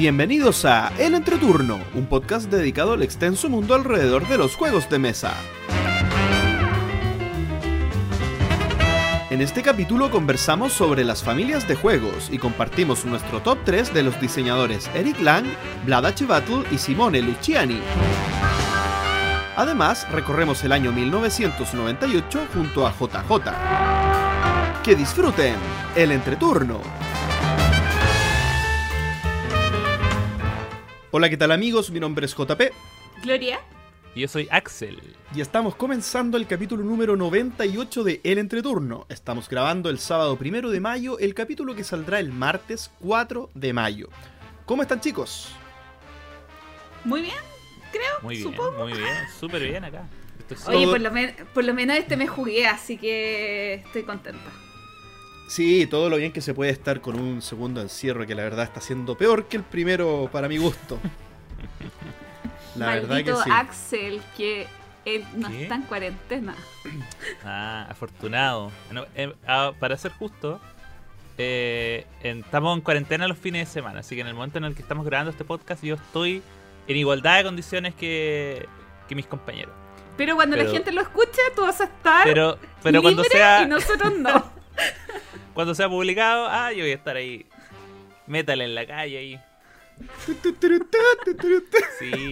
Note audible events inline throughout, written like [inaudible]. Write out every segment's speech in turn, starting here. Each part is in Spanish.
Bienvenidos a El Entreturno, un podcast dedicado al extenso mundo alrededor de los juegos de mesa. En este capítulo conversamos sobre las familias de juegos y compartimos nuestro top 3 de los diseñadores Eric Lang, Vlad Battle y Simone Luciani. Además, recorremos el año 1998 junto a JJ. Que disfruten el entreturno. Hola, ¿qué tal amigos? Mi nombre es JP. Gloria. Y yo soy Axel. Y estamos comenzando el capítulo número 98 de El Entreturno. Estamos grabando el sábado primero de mayo, el capítulo que saldrá el martes 4 de mayo. ¿Cómo están chicos? Muy bien, creo. Muy bien, supongo. muy bien, súper bien acá. Oye, por lo, por lo menos este me jugué, así que estoy contenta. Sí, todo lo bien que se puede estar con un segundo encierro que la verdad está siendo peor que el primero para mi gusto. La verdad que sí. Axel, que él no está en cuarentena. Ah, afortunado. Eh, ah, para ser justo, eh, estamos en cuarentena los fines de semana, así que en el momento en el que estamos grabando este podcast yo estoy en igualdad de condiciones que, que mis compañeros. Pero cuando la gente lo escuche, tú vas a estar pero, pero cuando sea, y nosotros no. [laughs] cuando sea publicado, ah, yo voy a estar ahí. Métale en la calle ahí. Sí,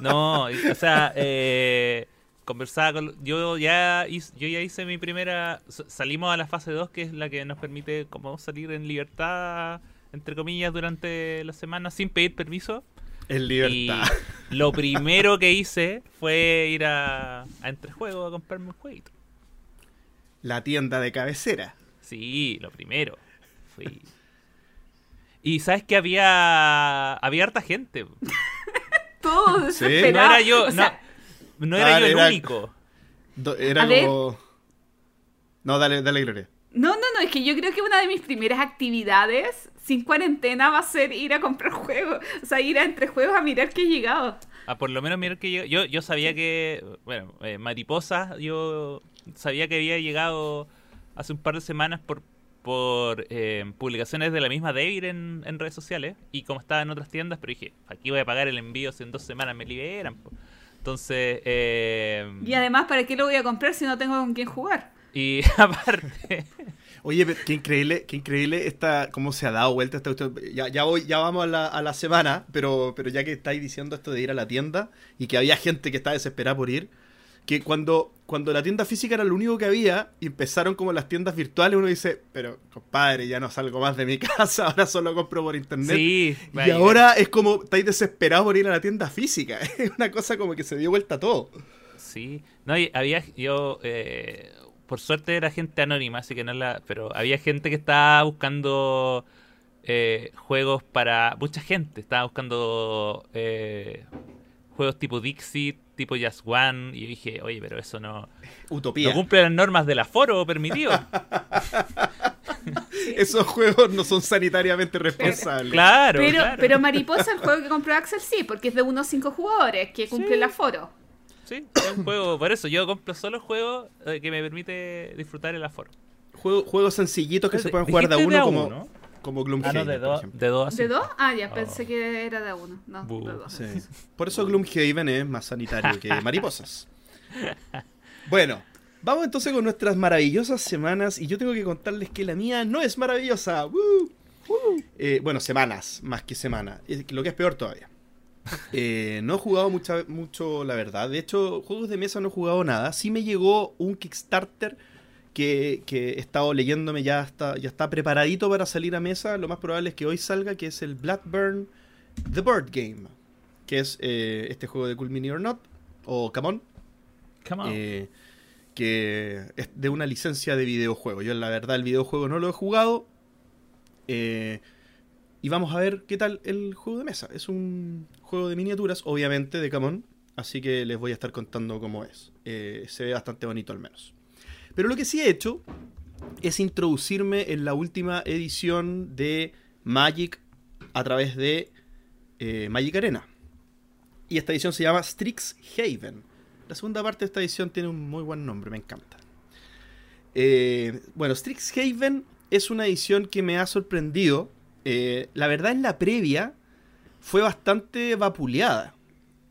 no, o sea, eh, conversaba con. Yo ya, hice, yo ya hice mi primera. Salimos a la fase 2, que es la que nos permite como salir en libertad, entre comillas, durante la semana sin pedir permiso. En libertad. Y lo [laughs] primero que hice fue ir a, a Entrejuego a comprarme un jueguito. La tienda de cabecera. Sí, lo primero. Fui. Y sabes que había había harta gente. [laughs] Todo ¿Sí? No era yo, no, era yo el único. Era como... No, dale, dale, Gloria. No, no, no, es que yo creo que una de mis primeras actividades sin cuarentena va a ser ir a comprar juegos. O sea, ir a entre juegos a mirar que he llegado. Ah, por lo menos mirar que yo, yo, yo sabía que, bueno, eh, Mariposa, yo sabía que había llegado hace un par de semanas por, por eh, publicaciones de la misma David en, en, redes sociales y como estaba en otras tiendas, pero dije, aquí voy a pagar el envío si en dos semanas me liberan. Entonces... Eh, y además, ¿para qué lo voy a comprar si no tengo con quién jugar? Y [laughs] aparte... Oye, qué increíble, qué increíble esta, cómo se ha dado vuelta esta Ya, ya, voy, ya vamos a la, a la, semana, pero, pero ya que estáis diciendo esto de ir a la tienda y que había gente que estaba desesperada por ir, que cuando, cuando la tienda física era lo único que había y empezaron como las tiendas virtuales, uno dice, pero compadre, ya no salgo más de mi [laughs] casa, ahora solo compro por internet. Sí, y ahora es como, estáis desesperados por ir a la tienda física. [laughs] Es una cosa como que se dio vuelta todo. Sí, no, había, yo, eh, por suerte era gente anónima, así que no la, pero había gente que estaba buscando eh, juegos para, mucha gente estaba buscando eh, juegos tipo Dixit, tipo Just One, y yo dije, oye, pero eso no. Utopía. No cumple las normas del aforo permitido. [laughs] Esos juegos no son sanitariamente responsables. claro, pero, claro. Pero Mariposa, el juego que compró Axel, sí, porque es de unos 5 jugadores, que cumple Sí. el aforo. Sí, es un juego, por eso yo compro solo juegos eh, que me permite disfrutar el aforo. Juego- juegos sencillitos que se pueden jugar de a uno, a como, uno. Como Ah, Gloomhaven, no, de dos. De dos. ¿De dos? Ah, ya, Oh. pensé que era de uno. No, Bu. de dos. Sí. Por eso Gloomhaven es más sanitario que [laughs] mariposas. Bueno, vamos entonces con nuestras maravillosas semanas y yo tengo que contarles que la mía no es maravillosa. ¡Woo! Eh, bueno, semanas, más que semana. Lo que es peor todavía. [laughs] Eh, no he jugado mucha, mucho, la verdad. De hecho, juegos de mesa no he jugado nada. Sí me llegó un Kickstarter que, que he estado leyéndome, ya está, ya está preparadito para salir a mesa. Lo más probable es que hoy salga, que es el Blackburn The Board Game. Que es eh, este juego de Cool Mini or Not, o Come On, Come on. eh, que es de una licencia de videojuego. Yo la verdad el videojuego no lo he jugado. eh, y vamos a ver qué tal el juego de mesa. Es un juego de miniaturas, obviamente, de Camón. Así que les voy a estar contando cómo es. Se ve bastante bonito al menos. Pero lo que sí he hecho es introducirme en la última edición de Magic a través de eh, Magic Arena. Y esta edición se llama Strixhaven. La segunda parte de esta edición tiene un muy buen nombre, me encanta. Eh, bueno, Strixhaven es una edición que me ha sorprendido. Eh, la verdad, en la previa fue bastante vapuleada.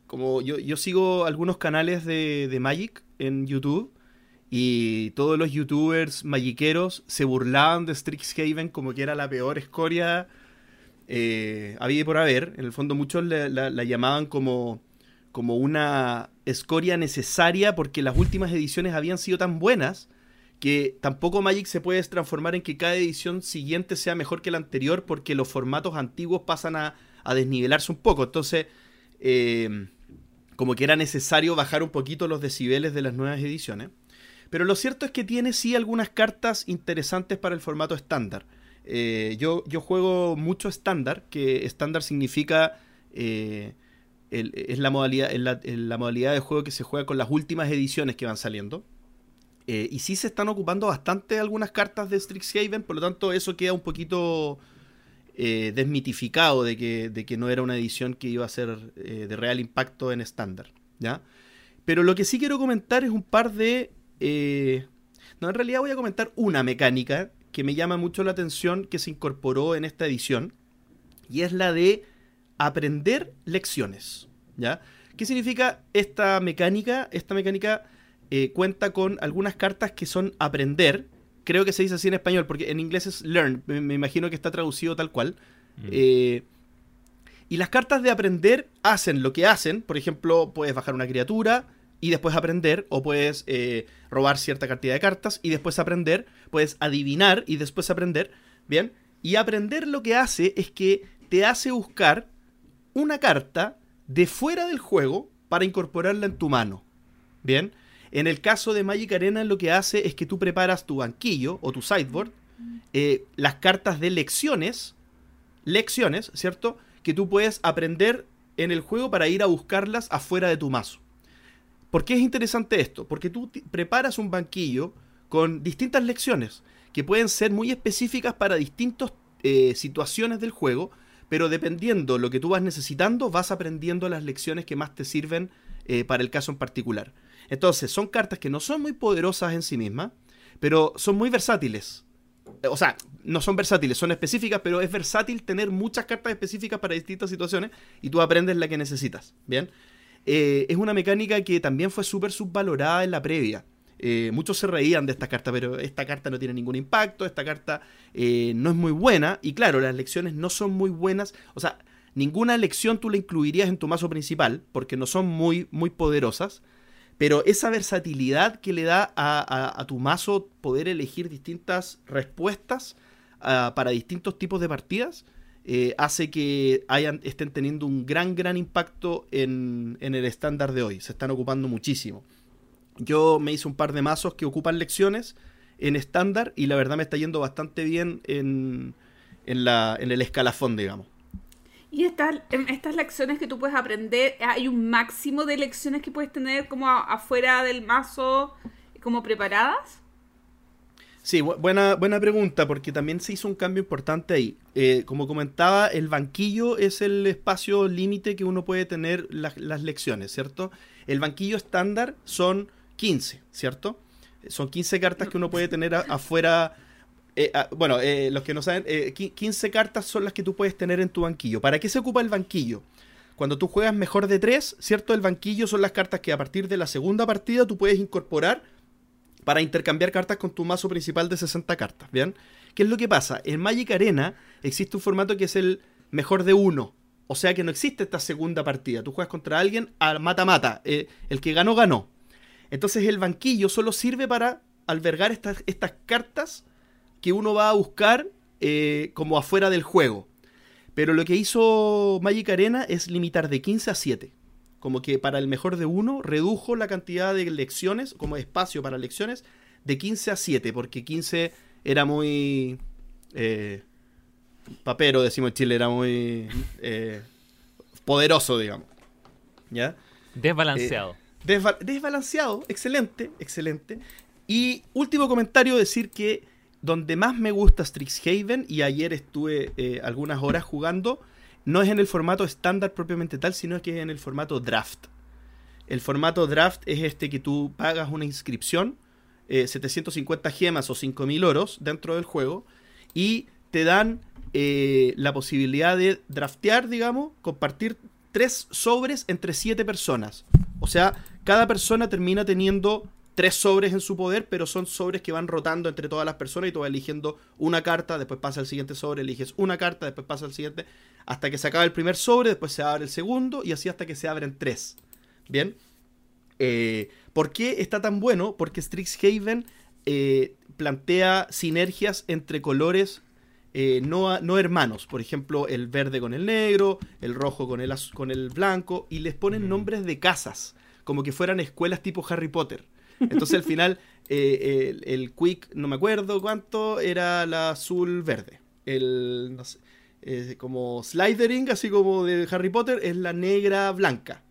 Como yo, sigo algunos canales de Magic en YouTube y todos los youtubers magiqueros se burlaban de Strixhaven como que era la peor escoria eh, había por haber. En el fondo muchos la, la, llamaban como, como una escoria necesaria porque las últimas ediciones habían sido tan buenas que tampoco Magic se puede transformar en que cada edición siguiente sea mejor que la anterior porque los formatos antiguos pasan a, a desnivelarse un poco. Entonces, eh, como que era necesario bajar un poquito los decibeles de las nuevas ediciones. Pero lo cierto es que tiene sí algunas cartas interesantes para el formato estándar. Eh, yo, yo juego mucho estándar, que estándar significa... Eh, es la modalidad, la, modalidad de juego que se juega con las últimas ediciones que van saliendo. Eh, y sí se están ocupando bastante algunas cartas de Strixhaven, por lo tanto eso queda un poquito desmitificado de que, de que, no era una edición que iba a ser de real impacto en estándar. Pero lo que sí quiero comentar es un par de eh, no, en realidad voy a comentar una mecánica que me llama mucho la atención que se incorporó en esta edición. Y es la de aprender lecciones. ¿Ya? ¿Qué significa esta mecánica? Esta mecánica eh, cuenta con algunas cartas que son aprender. Creo que se dice así en español, porque en inglés es learn. Me, imagino que está traducido tal cual. Mm. Eh, y las cartas de aprender hacen lo que hacen. Por ejemplo, puedes bajar una criatura, y después aprender, o puedes eh, robar cierta cantidad de cartas y después aprender, puedes adivinar y después aprender, ¿bien? Y aprender lo que hace es que te hace buscar una carta de fuera del juego para incorporarla en tu mano, ¿bien? En el caso de Magic Arena lo que hace es que tú preparas tu banquillo o tu sideboard, eh, las cartas de lecciones, lecciones, ¿cierto? Que tú puedes aprender en el juego para ir a buscarlas afuera de tu mazo. ¿Por qué es interesante esto? Porque tú preparas un banquillo con distintas lecciones que pueden ser muy específicas para distintas eh, situaciones del juego, pero dependiendo lo que tú vas necesitando, vas aprendiendo las lecciones que más te sirven eh, para el caso en particular. Entonces, son cartas que no son muy poderosas en sí mismas, pero son muy versátiles. O sea, no son versátiles, son específicas, pero es versátil tener muchas cartas específicas para distintas situaciones y tú aprendes la que necesitas. Bien. Eh, es una mecánica que también fue súper subvalorada en la previa. Eh, muchos se reían de esta carta, pero esta carta no tiene ningún impacto, esta carta eh, no es muy buena. Y claro, las lecciones no son muy buenas. O sea, ninguna lección tú la incluirías en tu mazo principal, porque no son muy, muy poderosas. Pero esa versatilidad que le da a, tu mazo poder elegir distintas respuestas ah, para distintos tipos de partidas, eh, hace que hayan, estén teniendo un gran, gran impacto en, el estándar de hoy. Se están ocupando muchísimo. Yo me hice un par de mazos que ocupan lecciones en estándar y la verdad me está yendo bastante bien en, la, en el escalafón, digamos. Y estas, estas lecciones que tú puedes aprender, ¿hay un máximo de lecciones que puedes tener como afuera del mazo, como preparadas? Sí, buena, buena pregunta, porque también se hizo un cambio importante ahí. Eh, como comentaba, el banquillo es el espacio límite que uno puede tener las lecciones, ¿cierto? El banquillo estándar son 15, ¿cierto? Son 15 cartas que uno puede tener afuera. Eh, bueno, eh, los que no saben, 15 cartas son las que tú puedes tener en tu banquillo. ¿Para qué se ocupa el banquillo? Cuando tú juegas mejor de 3, ¿cierto? El banquillo son las cartas que a partir de la segunda partida tú puedes incorporar para intercambiar cartas con tu mazo principal de 60 cartas, ¿bien? ¿Qué es lo que pasa? En Magic Arena existe un formato que es el mejor de uno. O sea que no existe esta segunda partida. Tú juegas contra alguien mata-mata. Eh, el que ganó, ganó. Entonces el banquillo solo sirve para albergar estas, estas cartas que uno va a buscar eh, como afuera del juego. Pero lo que hizo Magic Arena es limitar de 15 a 7 como que para el mejor de uno redujo la cantidad de lecciones, como espacio para lecciones, de 15 a 7, porque 15 era muy... Eh, papero, decimos en Chile, era muy eh, poderoso, digamos. ¿Ya? Desbalanceado. Eh, desbalanceado, excelente, excelente. Y último comentario, decir que donde más me gusta Strixhaven, y ayer estuve eh, algunas horas jugando, no es en el formato estándar propiamente tal, sino que es en el formato draft. El formato draft es este que tú pagas una inscripción, 750 eh, gemas o 5000 oros dentro del juego, y te dan eh, la posibilidad de draftear, digamos, compartir tres sobres entre siete personas. O sea, cada persona termina teniendo tres sobres en su poder, pero son sobres que van rotando entre todas las personas y tú vas eligiendo una carta, después pasa el siguiente sobre, eliges una carta, después pasa el siguiente, hasta que se acaba el primer sobre, después se abre el segundo y así hasta que se abren tres. Bien. Eh, ¿Por qué está tan bueno? Porque Strixhaven eh, plantea sinergias entre colores eh, no, no, hermanos. Por ejemplo, el verde con el negro, el rojo con el, con el blanco, y les ponen nombres de casas, como que fueran escuelas tipo Harry Potter. Entonces al final [laughs] eh, el, Quick, no me acuerdo cuánto, era la azul verde. El, no sé, como Slidering, así como de Harry Potter, es la negra blanca.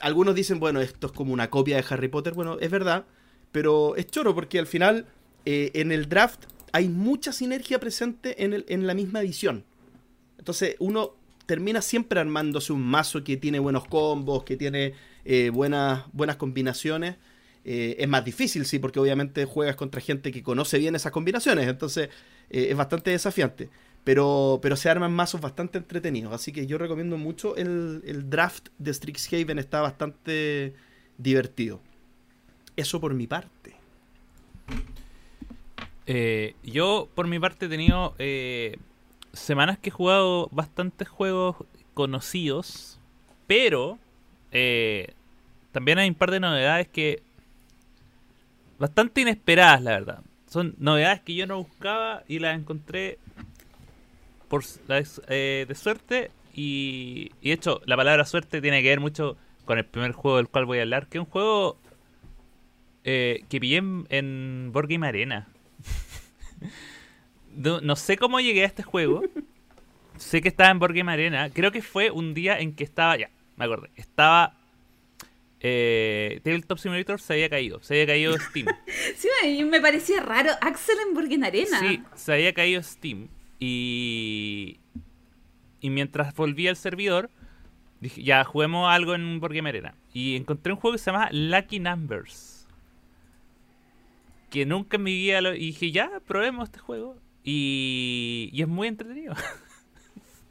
algunos dicen, bueno, esto es como una copia de Harry Potter. Bueno, es verdad, pero es choro porque al final en el draft hay mucha sinergia presente en, el, en la misma edición. Entonces uno termina siempre armándose un mazo que tiene buenos combos, que tiene eh, buenas, buenas combinaciones. Eh, es más difícil, sí, porque obviamente juegas contra gente que conoce bien esas combinaciones, entonces eh, es bastante desafiante. Pero, pero se arman mazos bastante entretenidos, así que yo recomiendo mucho el, el draft de Strixhaven, está bastante divertido. Eso por mi parte. Eh, yo, por mi parte, he tenido eh, semanas que he jugado bastantes juegos conocidos, pero eh, también hay un par de novedades que bastante inesperadas, la verdad. Son novedades que yo no buscaba y las encontré por de suerte y, y de hecho la palabra suerte tiene que ver mucho con el primer juego del cual voy a hablar, que es un juego que pillé en, en Board Game Arena. [laughs] No, sé cómo llegué a este juego. sé que estaba en Board Game Arena. Creo que fue un día en que estaba. Ya, me acordé. Estaba. Eh, Tabletop Simulator se había caído. Se había caído Steam. [laughs] sí, me parecía raro. Axel en Board Game Arena. Sí, se había caído Steam. Y. Y mientras volvía al servidor, dije, ya juguemos algo en Game Arena. Y encontré un juego que se llama Lucky Numbers que nunca en mi vida lo... Y dije, ya, probemos este juego. Y, y es muy entretenido.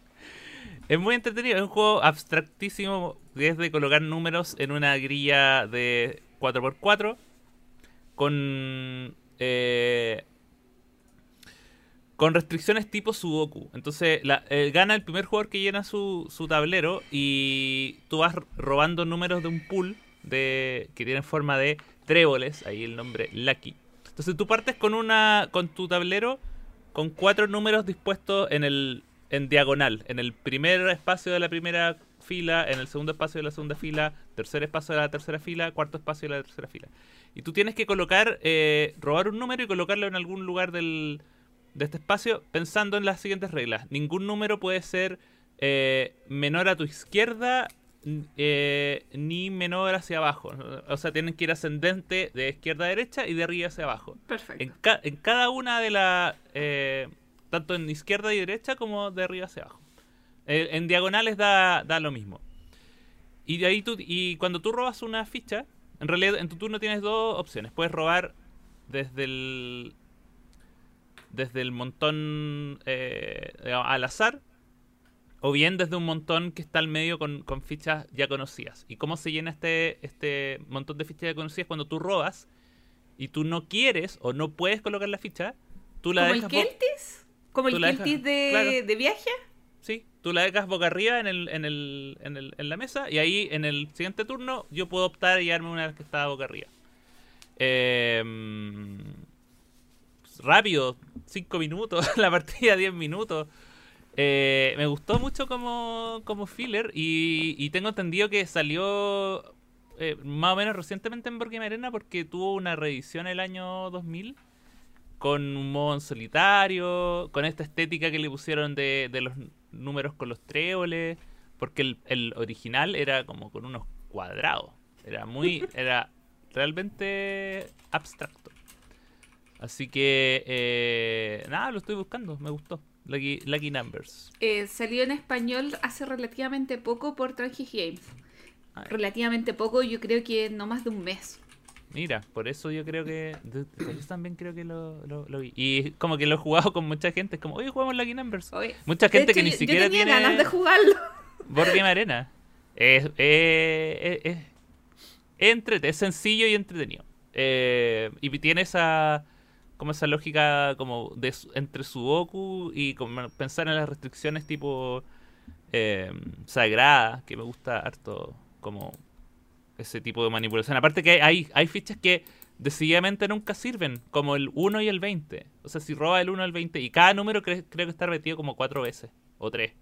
[laughs] es muy entretenido. Es un juego abstractísimo. Desde colocar números en una grilla de 4x4. Con... Eh, con restricciones tipo Sudoku. Entonces la, eh, gana el primer jugador que llena su, su, tablero y tú vas robando números de un pool de, que tiene forma de tréboles, ahí el nombre Lucky. Entonces tú partes con una con tu tablero con cuatro números dispuestos en el en diagonal, en el primer espacio de la primera fila, en el segundo espacio de la segunda fila, tercer espacio de la tercera fila, cuarto espacio de la tercera fila. Y tú tienes que colocar, eh, robar un número y colocarlo en algún lugar del, de este espacio pensando en las siguientes reglas. Ningún número puede ser eh, menor a tu izquierda eh, ni menor hacia abajo. O sea, tienen que ir ascendente de izquierda a derecha y de arriba hacia abajo. Perfecto. En, cada una de las... Eh, tanto en izquierda y derecha como de arriba hacia abajo. En diagonales da, da, lo mismo. Y de ahí tú, y cuando tú robas una ficha, en realidad en tu turno tienes dos opciones. Puedes robar desde el desde el montón al azar o bien desde un montón que está al medio con, fichas ya conocidas. ¿Y cómo se llena este, este montón de fichas ya conocidas? Cuando tú robas y tú no quieres o no puedes colocar la ficha, tú la ¿Como dejas... el Keltis? ¿Como el Keltis de, de, viaje? Sí, tú la dejas boca arriba en, el, en, el, en, el, en la mesa y ahí en el siguiente turno yo puedo optar y darme una vez que está boca arriba. Eh, rápido, 5 minutos, [laughs] la partida 10 minutos. Eh, me gustó mucho como, como filler y, tengo entendido que salió eh, más o menos recientemente en Board Arena porque tuvo una reedición el año 2000 con un modo en solitario, con esta estética que le pusieron de, los números con los tréboles, porque el, el, original era como con unos cuadrados, era muy, [laughs] era realmente abstracto. Así que, eh, nada, lo estoy buscando, me gustó. Lucky, Numbers. Eh, salió en español hace relativamente poco por Tragic Games. Relativamente poco, yo creo que no más de un mes. Mira, por eso yo creo que. Yo también creo que lo, lo, lo vi. Y como que lo he jugado con mucha gente. Es como, oye, jugamos Lucky Numbers. Oye, Mucha gente hecho, que ni yo- siquiera yo tenía tiene. ganas de jugarlo. [laughs] Board Game Arena. Es, es, es, es- es entrete- es sencillo y entretenido. Eh, y tiene esa como esa lógica como de entre Sudoku y como pensar en las restricciones tipo eh, sagrada, que me gusta harto como ese tipo de manipulación. Aparte que hay, hay fichas que decididamente nunca sirven, como el 1 y el 20. O sea, si roba el 1 al 20, y cada número cre- creo que está repetido como cuatro veces, o tres.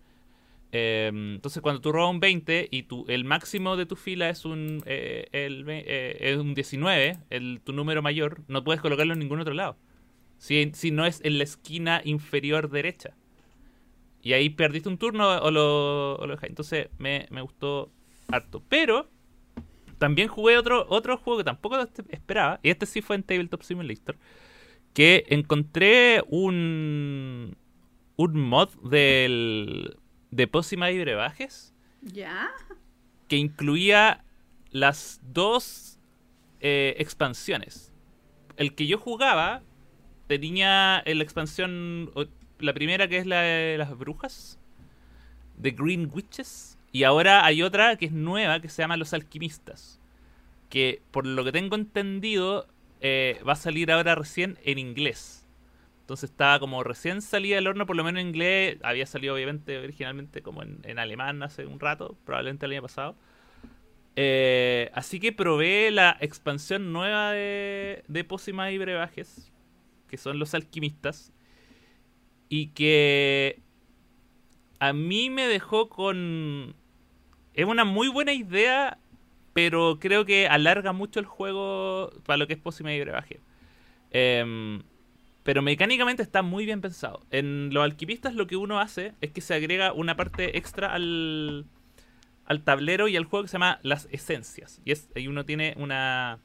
Eh, entonces, cuando tú robas un 20 y tu, el máximo de tu fila es un, eh, el, eh, es un 19, el, tu número mayor, no puedes colocarlo en ningún otro lado. Si, si no es en la esquina inferior derecha. Y ahí perdiste un turno o lo, o lo. Entonces, me, me gustó harto. Pero, también jugué otro, otro juego que tampoco esperaba. Y este sí fue en Tabletop Simulator. Que encontré un, un mod del, de Pócima y Brebajes ¿Ya? que incluía las dos eh, expansiones. El que yo jugaba tenía en la expansión, la primera que es la de las brujas, The Green Witches, y ahora hay otra que es nueva que se llama Los Alquimistas, que por lo que tengo entendido eh, va a salir ahora recién en inglés. Entonces estaba como recién salida del horno, por lo menos en inglés. Había salido obviamente originalmente como en, en alemán hace un rato, probablemente el año pasado. Eh, así que probé la expansión nueva de, de y Brebajes, que son los alquimistas, y que a mí me dejó con... Es una muy buena idea, pero creo que alarga mucho el juego para lo que es Pócimas y Brebajes. Em, pero mecánicamente está muy bien pensado. En los alquimistas lo que uno hace es que se agrega una parte extra al, al tablero y al juego que se llama las esencias. Y es, uno tiene una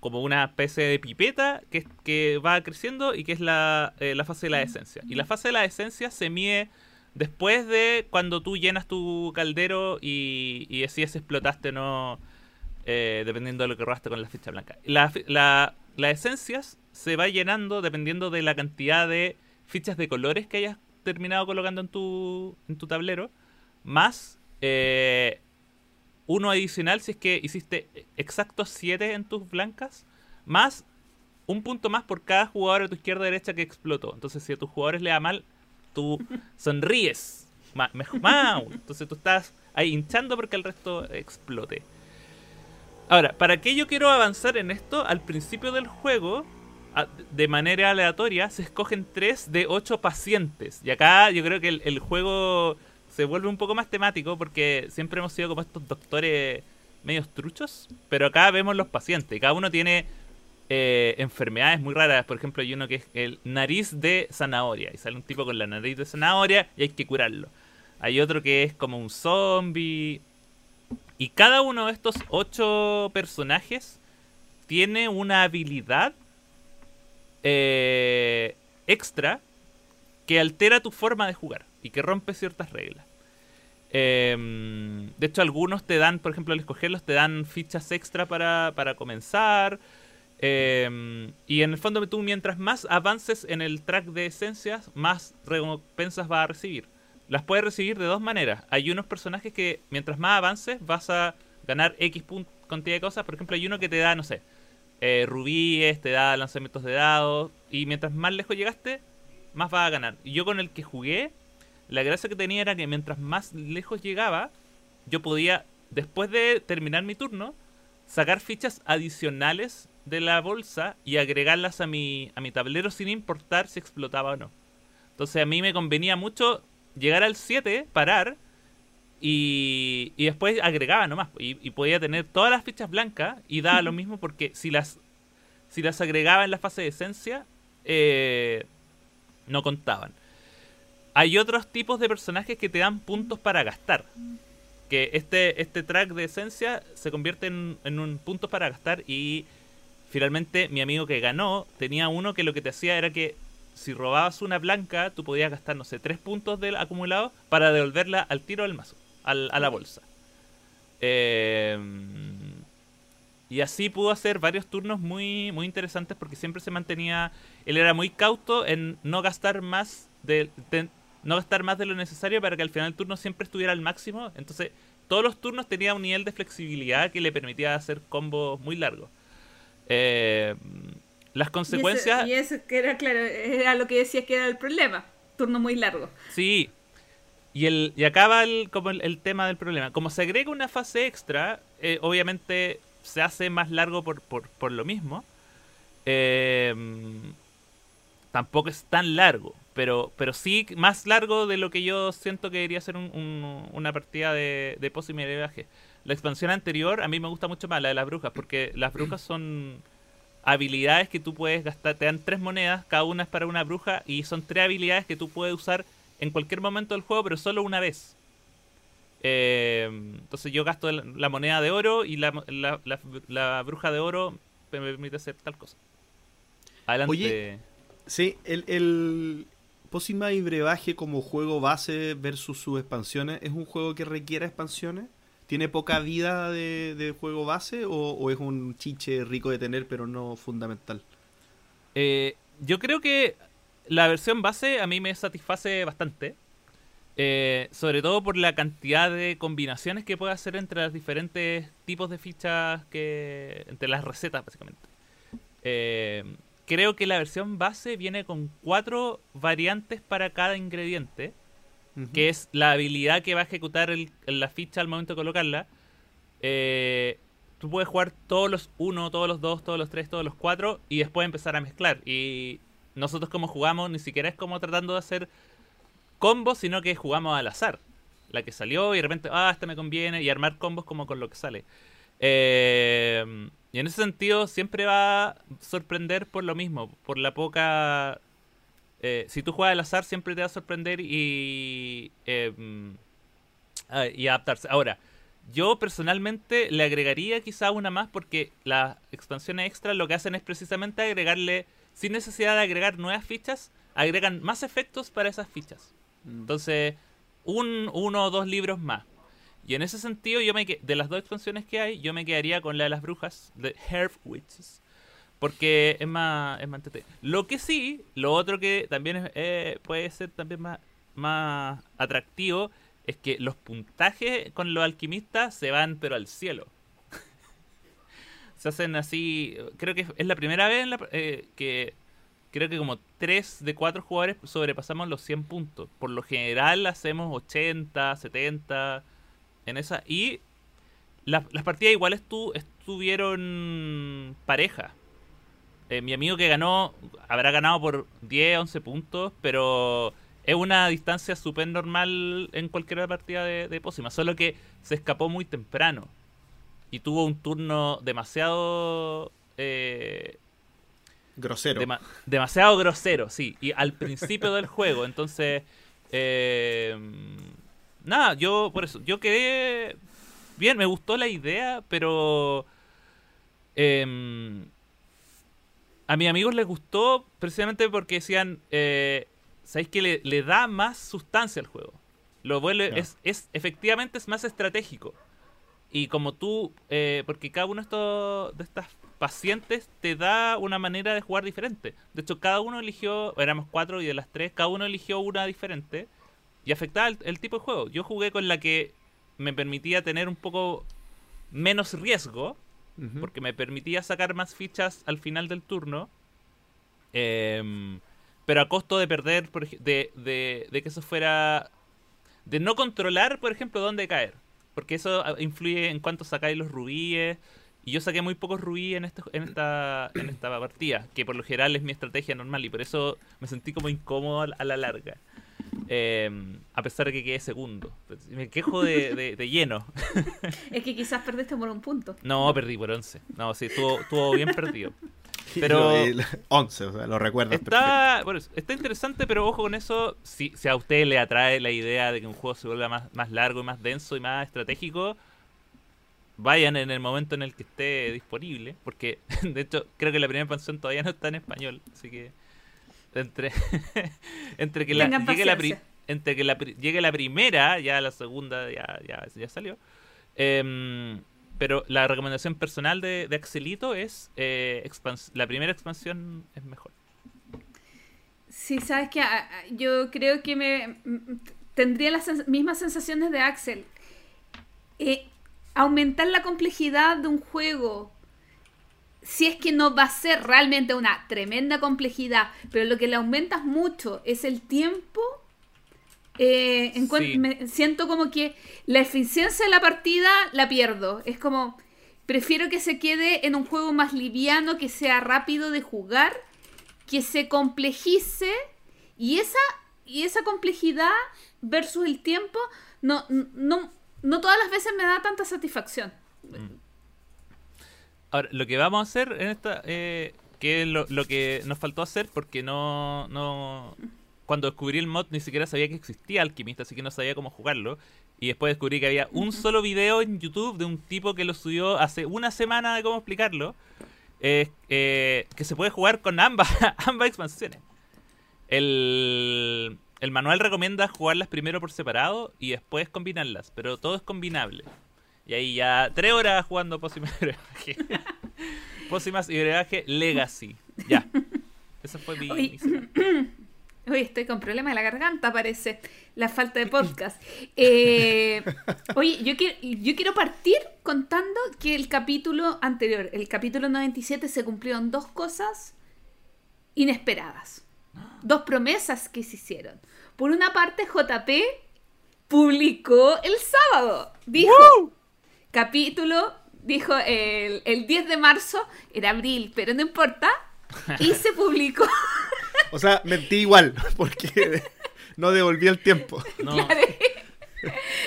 como una especie de pipeta que, que va creciendo y que es la, eh, la fase de la esencia. Y la fase de la esencia se mide después de cuando tú llenas tu caldero y, y decides si explotaste o no, eh, dependiendo de lo que robaste con la ficha blanca. La, la- las esencias se va llenando dependiendo de la cantidad de fichas de colores que hayas terminado colocando en tu, en tu tablero, más eh, uno adicional si es que hiciste exactos 7 en tus blancas, más un punto más por cada jugador a tu izquierda o derecha que explotó. Entonces, si a tus jugadores le da mal, tú [laughs] sonríes. Más. Entonces, tú estás ahí hinchando porque el resto explote. Ahora, ¿para qué yo quiero avanzar en esto? Al principio del juego, de manera aleatoria, se escogen 3 de 8 pacientes. Y acá yo creo que el, el juego se vuelve un poco más temático porque siempre hemos sido como estos doctores medios truchos. Pero acá vemos los pacientes. y Cada uno tiene eh, enfermedades muy raras. Por ejemplo, hay uno que es el nariz de zanahoria. Y sale un tipo con la nariz de zanahoria y hay que curarlo. Hay otro que es como un zombie. Y cada uno de estos ocho personajes tiene una habilidad eh, extra que altera tu forma de jugar y que rompe ciertas reglas. Em, de hecho, algunos te dan, por ejemplo, al escogerlos, te dan fichas extra para, para comenzar. Em, y en el fondo, tú mientras más avances en el track de esencias, más recompensas vas a recibir. Las puedes recibir de dos maneras. Hay unos personajes que mientras más avances vas a ganar X cantidad de cosas. Por ejemplo, hay uno que te da, no sé, eh, rubíes, te da lanzamientos de dados. Y mientras más lejos llegaste, más vas a ganar. Y yo con el que jugué, la gracia que tenía era que mientras más lejos llegaba, yo podía, después de terminar mi turno, sacar fichas adicionales de la bolsa y agregarlas a mi, a mi tablero sin importar si explotaba o no. Entonces a mí me convenía mucho llegar al 7, parar y, y después agregaba nomás. Y, y podía tener todas las fichas blancas y daba lo [laughs] mismo porque si las, si las agregaba en la fase de esencia, eh, no contaban. Hay otros tipos de personajes que te dan puntos para gastar. Que este, este track de esencia se convierte en, un punto para gastar y finalmente mi amigo que ganó tenía uno que lo que te hacía era que si robabas una blanca, tú podías gastar, no sé, tres puntos del acumulado para devolverla al tiro del mazo, al- a la bolsa. Eh, y así pudo hacer varios turnos muy, muy interesantes porque siempre se mantenía. Él era muy cauto en no gastar más de, de- no gastar más de lo necesario para que al final del turno siempre estuviera al máximo. Entonces, todos los turnos tenía un nivel de flexibilidad que le permitía hacer combos muy largos. Eh, las consecuencias. Y eso, y eso que era, claro, era lo que decías que era el problema. Turno muy largo. Sí. Y, el, y acaba el, como el, el tema del problema. Como se agrega una fase extra, eh, obviamente se hace más largo por, por, por lo mismo. Eh, tampoco es tan largo, pero, pero sí más largo de lo que yo siento que debería ser un- un- una partida de, de pos y. La expansión anterior a mí me gusta mucho más, la de las brujas, porque las brujas son habilidades que tú puedes gastar, te dan tres monedas, cada una es para una bruja, y son tres habilidades que tú puedes usar en cualquier momento del juego, pero solo una vez. Eh, entonces yo gasto la, moneda de oro y la, la- la- bruja de oro me permite hacer tal cosa. Adelante. Sí, el Pócima y Brebaje como juego base versus sus expansiones, ¿es un juego que requiere expansiones? ¿Tiene poca vida de, de juego base o, o es un chiche rico de tener pero no fundamental? Eh, yo creo que la versión base a mí me satisface bastante. Eh, sobre todo por la cantidad de combinaciones que puede hacer entre los diferentes tipos de fichas que. entre las recetas, básicamente. Eh, creo que la versión base viene con cuatro variantes para cada ingrediente. Que es la habilidad que va a ejecutar el- la ficha al momento de colocarla. Eh, tú puedes jugar todos los 1, todos los 2, todos los 3, todos los 4 y después empezar a mezclar. Y nosotros como jugamos ni siquiera es como tratando de hacer combos, sino que jugamos al azar. La que salió y de repente, ah, esta me conviene y armar combos como con lo que sale. Eh, y en ese sentido siempre va a sorprender por lo mismo, por la poca eh, si tú juegas al azar siempre te va a sorprender y, eh, y adaptarse. Ahora, yo personalmente le agregaría quizá una más porque las expansiones extra lo que hacen es precisamente agregarle, sin necesidad de agregar nuevas fichas, agregan más efectos para esas fichas. Mm. Entonces, un, uno o dos libros más. Y en ese sentido, yo me que- de las dos expansiones que hay, yo me quedaría con la de las brujas, de Herb Witches. Porque es más, es más. Lo que sí, lo otro que también es, eh, puede ser también más, más atractivo es que los puntajes con los alquimistas se van pero al cielo. [laughs] se hacen así, creo que es la primera vez en la- eh, que creo que como 3 de 4 jugadores sobrepasamos los 100 puntos. Por lo general hacemos 80, 70 en esa. Y las, las partidas igual estu- estuvieron pareja. Eh, mi amigo que ganó habrá ganado por 10, 11 puntos, pero es una distancia súper normal en cualquier partida de, de Pócima. Solo que se escapó muy temprano y tuvo un turno demasiado eh, Grosero. Dema- demasiado grosero, sí. Y al principio del juego, entonces. eh, nada, yo por eso. Yo quedé. Bien, me gustó la idea, pero. em, a mis amigos les gustó precisamente porque decían. Eh, ¿Sabéis que le, le da más sustancia al juego? Lo vuelve. Es, es, efectivamente es más estratégico. Y como tú, eh, porque cada uno de, estos, de estas pacientes te da una manera de jugar diferente. De hecho, cada uno eligió, éramos cuatro y de las tres, cada uno eligió una diferente y afectaba el, el tipo de juego. Yo jugué con la que me permitía tener un poco menos riesgo, porque me permitía sacar más fichas al final del turno. Em, pero a costo de perder, por de, de, de que eso fuera. de no controlar, por ejemplo, dónde caer. Porque eso ah, influye en cuánto sacáis los rubíes. Y yo saqué muy pocos rubíes en, este, en, esta, en esta partida, que por lo general es mi estrategia normal. Y por eso me sentí como incómodo a la larga. Em, a pesar de que quedé segundo. Me quejo de, de- de lleno. [laughs] Es que quizás perdiste por un punto. No, perdí por 11. No, sí, estuvo, estuvo bien perdido. [laughs] Pero- El 11, o sea, lo recuerdas está interesante, pero ojo con eso. Si, si a usted le atrae la idea de que un juego se vuelva más, más largo y más denso y más estratégico, vayan en el momento en el que esté disponible. Porque, [laughs] de hecho, creo que la primera expansión todavía no está en español. Así que, entre, [laughs] entre que la, llegue la pri- entre que la, llegue la primera, ya la segunda ya, ya, ya salió. Em, pero la recomendación personal de, de Axelito es eh, la primera expansión es mejor. Sí, sabes que ah, ah, yo creo que me tendría las sens- mismas sensaciones de Axel. Eh, aumentar la complejidad de un juego, si es que no va a ser realmente una tremenda complejidad, pero lo que le aumentas mucho es el tiempo. eh, Sí. me siento como que la eficiencia de la partida la pierdo. Es como, prefiero que se quede en un juego más liviano, que sea rápido de jugar que se complejice y esa y esa complejidad versus el tiempo no no no todas las veces me da tanta satisfacción. Ahora, lo que vamos a hacer en esta, eh, que es lo, lo que nos faltó hacer, porque no, no, cuando descubrí el mod ni siquiera sabía que existía Alchemist, así que no sabía cómo jugarlo. Y después descubrí que había un solo video en YouTube de un tipo que lo subió hace una semana de cómo explicarlo. eh, eh, que se puede jugar con ambas, [laughs] ambas expansiones. El, el manual recomienda jugarlas primero por separado y después combinarlas, pero todo es combinable. Y ahí ya tres horas jugando Pócimas y Brebaje. [laughs] Pócimas y Brebaje Legacy. Ya. Esa fue mi, semana. [clears throat] Oye, estoy con problema de la garganta, parece. La falta de podcast. Eh, oye, yo quiero, yo quiero partir contando que el capítulo anterior, el capítulo 97, se cumplieron dos cosas inesperadas. Dos promesas que se hicieron. Por una parte, JP publicó el sábado. Dijo, capítulo, dijo el, el 10 de marzo, era abril, pero no importa. [laughs] Y se publicó. O sea, mentí igual, [laughs] porque no devolví el tiempo. No,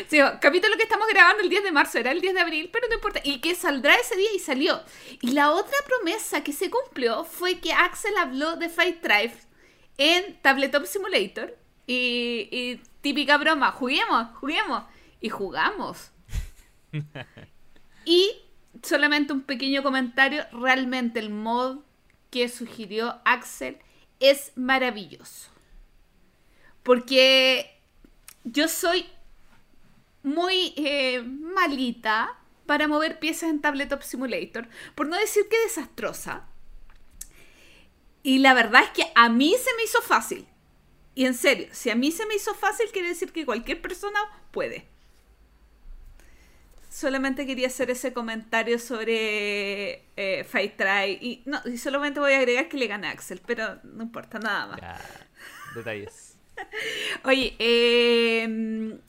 Sí, capítulo que estamos grabando el 10 de marzo, era el 10 de abril, pero no importa. Y que saldrá ese día y salió. Y la otra promesa que se cumplió fue que Axel habló de Fight Drive en Tabletop Simulator. Y, y típica broma, juguemos, juguemos. Y jugamos. [laughs] y solamente un pequeño comentario, realmente el mod que sugirió Axel es maravilloso. Porque yo soy muy eh, malita para mover piezas en Tabletop Simulator, por no decir que desastrosa. Y la verdad es que a mí se me hizo fácil. Y en serio, si a mí se me hizo fácil, quiere decir que cualquier persona puede. Solamente quería hacer ese comentario sobre eh, Fight Try. Y, no, y solamente voy a agregar que le gana a Axel, pero no importa nada más. ya. Detalles. [laughs] Oye, eh,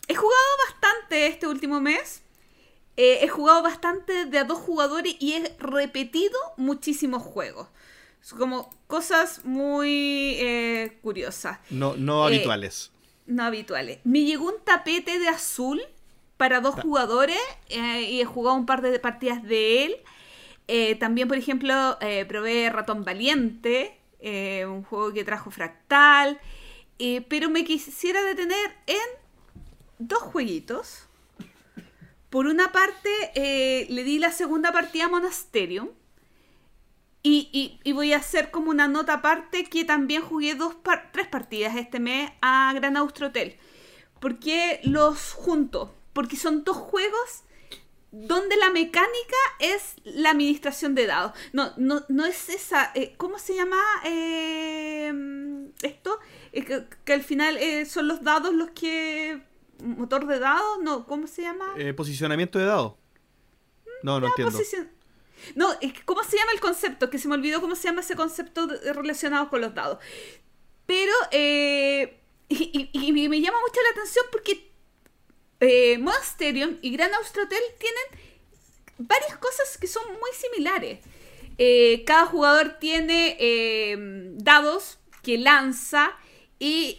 he jugado bastante este último mes. Eh, he jugado bastante de a dos jugadores y he repetido muchísimos juegos. Son como cosas muy eh, curiosas, No, no Eh, habituales. no habituales. Me llegó un tapete de azul para dos jugadores eh, y he jugado un par de partidas de él. Eh, también, por ejemplo, eh, probé Ratón Valiente, un juego que trajo Fractal. pero me quisiera detener en dos jueguitos. Por una parte, le di la segunda partida a Monasterium. Y, y- y voy a hacer como una nota aparte que también jugué dos par- tres partidas este mes a Gran Austro Hotel. ¿Por qué los junto? Porque son dos juegos donde la mecánica es la administración de dados. No, no, no es esa. eh, ¿Cómo se llama eh, esto? Eh, que, que al final eh, son los dados los que. Motor de dados, no, ¿cómo se llama? Eh, posicionamiento de dado. No, no entiendo. Posición- No, ¿cómo se llama el concepto? Que se me olvidó cómo se llama ese concepto relacionado con los dados. Pero, eh, y, y- y me llama mucho la atención porque eh, Monasterium y Gran Austrotel tienen varias cosas que son muy similares. Eh, cada jugador tiene eh, dados que lanza y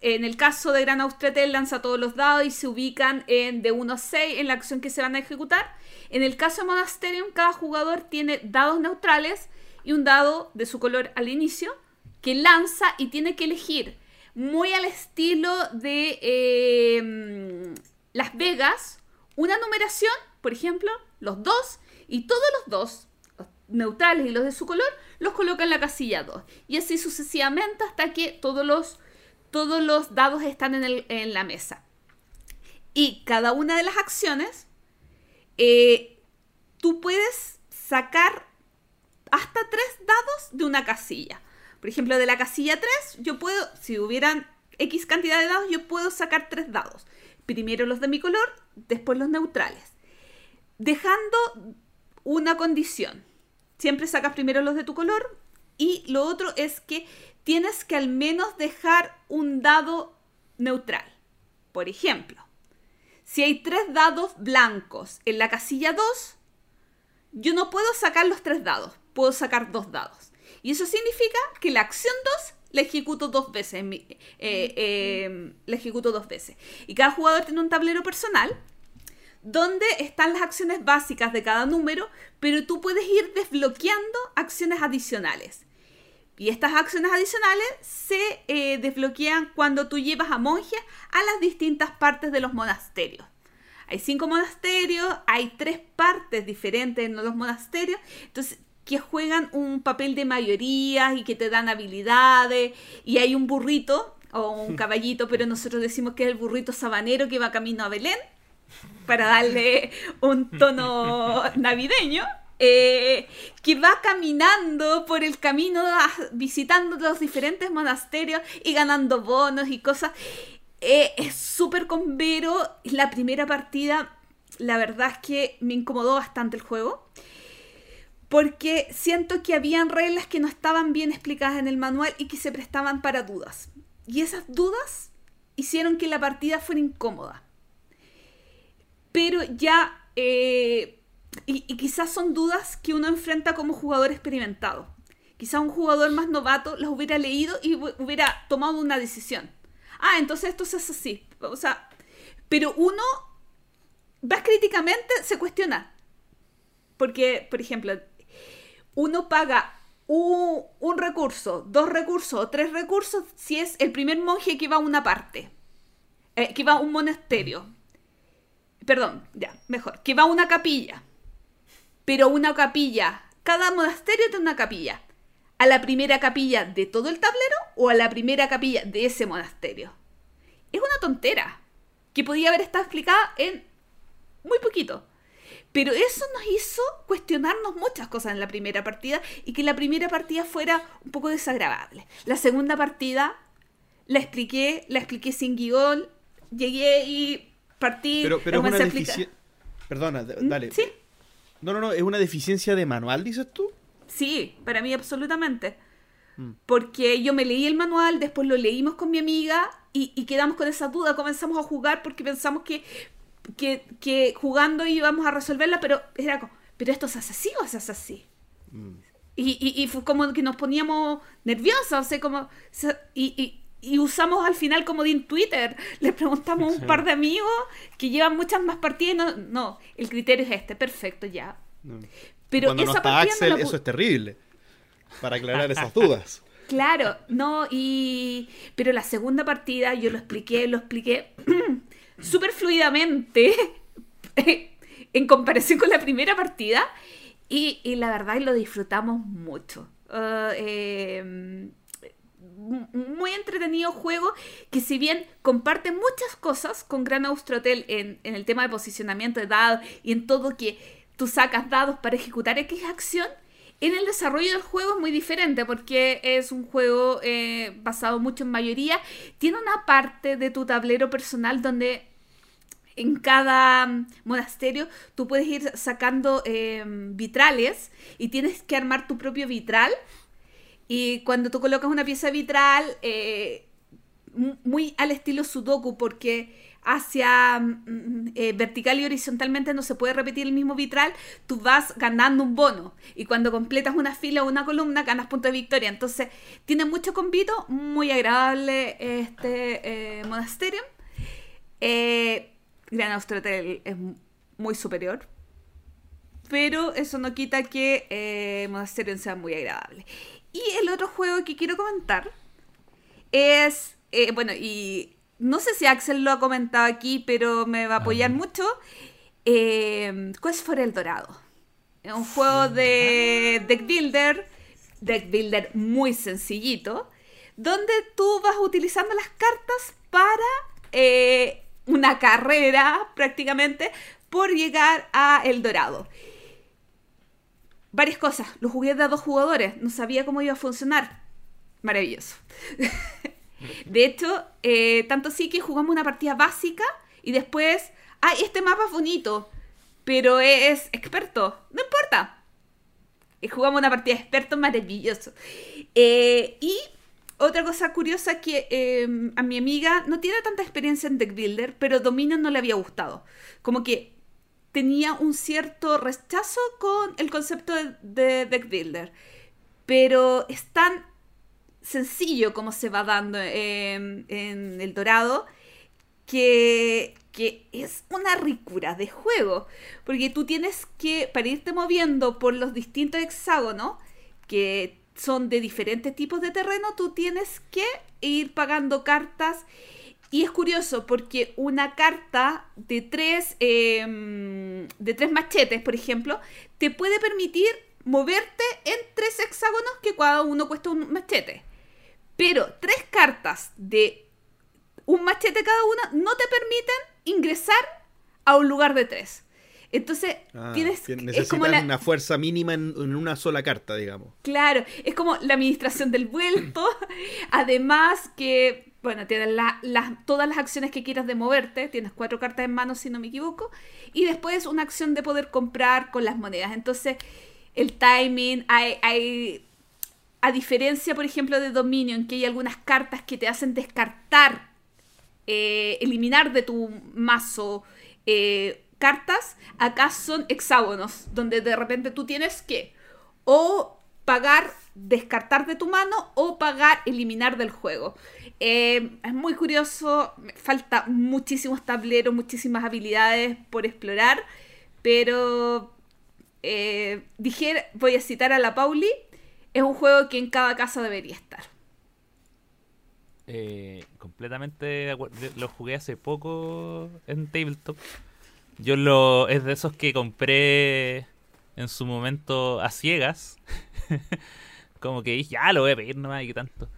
en el caso de Gran Austratel lanza todos los dados y se ubican en de 1 a 6 en la acción que se van a ejecutar. En el caso de Monasterium, cada jugador tiene dados neutrales y un dado de su color al inicio que lanza y tiene que elegir muy al estilo de eh, Las Vegas una numeración, por ejemplo, los dos y todos los dos los neutrales y los de su color los coloca en la casilla 2 y así sucesivamente hasta que todos los todos los dados están en, el- en la mesa. Y cada una de las acciones eh, tú puedes sacar hasta tres dados de una casilla. Por ejemplo, de la casilla 3, yo puedo, si hubieran X cantidad de dados, yo puedo sacar tres dados. Primero los de mi color, después los neutrales. Dejando una condición. Siempre sacas primero los de tu color y lo otro es que tienes que al menos dejar un dado neutral. Por ejemplo, si hay tres dados blancos en la casilla 2, yo no puedo sacar los tres dados, puedo sacar dos dados. Y eso significa que la acción 2 la ejecuto dos veces. Eh, eh, la ejecuto dos veces. Y cada jugador tiene un tablero personal donde están las acciones básicas de cada número, pero tú puedes ir desbloqueando acciones adicionales. Y estas acciones adicionales se eh, desbloquean cuando tú llevas a monjes a las distintas partes de los monasterios. Hay cinco monasterios, hay tres partes diferentes en los monasterios, entonces que juegan un papel de mayoría y que te dan habilidades, y hay un burrito o un [laughs] caballito, pero nosotros decimos que es el burrito sabanero que va camino a Belén, para darle un tono [laughs] navideño. Eh, que va caminando por el camino visitando los diferentes monasterios y ganando bonos y cosas. Eh, es súper convero. La primera partida, la verdad es que me incomodó bastante el juego. Porque siento que habían reglas que no estaban bien explicadas en el manual y que se prestaban para dudas. Y esas dudas hicieron que la partida fuera incómoda. Pero ya eh, y, quizás son dudas que uno enfrenta como jugador experimentado. Quizás un jugador más novato las hubiera leído y hubiera tomado una decisión. Ah, entonces esto se hace así. O sea, pero uno, más críticamente, se cuestiona. Porque, por ejemplo, uno paga un, recurso, dos recursos tres recursos si es el primer monje que va a una parte, eh, que va a un monasterio. Perdón, ya, mejor, que va a una capilla pero una capilla. Cada monasterio tiene una capilla. ¿A la primera capilla de todo el tablero o a la primera capilla de ese monasterio? Es una tontera que podía haber estado explicada en muy poquito. Pero eso nos hizo cuestionarnos muchas cosas en la primera partida y que la primera partida fuera un poco desagradable. La segunda partida la expliqué, la expliqué sin guion, llegué y partí. Pero, pero es una Perdona, ¿Mm? dale. Sí. No, no, no, es una deficiencia de manual, dices tú. Sí, para mí absolutamente. Mm. Porque yo me leí el manual, después lo leímos con mi amiga y, quedamos con esa duda, comenzamos a jugar porque pensamos que, que, jugando íbamos a resolverla, pero era como, ¿pero esto se hace así o se hace así? Mm. Y, fue como que nos poníamos nerviosos, o sea, como... y, y usamos al final como de Twitter. [laughs] Le preguntamos a un par de amigos que llevan muchas más partidas. No, no, el criterio es este, perfecto, ya. Pero Cuando esa no Axel, eso es terrible. Para aclarar esas [laughs] dudas. Claro, no, y. Pero la segunda partida yo lo expliqué, lo expliqué [clears throat] súper fluidamente [laughs] en comparación con la primera partida. Y, la verdad lo disfrutamos mucho. Uh, eh, muy entretenido juego que si bien comparte muchas cosas con Gran Austrotel en, en el tema de posicionamiento de dados y en todo que tú sacas dados para ejecutar X acción, en el desarrollo del juego es muy diferente porque es un juego eh, basado mucho en mayoría. Tiene una parte de tu tablero personal donde en cada monasterio tú puedes ir sacando eh, vitrales y tienes que armar tu propio vitral y cuando tú colocas una pieza vitral, eh, muy al estilo Sudoku, porque hacia mm, eh, vertical y horizontalmente no se puede repetir el mismo vitral, tú vas ganando un bono. Y cuando completas una fila o una columna, ganas punto de victoria. Entonces, tiene mucho convito, muy agradable este eh, monasterio. Gran Austratel es muy superior. Pero eso no quita que Monasterio sea muy agradable. Y el otro juego que quiero comentar es, eh, bueno, y no sé si Axel lo ha comentado aquí, pero me va a apoyar mucho. Eh, Quest for el Dorado. Es un juego de deck builder, deck builder muy sencillito, donde tú vas utilizando las cartas para eh, una carrera prácticamente por llegar a El Dorado. varias cosas. Lo jugué de a dos jugadores, no sabía cómo iba a funcionar. Maravilloso. [laughs] de hecho, eh, tanto sí que jugamos una partida básica y después, ay, este mapa es bonito, pero es experto. No importa. Y jugamos una partida experto maravilloso. Eh, y otra cosa curiosa que em, a mi amiga no tiene tanta experiencia en deck builder, pero Dominion no le había gustado. Como que tenía un cierto rechazo con el concepto de, deck builder. Pero es tan sencillo como se va dando en, el dorado que, que, es una ricura de juego. Porque tú tienes que, para irte moviendo por los distintos hexágonos, que son de diferentes tipos de terreno, tú tienes que ir pagando cartas. Y es curioso porque una carta de tres, em, de tres machetes, por ejemplo, te puede permitir moverte en tres hexágonos que cada uno cuesta un machete. Pero tres cartas de un machete cada una no te permiten ingresar a un lugar de tres. Entonces, Ah, tienes. tien- es como la, una fuerza mínima en, en una sola carta, digamos. Claro, es como la administración del vuelto. [laughs] Además que, bueno, tienes la- las- todas las acciones que quieras de moverte. Tienes cuatro cartas en mano, si no me equivoco. Y después una acción de poder comprar con las monedas. Entonces, el timing, hay, hay- a diferencia, por ejemplo, de Dominion, que hay algunas cartas que te hacen descartar, eh, eliminar de tu mazo eh, cartas, acá son hexágonos, donde de repente tú tienes que o pagar, descartar de tu mano, o pagar, eliminar del juego. Eh, es muy curioso, falta muchísimos tableros, muchísimas habilidades por explorar, pero eh, dije, voy a citar a la Pauli, es un juego que en cada casa debería estar. Eh, completamente. Lo jugué hace poco en Tabletop. Yo lo. Es de esos que compré en su momento a ciegas. [laughs] Como que dije, ya lo voy a pedir nomás y qué tanto.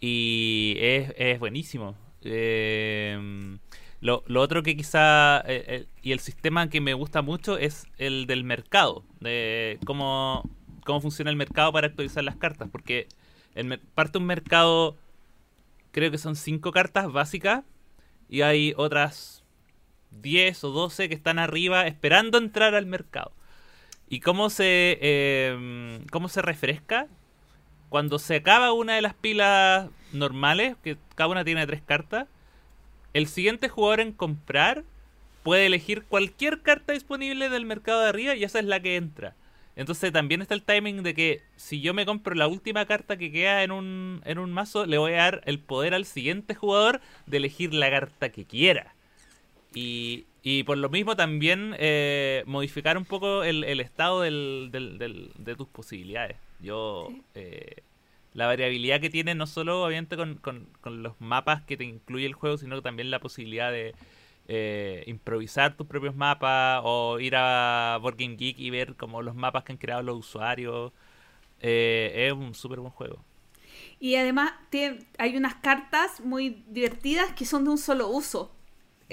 Y es, es buenísimo. Eh, lo, lo otro que quizá. eh, eh, y el sistema que me gusta mucho es el del mercado. De cómo, cómo funciona el mercado para actualizar las cartas. Porque el parte un mercado creo que son 5 cartas básicas y hay otras 10 o 12 que están arriba esperando entrar al mercado. ¿Y cómo se, eh, cómo se refresca? Cuando se acaba una de las pilas normales, que cada una tiene tres cartas, el siguiente jugador en comprar puede elegir cualquier carta disponible del mercado de arriba y esa es la que entra. Entonces también está el timing de que si yo me compro la última carta que queda en un, en un mazo, le voy a dar el poder al siguiente jugador de elegir la carta que quiera. Y, y por lo mismo también eh, modificar un poco el, el estado del, del- del- de tus posibilidades. Yo, eh, la variabilidad que tiene no solo obviamente con, con- con los mapas que te incluye el juego, sino también la posibilidad de eh, improvisar tus propios mapas o ir a Board Game Geek y ver como los mapas que han creado los usuarios. Eh, es un súper buen juego. Y además tiene- hay unas cartas muy divertidas que son de un solo uso.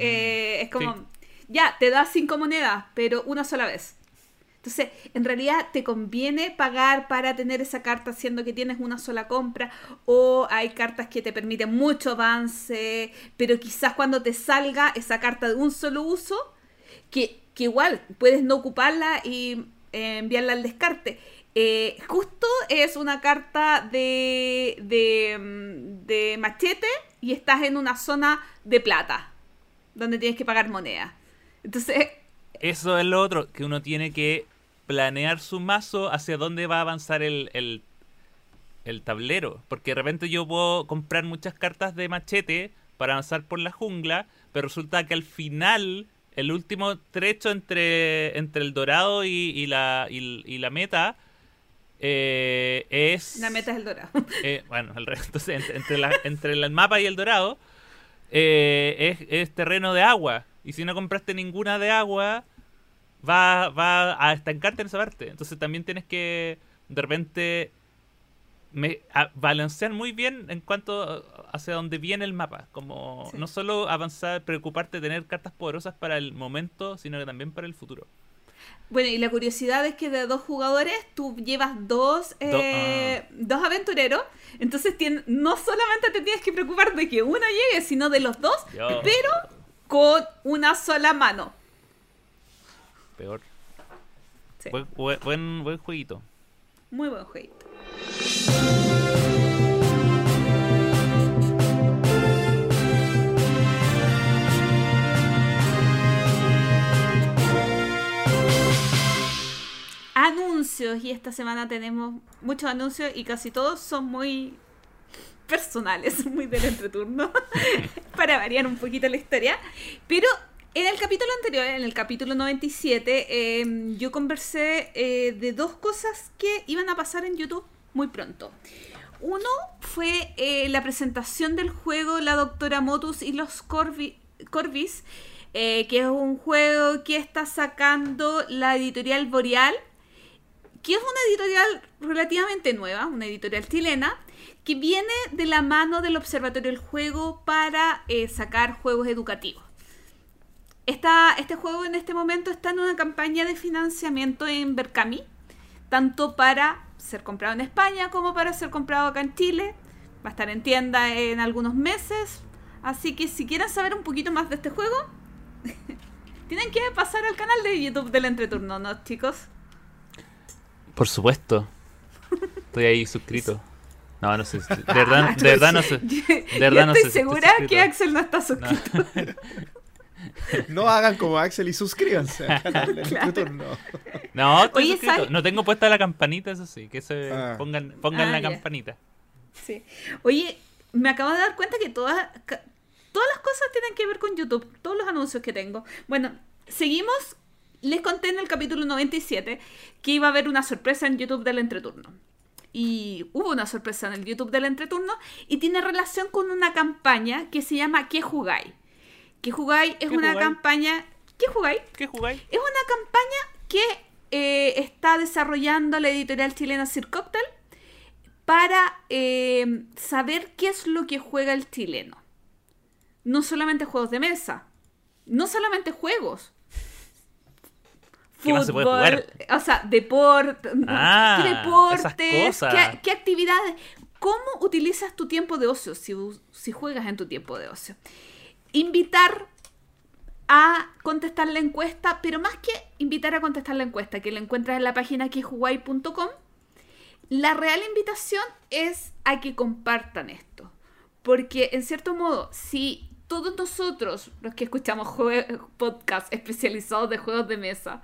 Eh, es como, sí. ya, te da cinco monedas, pero una sola vez. Entonces, en realidad te conviene pagar para tener esa carta siendo que tienes una sola compra o hay cartas que te permiten mucho avance, pero quizás cuando te salga esa carta de un solo uso, que, que igual puedes no ocuparla y eh, enviarla al descarte. Eh, justo es una carta de, de, mm, de machete y estás en una zona de plata, donde tienes que pagar moneda. Entonces, Eso es lo otro, que uno tiene que planear su mazo hacia dónde va a avanzar el, el, el tablero. Porque de repente yo puedo comprar muchas cartas de machete para avanzar por la jungla, pero resulta que al final, el último trecho entre, entre el dorado y, y la, y, y la meta eh, es... la meta es el dorado. Eh, bueno, al revés. [laughs] Entonces, entre, entre, la- entre el mapa y el dorado, eh, es, es terreno de agua. Y si no compraste ninguna de agua, va, va a estancarte en esa parte. Entonces también tienes que, de repente, me, a- balancear muy bien en cuanto hacia dónde viene el mapa. Como Sí. no solo avanzar, preocuparte de tener cartas poderosas para el momento, sino que también para el futuro. Bueno, y la curiosidad es que de dos jugadores tú llevas dos, eh, dos aventureros. Entonces tien- no solamente te tienes que preocupar de que uno llegue, sino de los dos, pero con una sola mano. Peor. Sí, Buen, buen, buen, buen jueguito. Muy buen jueguito. Y esta semana tenemos muchos anuncios y casi todos son muy personales, [laughs] muy del entreturno, [laughs] para variar un poquito la historia. Pero en el capítulo anterior, en el capítulo 97, eh, yo conversé eh, de dos cosas que iban a pasar en YouTube muy pronto. Uno fue eh, la presentación del juego La Doctora Motus y los Corvi- Corvis, eh, que es un juego que está sacando la editorial Boreal, que es una editorial relativamente nueva, una editorial chilena, que viene de la mano del Observatorio del Juego para eh, sacar juegos educativos. Esta- este juego en este momento está en una campaña de financiamiento en Berkami, tanto para ser comprado en España como para ser comprado acá en Chile. Va a estar en tienda en algunos meses. Así que si quieren saber un poquito más de este juego, [laughs] tienen que pasar al canal de YouTube del Entreturno, ¿no, chicos? Por supuesto. Estoy ahí suscrito. No, no sé. De [laughs] Ah, verdad, tú de verdad no sé. [laughs] Yo, De verdad no estoy sé estoy segura que Axel no está No. suscrito. No hagan como Axel y suscríbanse [laughs] Claro. Entreturno. No, estoy Oye, suscrito. ¿sabes? No tengo puesta la campanita, eso sí. Que se Ah. pongan, pongan Ah, la ya. campanita. Sí. Oye, me acabo de dar cuenta que todas, ca- todas las cosas tienen que ver con YouTube, todos los anuncios que tengo. Bueno, seguimos. Les conté en el capítulo 97 que iba a haber una sorpresa en YouTube del entreturno. Y hubo una sorpresa en el YouTube del entreturno y tiene relación con una campaña que se llama ¿Qué jugáis? ¿Qué jugáis? Es ¿Qué una jugáis? campaña... ¿Qué jugáis? ¿Qué jugáis? Es una campaña que eh, está desarrollando la editorial chilena Sir Cocktail para eh, saber qué es lo que juega el chileno. No solamente juegos de mesa, no solamente juegos. ¿Qué más se puede jugar? o sea, deporte, Ah, qué deportes, qué, qué actividades, cómo utilizas tu tiempo de ocio si, si juegas en tu tiempo de ocio. Invitar a contestar la encuesta, pero más que invitar a contestar la encuesta, que la encuentras en la página quejuguay.com, la real invitación es a que compartan esto. Porque en cierto modo, si todos nosotros, los que escuchamos podcasts especializados de juegos de mesa,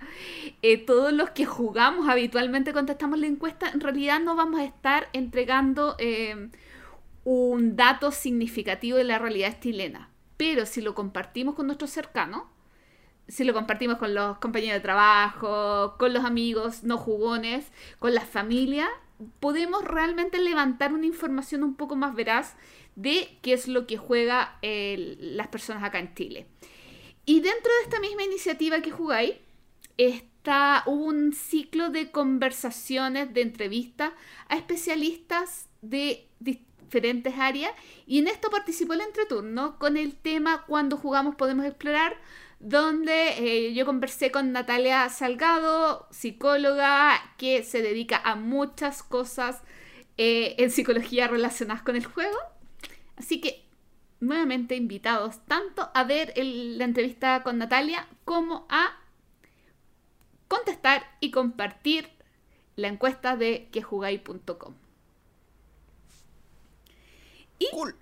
eh, todos los que jugamos habitualmente contestamos la encuesta, en realidad no vamos a estar entregando eh, un dato significativo de la realidad chilena. Pero si lo compartimos con nuestros cercanos, si lo compartimos con los compañeros de trabajo, con los amigos no jugones, con la familia, podemos realmente levantar una información un poco más veraz de qué es lo que juega las personas acá en Chile. Y dentro de esta misma iniciativa que jugáis, está un ciclo de conversaciones, de entrevistas a especialistas de diferentes áreas. Y en esto participó el entreturno con el tema Cuando jugamos podemos explorar, donde eh, yo conversé con Natalia Salgado, psicóloga que se dedica a muchas cosas eh, en psicología relacionadas con el juego. Así que nuevamente invitados tanto a ver el- la entrevista con Natalia como a contestar y compartir la encuesta de quejugáis.com. Cool.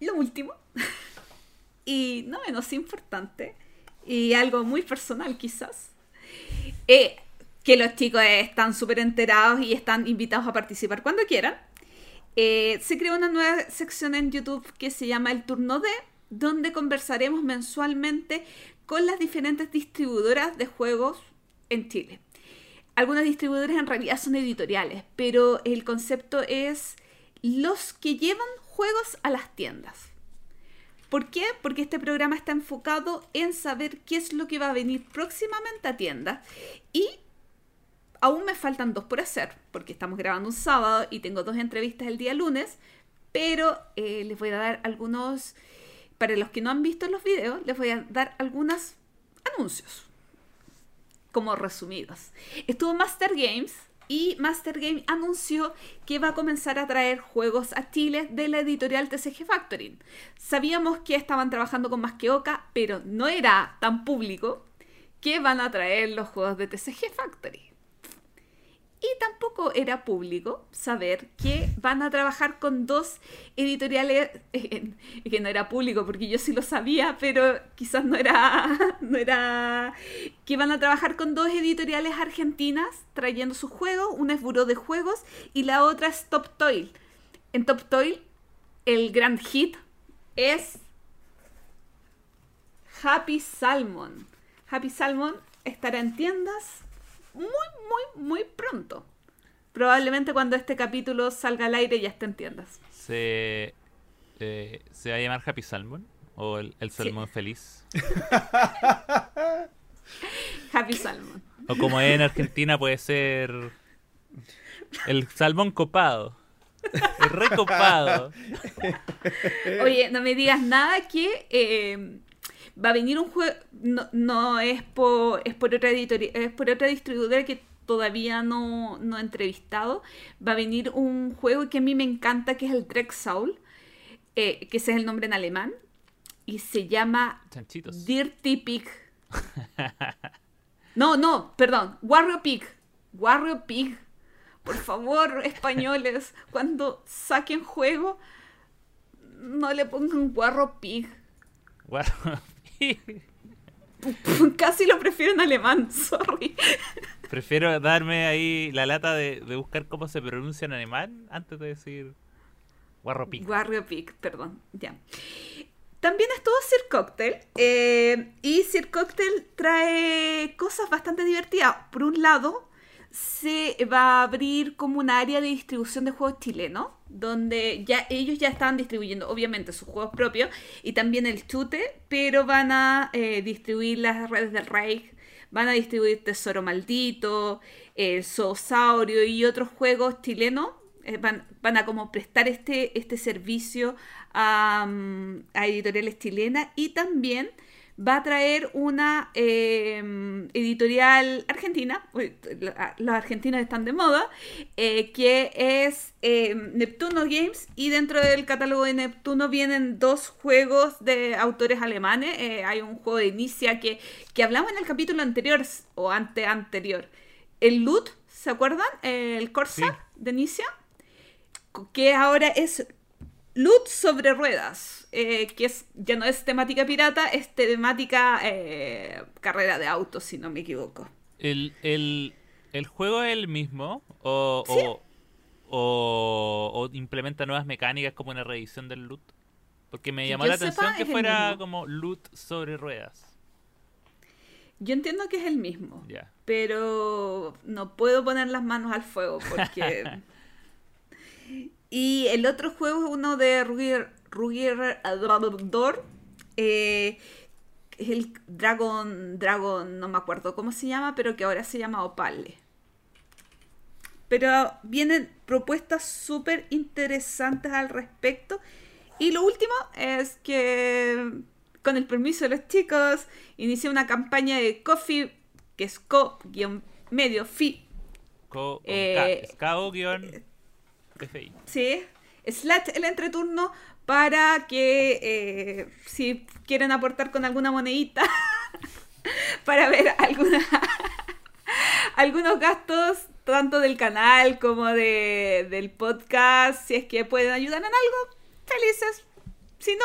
Lo último, [laughs] y no menos importante, y algo muy personal quizás, eh, que los chicos están súper enterados y están invitados a participar cuando quieran. Eh, se creó una nueva sección en YouTube que se llama El Turno D, donde conversaremos mensualmente con las diferentes distribuidoras de juegos en Chile. Algunas distribuidoras en realidad son editoriales, pero el concepto es los que llevan juegos a las tiendas. ¿Por qué? Porque este programa está enfocado en saber qué es lo que va a venir próximamente a tiendas y aún me faltan dos por hacer, porque estamos grabando un sábado y tengo dos entrevistas el día lunes, pero eh, les voy a dar algunos, para los que no han visto los videos, les voy a dar algunos anuncios. como resumidos. Estuvo Master Games y Master Game anunció que va a comenzar a traer juegos a Chile de la editorial TCG Factory. Sabíamos que estaban trabajando con más que Oca, pero no era tan público que van a traer los juegos de TCG Factory. Y tampoco era público saber que van a trabajar con dos editoriales, [laughs] que no era público porque yo sí lo sabía, pero quizás no era, [laughs] no era, que van a trabajar con dos editoriales argentinas trayendo sus juegos, una es Buró de Juegos y la otra es Top Toil. En Top Toil, el gran hit es Happy Salmon. Happy Salmon estará en tiendas muy, muy, muy pronto. Probablemente cuando este capítulo salga al aire ya esté en tiendas. ¿Se, eh, ¿se va a llamar Happy Salmon? ¿O el, salmón feliz? [laughs] Happy Salmon. O como en Argentina puede ser el salmón copado. El recopado. Oye, no me digas nada que eh, va a venir un juego, no, no es, por, es, por otra editorial, es por otra distribuidora que todavía no, no he entrevistado. Va a venir un juego que a mí me encanta, que es el Drexaul, eh, que ese es el nombre en alemán, y se llama Dirty Pig. No, no, perdón, Warrior Pig. Warrior Pig. Por favor, españoles, [laughs] cuando saquen juego, no le pongan Warrior Pig. Warrior [laughs] Casi lo prefiero en alemán, [laughs] sorry. Prefiero darme ahí la lata de, buscar cómo se pronuncia en alemán antes de decir Warropik. Warropik, perdón, ya. También estuvo Sir Cocktail. Eh, y Sir Cocktail trae cosas bastante divertidas. Por un lado, se va a abrir como un área de distribución de juegos chilenos, donde ya ellos ya están distribuyendo, obviamente, sus juegos propios y también el chute, pero van a eh, distribuir las redes del Reich, van a distribuir Tesoro Maldito, el Zoosaurio y otros juegos chilenos. Eh, van, van, a como prestar este, este servicio a, mm, a editoriales chilenas y también va a traer una em, editorial argentina, los argentinos están de moda, eh, que es em, Neptuno Games y dentro del catálogo de Neptuno vienen dos juegos de autores alemanes. Eh, hay un juego de Inicia que, que hablamos en el capítulo anterior o ante anterior. El Loot, ¿se acuerdan? El Corsa de Inicia, que ahora es Loot sobre ruedas, eh, que es, ya no es temática pirata, es temática eh, carrera de autos, si no me equivoco. ¿El, juego es el mismo? O, o, implementa nuevas mecánicas como una reedición del loot? Porque me llamó la atención que fuera como loot sobre ruedas. Yo entiendo que es el mismo, pero no puedo poner las manos al fuego porque [laughs] Y el otro juego es uno de Ruger, Ruger eh, es el Dragon, Dragon, no me acuerdo cómo se llama, pero que ahora se llama Opale. Pero vienen propuestas súper interesantes al respecto. Y lo último es que, con el permiso de los chicos, inicié una campaña de Coffee, que es co-medio fi. Co, eh, Sí, slash el entreturno para que eh, si quieren aportar con alguna monedita [laughs] para ver alguna, [laughs] algunos gastos tanto del canal como de, del podcast, si es que pueden ayudar en algo, felices. Si no,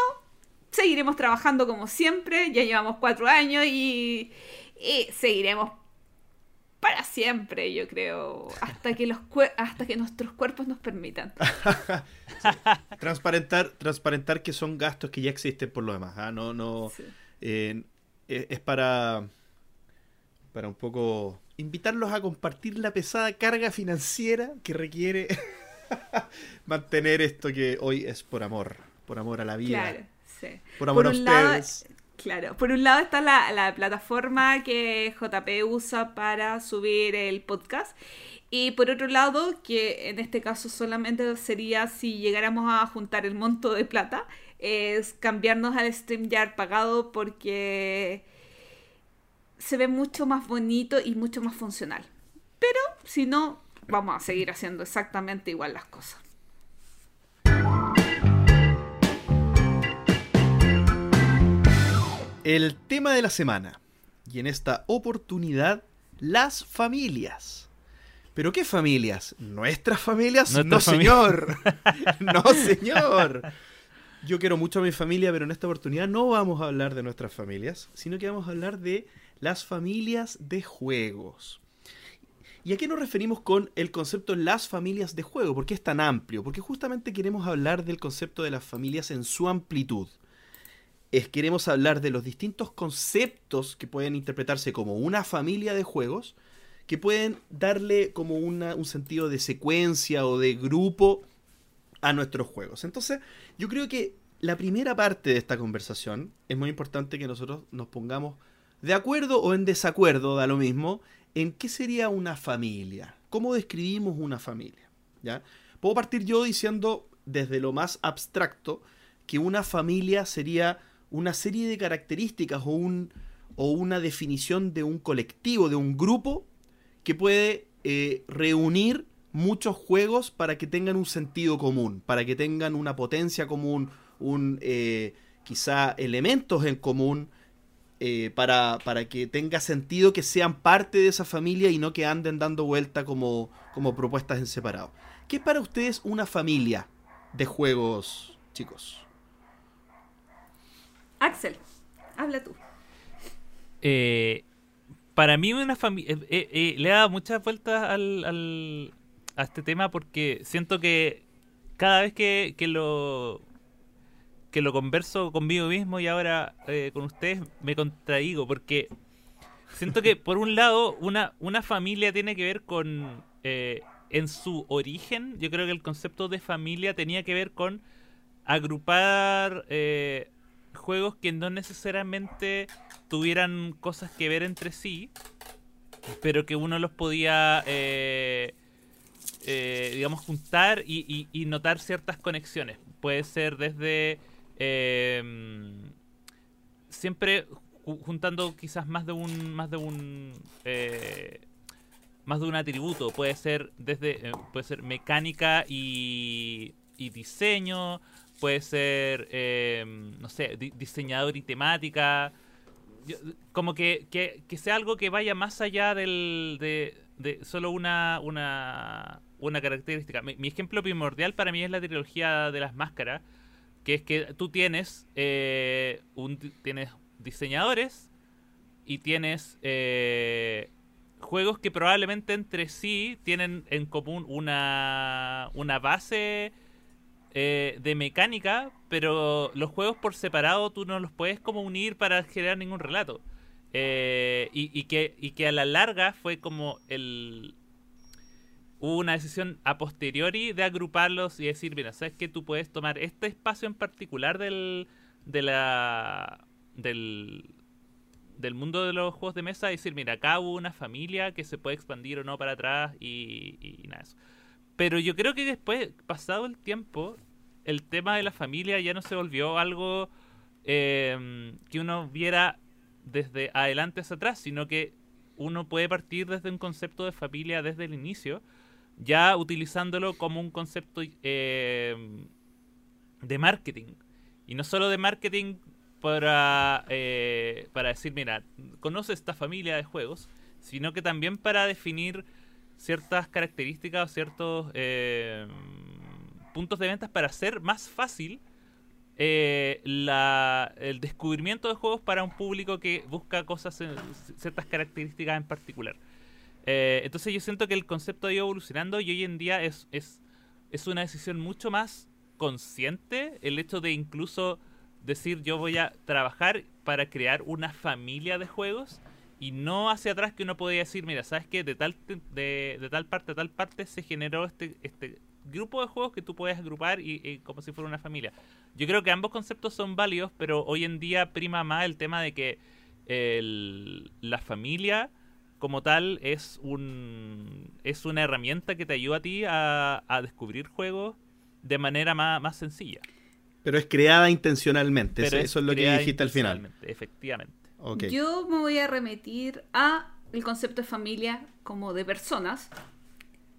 seguiremos trabajando como siempre, ya llevamos cuatro años y, y seguiremos para siempre, yo creo, hasta que los hasta que nuestros cuerpos nos permitan. [laughs] [laughs] transparentar, transparentar que son gastos que ya existen por lo demás. ¿ah? No, no, eh, e, es para, para un poco invitarlos a compartir la pesada carga financiera que requiere [laughs] mantener esto que hoy es por amor, por amor a la vida. Claro, sí. Por amor a ustedes. Claro, por un lado está la, plataforma que JP usa para subir el podcast y por otro lado, que en este caso solamente sería si llegáramos a juntar el monto de plata, es cambiarnos al StreamYard pagado porque se ve mucho más bonito y mucho más funcional. Pero si no, vamos a seguir haciendo exactamente igual las cosas. El tema de la semana. Y en esta oportunidad, las familias. ¿Pero qué familias? ¿Nuestras familias? Nuestra no, familia. señor. [laughs] no, señor. Yo quiero mucho a mi familia, pero en esta oportunidad no vamos a hablar de nuestras familias, sino que vamos a hablar de las familias de juegos. ¿Y a qué nos referimos con el concepto las familias de juego? ¿Por qué es tan amplio? Porque justamente queremos hablar del concepto de las familias en su amplitud. Es, queremos hablar de los distintos conceptos que pueden interpretarse como una familia de juegos, que pueden darle como una- un sentido de secuencia o de grupo a nuestros juegos. Entonces, yo creo que la primera parte de esta conversación es muy importante que nosotros nos pongamos de acuerdo o en desacuerdo, da lo mismo, en qué sería una familia. ¿Cómo describimos una familia? ¿Ya? Puedo partir yo diciendo desde lo más abstracto que una familia sería una serie de características o, un, o una definición de un colectivo, de un grupo que puede eh, reunir muchos juegos para que tengan un sentido común, para que tengan una potencia común, un eh, quizá elementos en común, eh, para, para que tenga sentido que sean parte de esa familia y no que anden dando vuelta como, como propuestas en separado. ¿Qué es para ustedes una familia de juegos, chicos? Axel, habla tú. Eh, para mí una familia... le he dado muchas vueltas al, al- a este tema porque siento que cada vez que, que lo que lo converso conmigo mismo y ahora eh, con ustedes me contradigo porque siento que por un lado una, una familia tiene que ver con eh, en su origen. Yo creo que el concepto de familia tenía que ver con agrupar eh, juegos que no necesariamente tuvieran cosas que ver entre sí pero que uno los podía eh, eh, digamos juntar y, y- y notar ciertas conexiones. Puede ser desde eh, siempre ju- juntando quizás más de un más de un eh, más de un atributo. Puede ser desde puede ser mecánica y diseño puede ser eh, no sé di- diseñador y temática como que, que, que sea algo que vaya más allá del, de, de solo una, una, una característica. Mi, mi ejemplo primordial para mí es la trilogía de las máscaras, que es que tú tienes, eh, un, tienes diseñadores y tienes eh, juegos que probablemente entre sí tienen en común una, una base eh, de mecánica, pero los juegos por separado tú no los puedes como unir para generar ningún relato. Eh, y, que, a la larga fue como el... Hubo una decisión a posteriori de agruparlos y decir, mira, sabes que tú puedes tomar este espacio en particular del, de la, del, mundo de los juegos de mesa y decir, mira, acá hubo una familia que se puede expandir o no para atrás y, y nada eso. Pero yo creo que después, pasado el tiempo, el tema de la familia ya no se volvió algo eh, que uno viera desde adelante hacia atrás, sino que uno puede partir desde un concepto de familia desde el inicio, ya utilizándolo como un concepto eh, de marketing. Y no solo de marketing para, eh, para decir, mira, conoce esta familia de juegos, sino que también para definir ciertas características ciertos eh, puntos de ventas para hacer más fácil eh, la- el descubrimiento de juegos para un público que busca cosas, en- ciertas características en particular. Eh, entonces yo siento que el concepto ha ido evolucionando y hoy en día es, es, es una decisión mucho más consciente el hecho de incluso decir yo voy a trabajar para crear una familia de juegos y no hacia atrás que uno podía decir, mira, ¿sabes qué? De tal, de, de tal parte a tal parte se generó este, este grupo de juegos que tú puedes agrupar y, y como si fuera una familia. Yo creo que ambos conceptos son válidos, pero hoy en día prima más el tema de que el- la familia como tal es un es una herramienta que te ayuda a ti a, a descubrir juegos de manera más, más sencilla. Pero es creada intencionalmente, Pero eso es lo que dijiste al final. Efectivamente. Ok. Yo me voy a remitir a el concepto de familia como de personas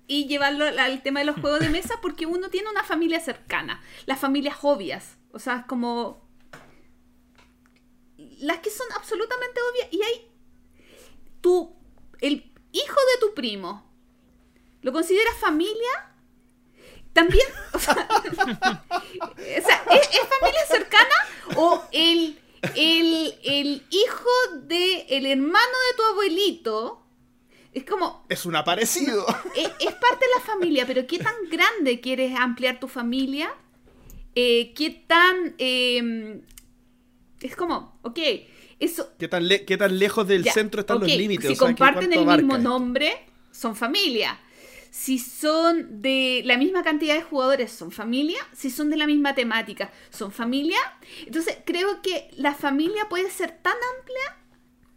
y llevarlo al- tema de los juegos de [laughs] mesa porque uno tiene una familia cercana, las familias obvias, o sea, como las que son absolutamente obvias y hay tu el hijo de tu primo ¿Lo consideras familia? También, o sea, [laughs] o sea, ¿es, es familia cercana o el, el, el hijo del el hermano de tu abuelito? Es como, Es un aparecido. es, es parte de la familia, pero ¿qué tan grande quieres ampliar tu familia? Eh, ¿Qué tan... eh, es como, ok, eso... ¿Qué tan, le- qué tan lejos del ya, centro están los límites? Si O sea, ¿qué- comparten el mismo esto? nombre, son familia. Si son de la misma cantidad de jugadores, son familia. Si son de la misma temática, son familia. Entonces, creo que la familia puede ser tan amplia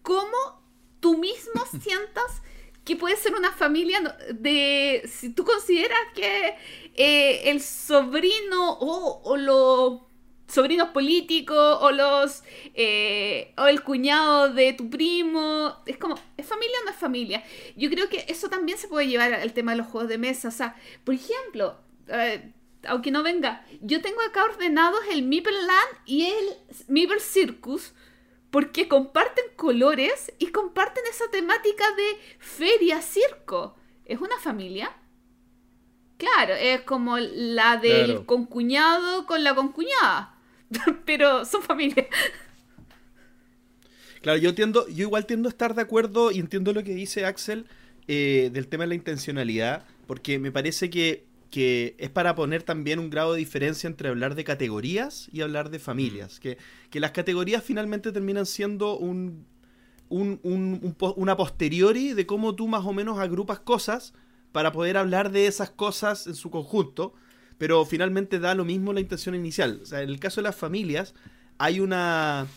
como tú mismo [laughs] sientas que puede ser una familia de... Si tú consideras que eh, el sobrino o, o los sobrinos políticos o los eh, o el cuñado de tu primo es como es familia o no es familia yo creo que eso también se puede llevar al tema de los juegos de mesa o sea por ejemplo eh, aunque no venga yo tengo acá ordenados el Meeple Land y el Meeple Circus porque comparten colores y comparten esa temática de feria, circo. ¿Es una familia? Claro, es como la del Claro. concuñado con la concuñada. [laughs] Pero son familia. Claro, yo entiendo, yo igual tiendo a estar de acuerdo y entiendo lo que dice Axel eh, del tema de la intencionalidad, porque me parece que, que es para poner también un grado de diferencia entre hablar de categorías y hablar de familias. Que, que las categorías finalmente terminan siendo un, un- un- un una posteriori de cómo tú más o menos agrupas cosas para poder hablar de esas cosas en su conjunto, pero finalmente da lo mismo la intención inicial. O sea, en el caso de las familias, hay una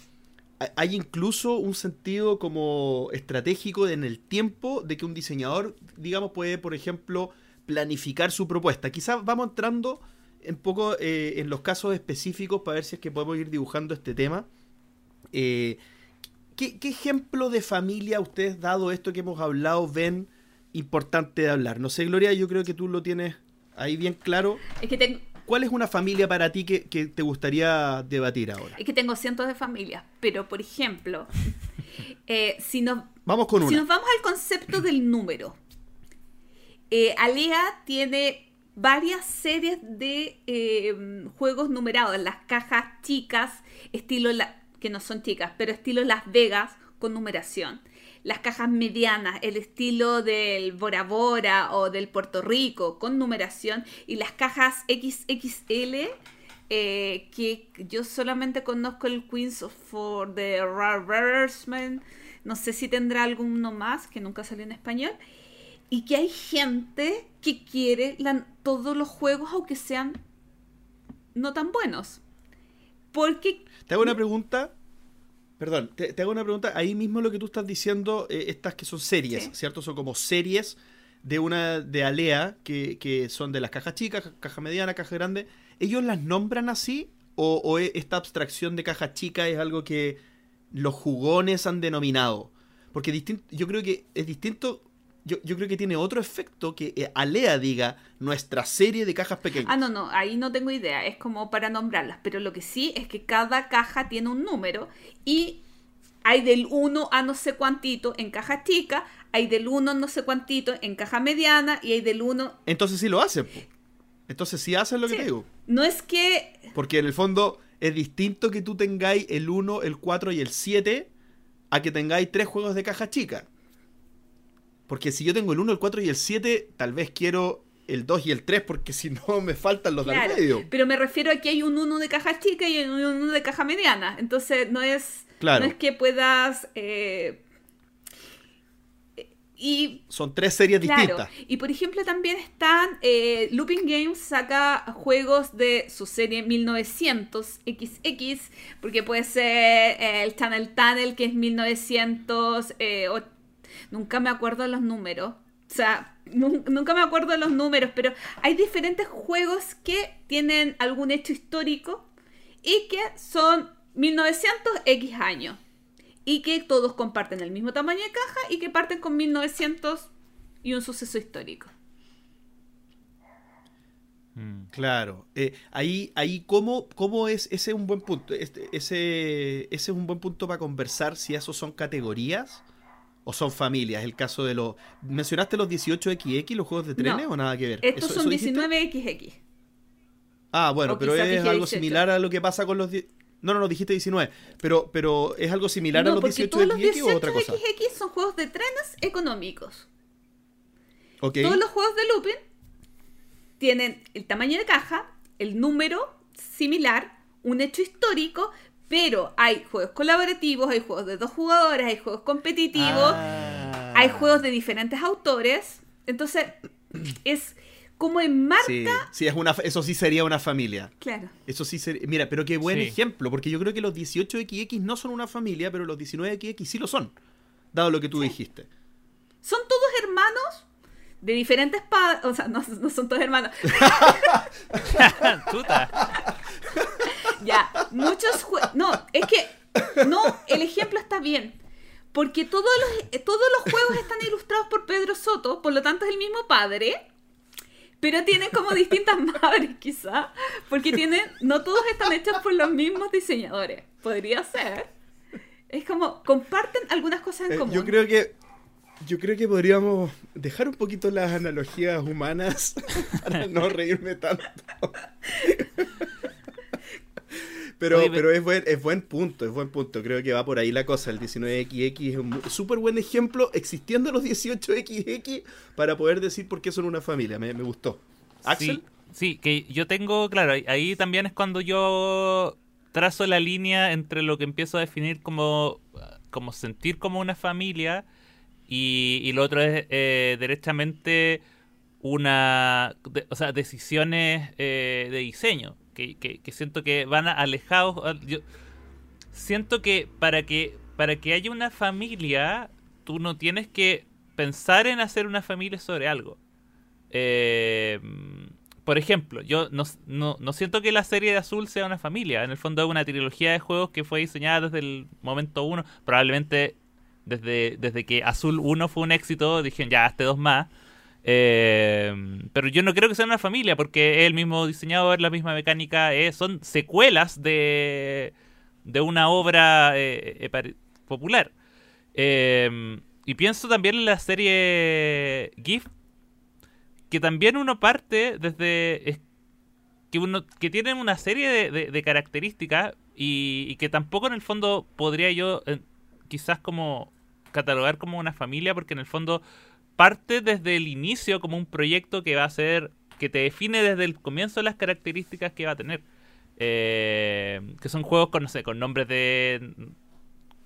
hay- incluso un sentido como estratégico en el tiempo de que un diseñador, digamos, puede, por ejemplo, planificar su propuesta. Quizás vamos entrando un poco eh, en los casos específicos para ver si es que podemos ir dibujando este tema. Eh, ¿qué, qué ejemplo de familia ustedes, dado esto que hemos hablado, ven importante de hablar? No sé, Gloria, yo creo que tú lo tienes ahí bien claro. Es que, tengo, ¿Cuál es una familia para ti que, que te gustaría debatir ahora? es que tengo cientos de familias. Pero, por ejemplo, [laughs] eh, si nos Vamos con Si una. nos vamos al concepto del número, eh, Alea tiene varias series de eh, juegos numerados, las cajas chicas, estilo la- que no son chicas, pero estilo Las Vegas con numeración. Las cajas medianas, el estilo del Bora Bora o del Puerto Rico con numeración. Y las cajas XXL, eh, que yo solamente conozco el Queens for the Reversement. No sé si tendrá alguno más que nunca salió en español. Y que hay gente que quiere todos los juegos, aunque sean no tan buenos. Porque Te hago una pregunta. Perdón, te, te hago una pregunta. Ahí mismo lo que tú estás diciendo, eh, estas que son series, Sí. ¿cierto? Son como series de una de Alea, que, que son de las cajas chicas, ca- caja mediana, caja grande. ¿Ellos las nombran así? ¿O, o e- esta abstracción de caja chica es algo que los jugones han denominado? Porque distin- yo creo que es distinto. Yo, yo creo que tiene otro efecto que eh, Alea diga nuestra serie de cajas pequeñas. Ah, no, no, ahí no tengo idea, es como para nombrarlas, pero lo que sí es que cada caja tiene un número y hay del 1 a no sé cuantito en caja chica, hay del 1 no sé cuantito en caja mediana y hay del 1... Entonces sí lo hacen. po. Entonces sí hacen lo que te digo. No es que... Porque en el fondo es distinto que tú tengáis el 1, el 4 y el 7 a que tengáis tres juegos de caja chica. Porque si yo tengo el 1, el 4 y el 7, tal vez quiero el 2 y el 3 porque si no me faltan los Claro, del medio. pero me refiero a que hay un 1 de caja chica y un 1 de caja mediana, entonces no es, Claro. no es que puedas... eh, y Son tres series Claro, distintas. y por ejemplo también están, eh, Looping Games saca juegos de su serie 1900 XX, porque puede ser el Channel Tunnel, que es 1900, eh, nunca me acuerdo de los números, o sea, nun- nunca me acuerdo de los números, pero hay diferentes juegos que tienen algún hecho histórico y que son 1900 X años. y que todos comparten el mismo tamaño de caja y que parten con 1900 y un suceso histórico. Mm. Claro, eh, ahí, ahí ¿cómo, ¿cómo, es? Ese es un buen punto. Este, ese, ese es un buen punto para conversar si esos son categorías o son familias. El caso de los. ¿Mencionaste los 18XX, los juegos de trenes o nada que ver? Estos son 19XX. Ah, bueno, pero es algo similar a lo que pasa con los. No, no, no, dijiste 19. Pero, pero ¿es algo similar a los 18XX o otra cosa? Los 18XX son juegos de trenes económicos. Todos los juegos de looping tienen el tamaño de caja, el número similar, un hecho histórico, pero hay juegos colaborativos, hay juegos de dos jugadores, hay juegos competitivos, ah. hay juegos de diferentes autores. Entonces, es como en marca. Sí, es una, eso sí sería una familia. Claro. Eso sí sería. Mira, pero qué buen ejemplo, porque yo creo que los 18XX no son una familia, pero los 19XX sí lo son, dado lo que tú dijiste. Son todos hermanos de diferentes padres. O sea, no, son todos hermanos. [laughs] [laughs] ya, muchos juegos. No, es que. No, el ejemplo está bien. Porque todos los, todos los juegos están ilustrados por Pedro Soto, por lo tanto es el mismo padre. Pero tienen como distintas [laughs] madres, quizá. Porque tienen. No todos están hechos por los mismos diseñadores. Podría ser. Es como. Comparten algunas cosas en eh, común. Yo creo que yo creo que podríamos dejar un poquito las analogías humanas [laughs] para no reírme tanto. Pero, pero es, buen, es buen punto, es buen punto. Creo que va por ahí la cosa. El 19XX es un súper buen ejemplo, existiendo los 18XX, para poder decir por qué son una familia. Me, gustó. ¿Axel? Sí, que yo tengo, claro, ahí también es cuando yo trazo la línea entre lo que empiezo a definir como, como sentir como una familia y, lo otro es eh, derechamente una, o sea, decisiones eh, de diseño que, que, siento que van alejados. Yo siento que para que para que haya una familia, tú no tienes que pensar en hacer una familia sobre algo. Eh, por ejemplo, yo no, no, siento que la serie de Azul sea una familia. En el fondo es una trilogía de juegos que fue diseñada desde el momento uno. Probablemente desde, desde que Azul 1 fue un éxito, dijeron ya, hazte dos más. Eh, pero yo no creo que sea una familia, porque es el mismo diseñador, la misma mecánica, eh, son secuelas de, de una obra eh, popular. y pienso también en la serie GIF, que también uno parte desde... que, uno, que tienen una serie de, características y, y, que tampoco en el fondo podría yo quizás como catalogar como una familia porque en el fondo parte desde el inicio como un proyecto que va a ser, que te define desde el comienzo las características que va a tener. Eh, que son juegos con, no sé, con nombres de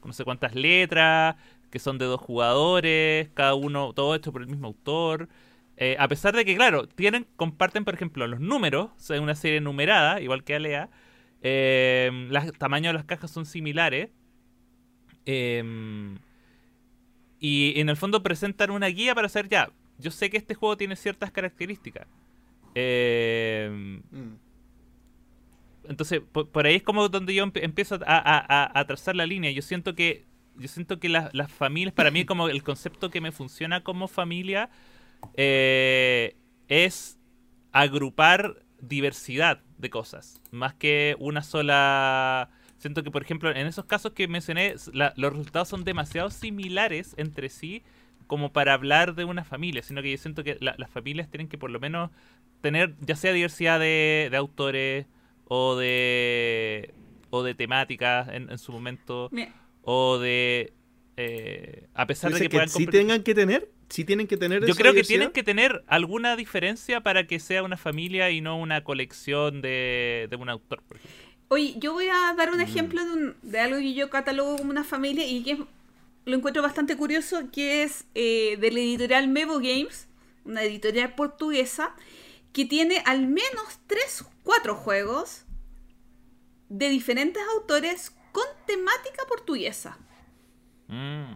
no sé cuántas letras, que son de dos jugadores, cada uno, todo hecho por el mismo autor. Eh, a pesar de que, claro, tienen, comparten, por ejemplo, los números, o una serie numerada, igual que Alea. Eh, los tamaños de las cajas son similares. Eh, y en el fondo presentan una guía para hacer ya, yo sé que este juego tiene ciertas características. Eh, mm. Entonces, por, ahí es como donde yo empiezo a, trazar la línea. Yo siento que yo siento que las familias, para mí como el concepto que me funciona como familia eh, es agrupar diversidad de cosas, más que una sola Siento que, por ejemplo, en esos casos que mencioné, los resultados son demasiado similares entre sí como para hablar de una familia, sino que yo siento que las familias tienen que por lo menos tener ya sea diversidad de, autores o de o de temáticas en, su momento o de eh, a pesar de que, puedan sí tengan que tener sí tienen que tener yo creo que tienen que tener alguna diferencia para que sea una familia y no una colección de, de un autor por ejemplo Oye, yo voy a dar un mm. ejemplo de, algo que yo catalogo como una familia y que lo encuentro bastante curioso, que es eh, de la editorial Mevo Games, una editorial portuguesa, que tiene al menos 3, 4 juegos de diferentes autores con temática portuguesa. Mm.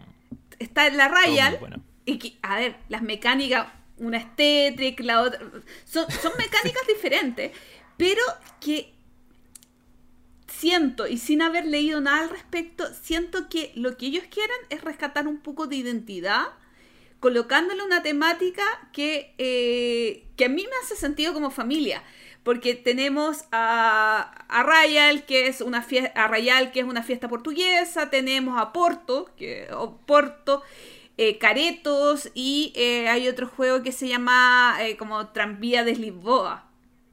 Está en la Rayal, y que, a ver, las mecánicas, una es la otra, son mecánicas [laughs] diferentes, pero que siento, y sin haber leído nada al respecto, siento que lo que ellos quieren es rescatar un poco de identidad, colocándole una temática que, eh, que a mí me hace sentido como familia. Porque tenemos a, a Rayal, que es una fiesta, a Rayal, que es una fiesta portuguesa, tenemos a Porto, que, o Porto, eh, Caretos, y eh, hay otro juego que se llama como Tranvía de Lisboa.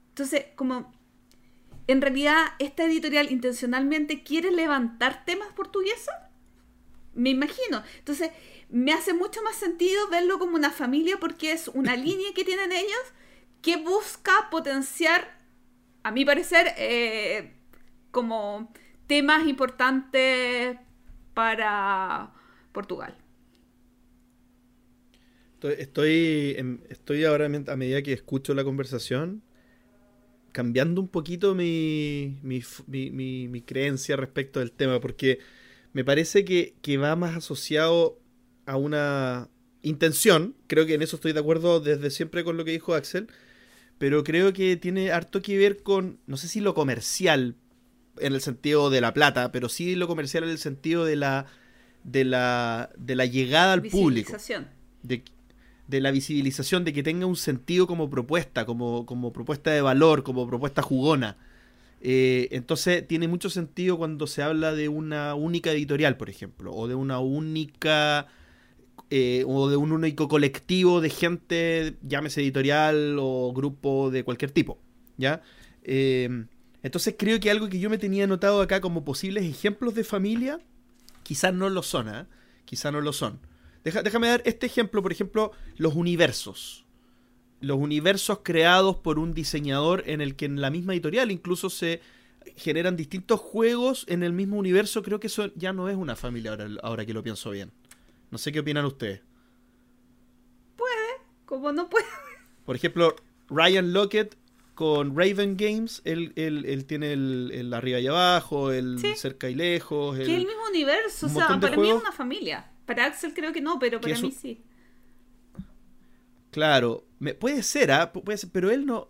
Entonces, como en realidad esta editorial intencionalmente quiere levantar temas portugueses, me imagino. Entonces, me hace mucho más sentido verlo como una familia porque es una [laughs] línea que tienen ellos que busca potenciar, a mi parecer, eh, como temas importantes para Portugal. Estoy, estoy, ahora, a medida que escucho la conversación, cambiando un poquito mi, mi, mi- mi- mi creencia respecto del tema, porque me parece que, que va más asociado a una intención, creo que en eso estoy de acuerdo desde siempre con lo que dijo Axel, pero creo que tiene harto que ver con, no sé si lo comercial en el sentido de la plata, pero sí lo comercial en el sentido de la, de la, de la llegada al público. De, de la visibilización, de que tenga un sentido como propuesta, como, como propuesta de valor, como propuesta jugona. Eh, entonces tiene mucho sentido cuando se habla de una única editorial, por ejemplo, o de una única eh, o de un único colectivo de gente, llámese editorial o grupo de cualquier tipo, ¿ya? Eh, entonces creo que algo que yo me tenía anotado acá como posibles ejemplos de familia, quizás no lo son, ¿ah? Quizás no lo son. Deja- déjame dar este ejemplo, por ejemplo, los universos. Los universos creados por un diseñador en el que en la misma editorial incluso se generan distintos juegos en el mismo universo. Creo que eso ya no es una familia ahora, ahora que lo pienso bien. No sé qué opinan ustedes. Como no puede. Por ejemplo, Ryan Lockett con Raven Games, él, él- él tiene el, el arriba y abajo, el Sí. cerca y lejos. Que el- es el mismo universo. O sea, para mí es una familia. Para Axel creo que no, pero para mí un- sí. Claro, me- puede ser, ¿ah? Pu- puede ser, pero él no.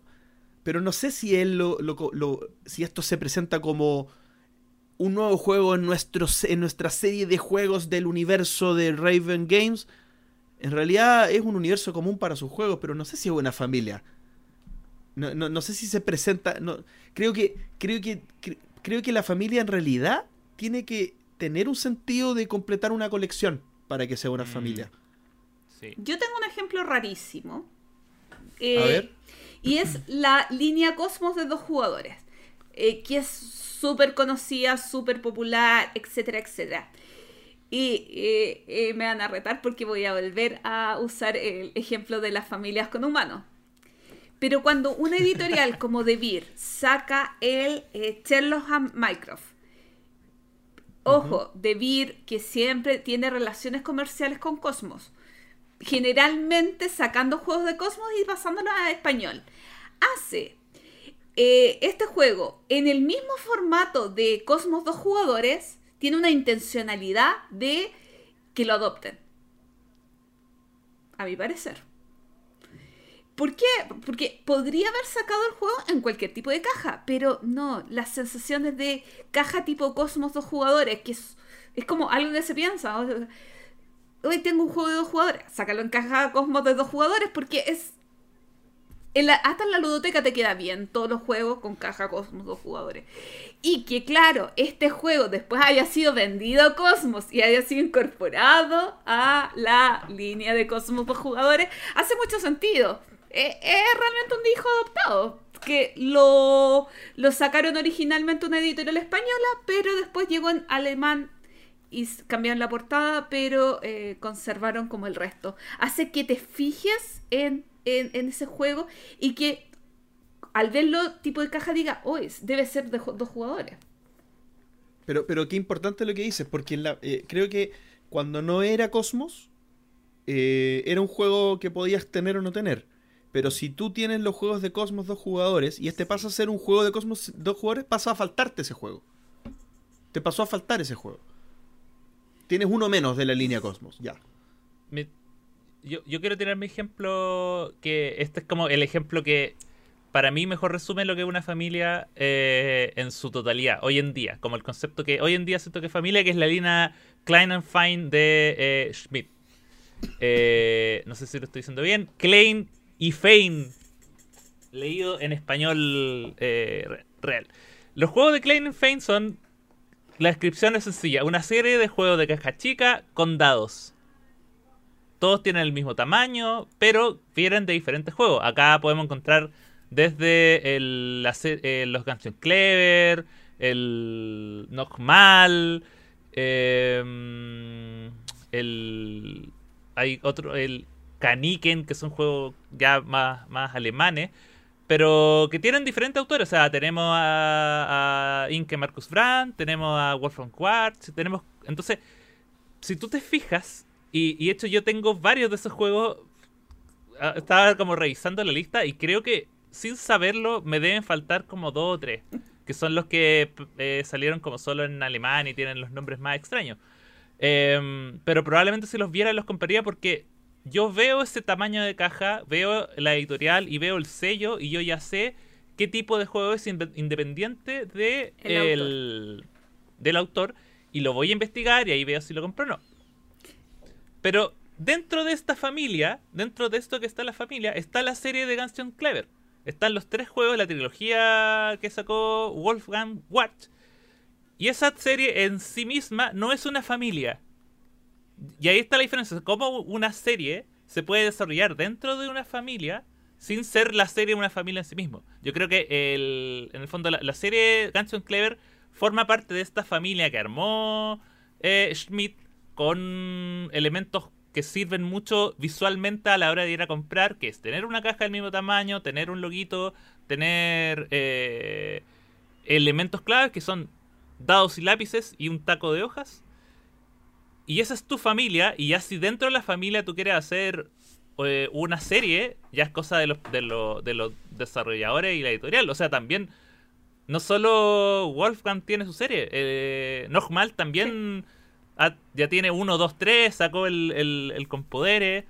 Pero no sé si él lo, lo co- lo- si esto se presenta como un nuevo juego en, nuestro, en nuestra serie de juegos del universo de Raven Games. En realidad es un universo común para sus juegos, pero no sé si es una familia. No, no- no sé si se presenta. No, creo que. Creo que. cre- creo que la familia en realidad tiene que tener un sentido de completar una colección para que sea una Mm. familia. Sí. Yo tengo un ejemplo rarísimo. Eh, A ver. Y es la línea Cosmos de dos jugadores. eh, que es súper conocida, súper popular, etcétera, etcétera. Y eh, eh, me van a retar porque voy a volver a usar el ejemplo de las familias con humanos. Pero cuando una editorial [laughs] como De Beer saca el eh, Sherlock and Mycroft, ojo, De Beer que siempre tiene relaciones comerciales con Cosmos, generalmente sacando juegos de Cosmos y pasándolos a español, hace eh, este juego en el mismo formato de Cosmos dos jugadores, tiene una intencionalidad de que lo adopten. A mi parecer. ¿Por qué? Porque podría haber sacado el juego en cualquier tipo de caja, pero no, las sensaciones de caja tipo Cosmos dos jugadores, que es, es como algo que se piensa. Hoy tengo un juego de dos jugadores, sácalo en caja Cosmos de dos jugadores porque es... en la- hasta en la ludoteca te queda bien todos los juegos con caja Cosmos dos jugadores. Y que claro, este juego después haya sido vendido a Cosmos y haya sido incorporado a la línea de Cosmos dos jugadores, hace mucho sentido. Eh, Es, realmente un hijo adoptado. Que lo, lo sacaron originalmente una editorial española, pero después llegó en alemán y cambiaron la portada, pero eh, conservaron como el resto. Hace que te fijes en, en, ese juego y que al verlo tipo de caja diga, oh, debe ser de dos jugadores. Pero, pero qué importante lo que dices, porque eh, creo que cuando no era Cosmos, era un juego que podías tener o no tener. Pero si tú tienes los juegos de Cosmos dos jugadores y este pasa a ser un juego de Cosmos dos jugadores, pasa a faltarte ese juego. Te pasó a faltar ese juego. Tienes uno menos de la línea Cosmos, ya. Me- yo, yo quiero tirar mi ejemplo, que este es como el ejemplo que para mí mejor resume lo que es una familia eh, en su totalidad, hoy en día, como el concepto que hoy en día siento que familia, que es la línea Klein and Fine de eh, Schmidt. Eh, no sé si lo estoy diciendo bien. Klein y Fein, leído en español eh, real. Los juegos de Klein y Fein son, la descripción es sencilla, una serie de juegos de caja chica con dados. Todos tienen el mismo tamaño, pero vienen de diferentes juegos. Acá podemos encontrar desde el, eh, los Gungeon Clever, el Nogmal, eh, el hay otro, el Kaniken, que son juegos ya más, más alemanes, pero que tienen diferentes autores. O sea, tenemos a, a Inke Marcus Brandt, tenemos a Wolfgang Quartz, tenemos. Entonces, si tú te fijas, y, y hecho yo tengo varios de esos juegos, ah, estaba como revisando la lista y creo que sin saberlo me deben faltar como dos o tres, que son los que eh, salieron como solo en alemán y tienen los nombres más extraños. Em, pero probablemente si los viera los compraría porque yo veo ese tamaño de caja, veo la editorial y veo el sello y yo ya sé qué tipo de juego es inde- independiente de El el- del autor y lo voy a investigar y ahí veo si lo compro o no. Pero dentro de esta familia, dentro de esto que está la familia, está la serie de Gunston Clever. Están los tres juegos de la trilogía que sacó Wolfgang Watch. Y esa serie en sí misma no es una familia. Y ahí está la diferencia. Cómo una serie se puede desarrollar dentro de una familia sin ser la serie una familia en sí mismo. Yo creo que el, en el fondo la, la serie Gunston Clever forma parte de esta familia que armó eh, Schmidt con elementos que sirven mucho visualmente a la hora de ir a comprar, que es tener una caja del mismo tamaño, tener un loguito, tener eh, elementos claves que son dados y lápices y un taco de hojas. Y esa es tu familia, y ya si dentro de la familia tú quieres hacer eh, una serie, ya es cosa de los, de, los, de los desarrolladores y la editorial. O sea, también, no solo Wolfgang tiene su serie, eh, Nogmal también ha- ya tiene 1, 2, 3, sacó el, el, el Compodere.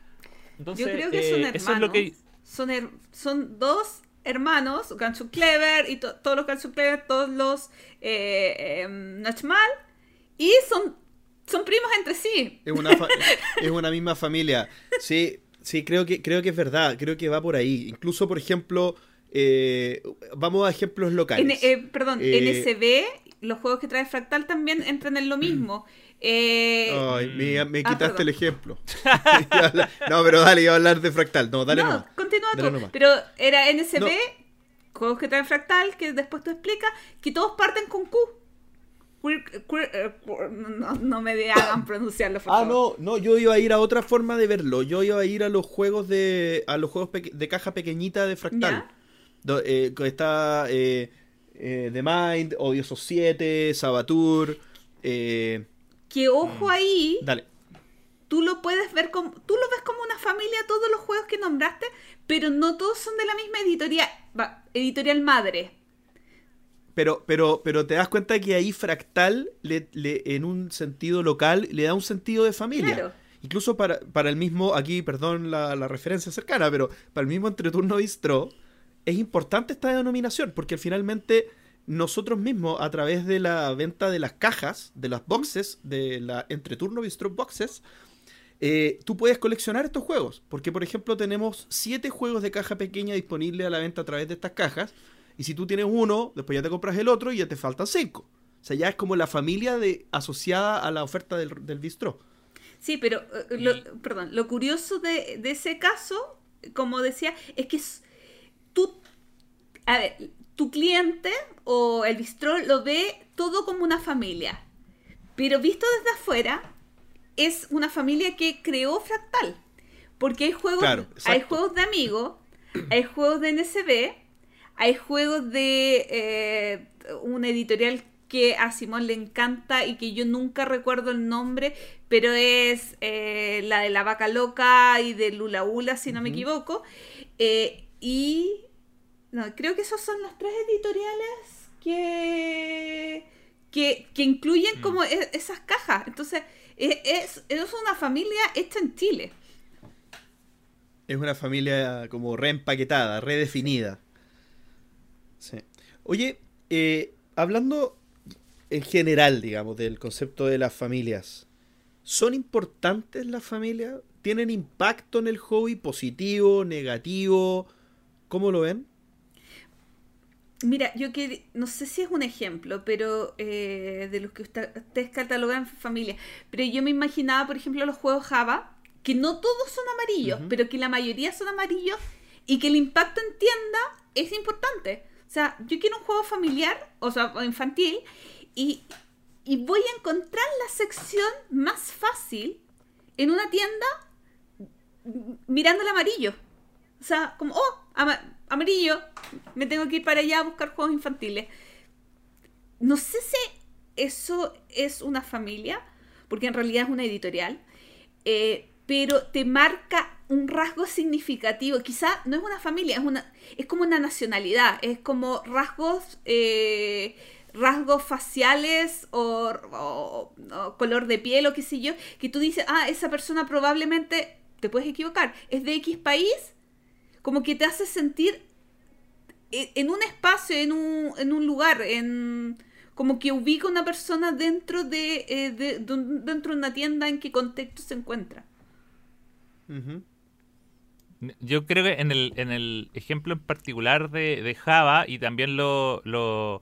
Entonces, Yo creo que son eh, hermanos. eso es lo que... son, her- son dos hermanos, Gansu Clever y to- todos los Gansu Clever, todos los eh, em, Nachmal, y son, son primos entre sí. Es una, es una misma familia. Sí, sí, creo que, creo que es verdad. Creo que va por ahí. Incluso, por ejemplo, eh, vamos a ejemplos locales. N- eh, perdón, Eh, NSB, los juegos que trae Fractal también entran en lo mismo. [clears throat] Eh, Ay, me, me Ah, quitaste perdón. el ejemplo. [laughs] no, pero dale, iba a hablar de Fractal. No, dale no, nomás. continúa Dale tú. nomás. Pero era NSB, No. juegos que traen Fractal, que después tú explicas, que todos parten con Q. Queer- queer- eh, queer- no, no me hagan pronunciarlo, por Ah, favor. no, no, yo iba a ir a otra forma de verlo. Yo iba a ir a los juegos de. a los juegos de caja pequeñita de Fractal. Do- eh, está eh, eh, The Mind, Odiosos 7, Sabatur. Eh, Que ojo ahí, dale. tú lo puedes ver como, tú lo ves como una familia, todos los juegos que nombraste, pero no todos son de la misma editorial, editorial madre. Pero, pero, pero te das cuenta que ahí Fractal, le, le- en un sentido local, le da un sentido de familia. Claro. Incluso para, para el mismo, aquí, perdón la, la referencia cercana, pero para el mismo Entreturno Bistro, es importante esta denominación, porque finalmente nosotros mismos, a través de la venta de las cajas, de las boxes, de la Entreturno Bistro Boxes, eh, tú puedes coleccionar estos juegos. Porque, por ejemplo, tenemos siete juegos de caja pequeña disponibles a la venta a través de estas cajas. Y si tú tienes uno, después ya te compras el otro y ya te faltan cinco. O sea, ya es como la familia de, asociada a la oferta del, del bistro. Sí, pero, eh, lo- Y- perdón, lo curioso de, de ese caso, como decía, es que tú, a ver, tu cliente o el bistró lo ve todo como una familia, pero visto desde afuera, es una familia que creó Fractal, porque hay juegos, Claro, hay juegos de amigos, hay juegos de NSB, hay juegos de eh, una editorial que a Simón le encanta y que yo nunca recuerdo el nombre, pero es eh, la de la vaca loca y de Lula Ula, si no me equivoco. Eh, y no, creo que esos son las tres editoriales que, que, que incluyen Mm. como e- esas cajas. Entonces, e- es, es una familia hecha en Chile. Es una familia como reempaquetada, redefinida. Oye, eh, hablando en general, digamos, del concepto de las familias, ¿son importantes las familias? ¿Tienen impacto en el hobby positivo, negativo? ¿Cómo lo ven? Mira, yo que no sé si es un ejemplo, pero eh, de los que ustedes catalogan familia, pero yo me imaginaba, por ejemplo, los juegos Java, que no todos son amarillos, pero que la mayoría son amarillos y que el impacto en tienda es importante. O sea, yo quiero un juego familiar, o sea, infantil, y, y voy a encontrar la sección más fácil en una tienda mirando el amarillo. O sea, como, oh, amarillo, me tengo que ir para allá a buscar juegos infantiles. No sé si eso es una familia, porque en realidad es una editorial, eh, pero te marca un rasgo significativo. Quizá no es una familia, es, una, es como una nacionalidad, es como rasgos, eh, rasgos faciales o, color de piel o qué sé yo, que tú dices, ah, esa persona probablemente, te puedes equivocar, es de X país, como que te hace sentir e, en un espacio, en un, en un lugar, en como que ubica una persona dentro de, eh, dentro de una tienda en qué contexto se encuentra. Yo creo que en el, en el ejemplo en particular de, Java, y también lo, lo,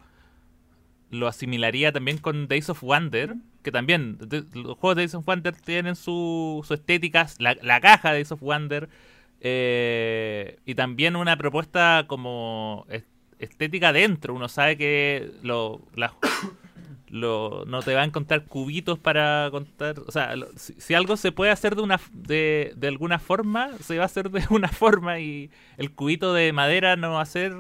asimilaría también con Days of Wonder, que también los juegos de Days of Wonder tienen su, su estética, la, la, caja de Days of Wonder, eh, y también una propuesta como estética dentro. Uno sabe que lo, lo, no te va a encontrar cubitos para contar. O sea, si, algo se puede hacer de, una, de, de, alguna forma, se va a hacer de [laughs] una forma y el cubito de madera no va a ser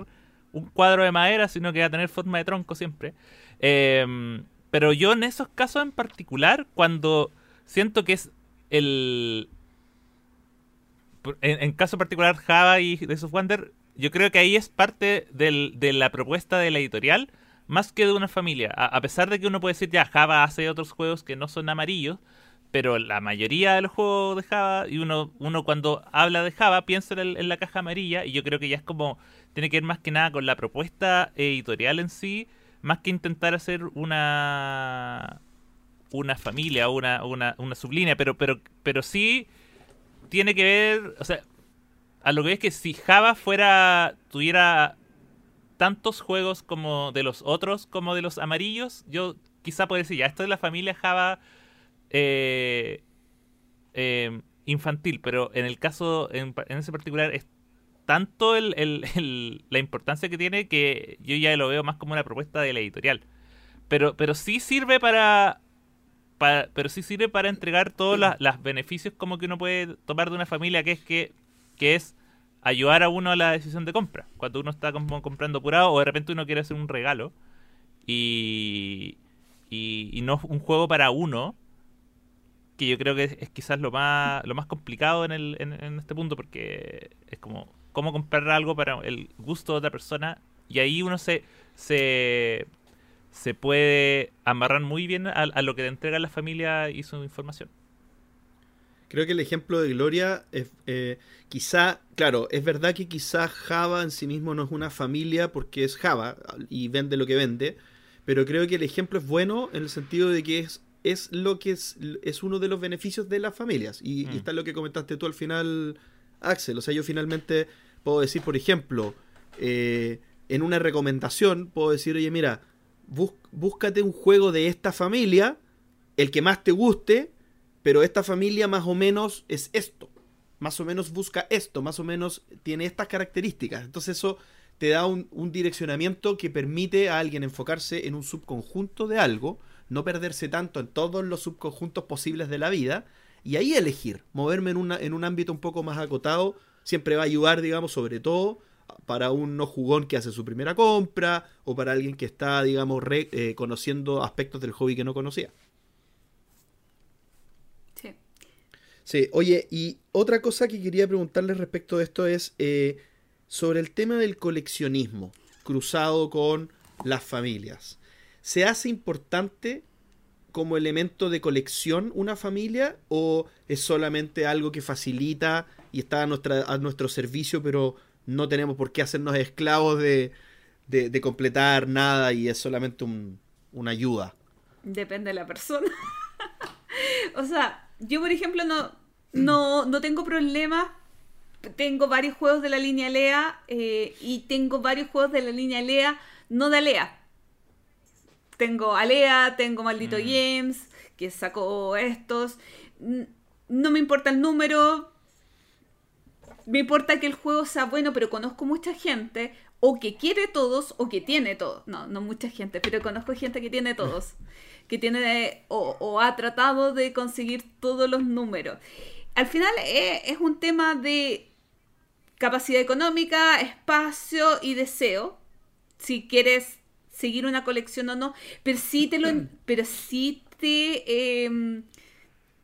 un cuadro de madera, sino que va a tener forma de tronco siempre. Em, pero yo en esos casos en particular, cuando siento que es el, en, caso particular Java y of Wonder, yo creo que ahí es parte de la propuesta de la editorial, más que de una familia. A, pesar de que uno puede decir, ya, Java hace otros juegos que no son amarillos, pero la mayoría de los juegos de Java, y uno, uno cuando habla de Java piensa en, la caja amarilla, y yo creo que ya es como, tiene que ver más que nada con la propuesta editorial en sí, más que intentar hacer una una familia una, una, una sublínea, pero, pero, pero sí tiene que ver, o sea, a lo que es que si Java fuera, tuviera tantos juegos como de los otros, como de los amarillos, yo quizá podría decir, ya, esto es la familia Java eh, eh, infantil, pero en el caso, en, ese particular, es tanto la importancia que tiene que yo ya lo veo más como una propuesta de la editorial. Pero, pero sí sirve para pero sí sirve para entregar todos los beneficios como que uno puede tomar de una familia, que es que, que es ayudar a uno a la decisión de compra. Cuando uno está como comprando apurado o de repente uno quiere hacer un regalo y, y, no un juego para uno, que yo creo que es, quizás lo más, lo más complicado en, el, en, este punto porque es como cómo comprar algo para el gusto de otra persona y ahí uno se, se se puede amarrar muy bien a, lo que te entrega la familia y su información. Creo que el ejemplo de Gloria es eh, quizá, claro, es verdad que quizá Java en sí mismo no es una familia porque es Java y vende lo que vende, pero creo que el ejemplo es bueno en el sentido de que es, es lo que es, es uno de los beneficios de las familias. Y, mm. está lo que comentaste tú al final, Axel. O sea, yo finalmente puedo decir, por ejemplo, eh, en una recomendación, puedo decir, oye, mira, búscate un juego de esta familia, el que más te guste, pero esta familia más o menos es esto. Más o menos busca esto, más o menos tiene estas características. Entonces eso te da un, direccionamiento que permite a alguien enfocarse en un subconjunto de algo, no perderse tanto en todos los subconjuntos posibles de la vida, y ahí elegir, moverme en, una, en un ámbito un poco más acotado, siempre va a ayudar, digamos, sobre todo para un no jugón que hace su primera compra o para alguien que está, digamos, eh, conociendo aspectos del hobby que no conocía. Sí. Sí, oye, y otra cosa que quería preguntarles respecto de esto es eh, sobre el tema del coleccionismo cruzado con las familias. ¿Se hace importante como elemento de colección una familia o es solamente algo que facilita y está a, nuestra, a nuestro servicio pero no tenemos por qué hacernos esclavos de, completar nada y es solamente un, una ayuda. Depende de la persona. [laughs] o sea, yo por ejemplo no, no, no tengo problemas. Tengo varios juegos de la línea Lea eh, y tengo varios juegos de la línea Lea, no de Alea. Tengo Alea, tengo Maldito Mm. Games, que sacó estos. No me importa el número. Me importa que el juego sea bueno, pero conozco mucha gente o que quiere todos o que tiene todos. No, no mucha gente, pero conozco gente que tiene todos. [laughs] Que tiene o, o ha tratado de conseguir todos los números. Al final eh, es un tema de capacidad económica, espacio y deseo. Si quieres seguir una colección o no. Pero sí te lo [clears throat] pero sí te em,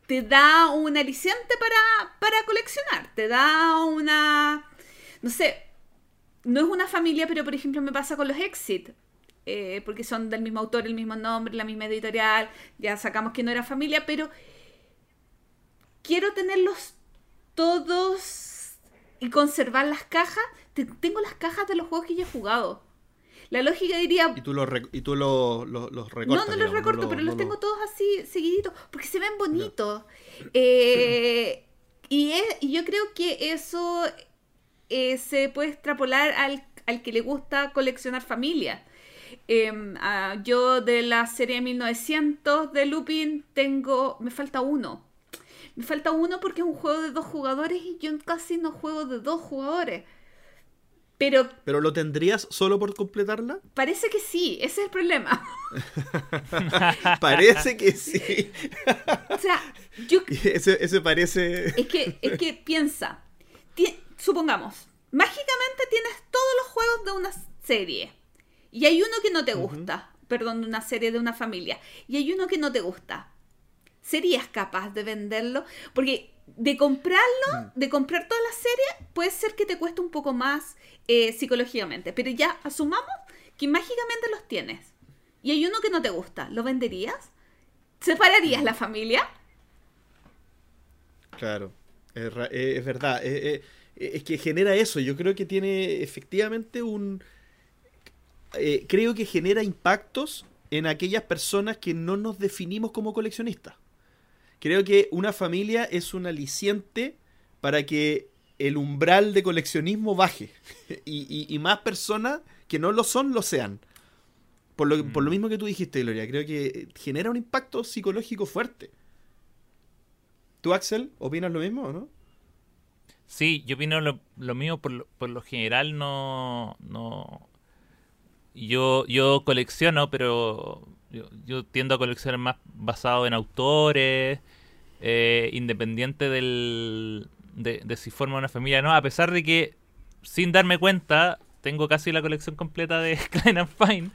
te da un aliciente para, para coleccionar. Te da una. No sé. No es una familia, pero por ejemplo me pasa con los Exit. eh, porque son del mismo autor, el mismo nombre, la misma editorial. Ya sacamos que no era familia, pero quiero tenerlos todos y conservar las cajas. Te- tengo las cajas de los juegos que ya he jugado. La lógica diría, Y tú los y tú lo- lo- los recortas. no, no los recorto, pero no los lo- tengo todos así seguiditos, porque se ven bonitos. [clears throat] Eh, y, es- y yo creo que eso eh, se puede extrapolar al, al que le gusta coleccionar familia. Em, ah, yo de la serie 1900 de Lupin tengo, me falta uno. Me falta uno porque es un juego de dos jugadores y yo casi no juego de dos jugadores. Pero ¿Pero lo tendrías solo por completarla? parece que sí, ese es el problema. [laughs] Parece que sí. O sea, yo [laughs] Ese, ese parece. Es que, es que piensa, supongamos, mágicamente tienes todos los juegos de una serie y hay uno que no te gusta, perdón, de una serie de una familia, y hay uno que no te gusta. ¿Serías capaz de venderlo? Porque de comprarlo, de comprar toda la serie, puede ser que te cueste un poco más eh, psicológicamente, pero ya asumamos que mágicamente los tienes y hay uno que no te gusta, ¿lo venderías? ¿Separarías la familia? Claro, es, eh, es verdad. eh, es que genera eso. Yo creo que tiene efectivamente un. eh, creo que genera impactos en aquellas personas que no nos definimos como coleccionistas. Creo que una familia es un aliciente para que el umbral de coleccionismo baje [laughs] y, y- y más personas que no lo son lo sean. Por lo, por lo Mm. mismo que tú dijiste, Gloria, creo que genera un impacto psicológico fuerte. ¿Tú, Axel, opinas lo mismo o no? Sí, yo opino lo, lo mío por, lo- por lo general no no yo yo colecciono, pero yo, yo tiendo a coleccionar más basado en autores, eh, independiente del de, si forma una familia no, a pesar de que sin darme cuenta tengo casi la colección completa de [laughs] Klein and Fine,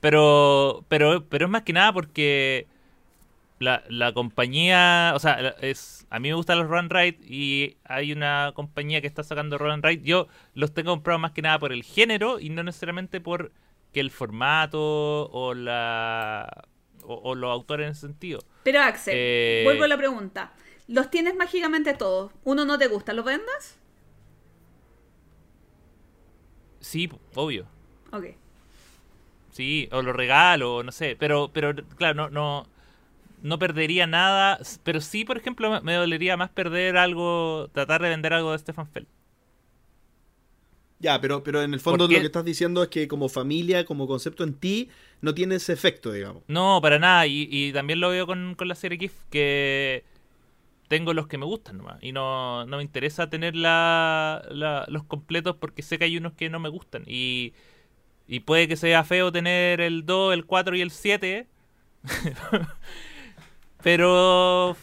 pero pero pero es más que nada porque la, la compañía, o sea, es a mí me gustan los Run Ride y hay una compañía que está sacando Run Ride. Yo los tengo comprados más que nada por el género y no necesariamente por que el formato o la o, o los autores en ese sentido. Pero Axel, Eh, vuelvo a la pregunta. Los tienes mágicamente todos. Uno no te gusta, ¿lo vendas? Sí, obvio. Ok. Sí, o lo regalo, no sé, pero pero claro, no no no perdería nada, pero sí, por ejemplo, me- me dolería más perder algo, tratar de vender algo de Stefan Feld. Ya, pero, pero en el fondo lo que estás diciendo es que como familia, como concepto en ti, no tiene ese efecto, digamos. No, para nada. Y, y también lo veo con, con la serie GIF, que tengo los que me gustan nomás. Y no, no me interesa tener la, la- los completos porque sé que hay unos que no me gustan. Y, y puede que sea feo tener el 2, el 4 y el 7. [laughs] pero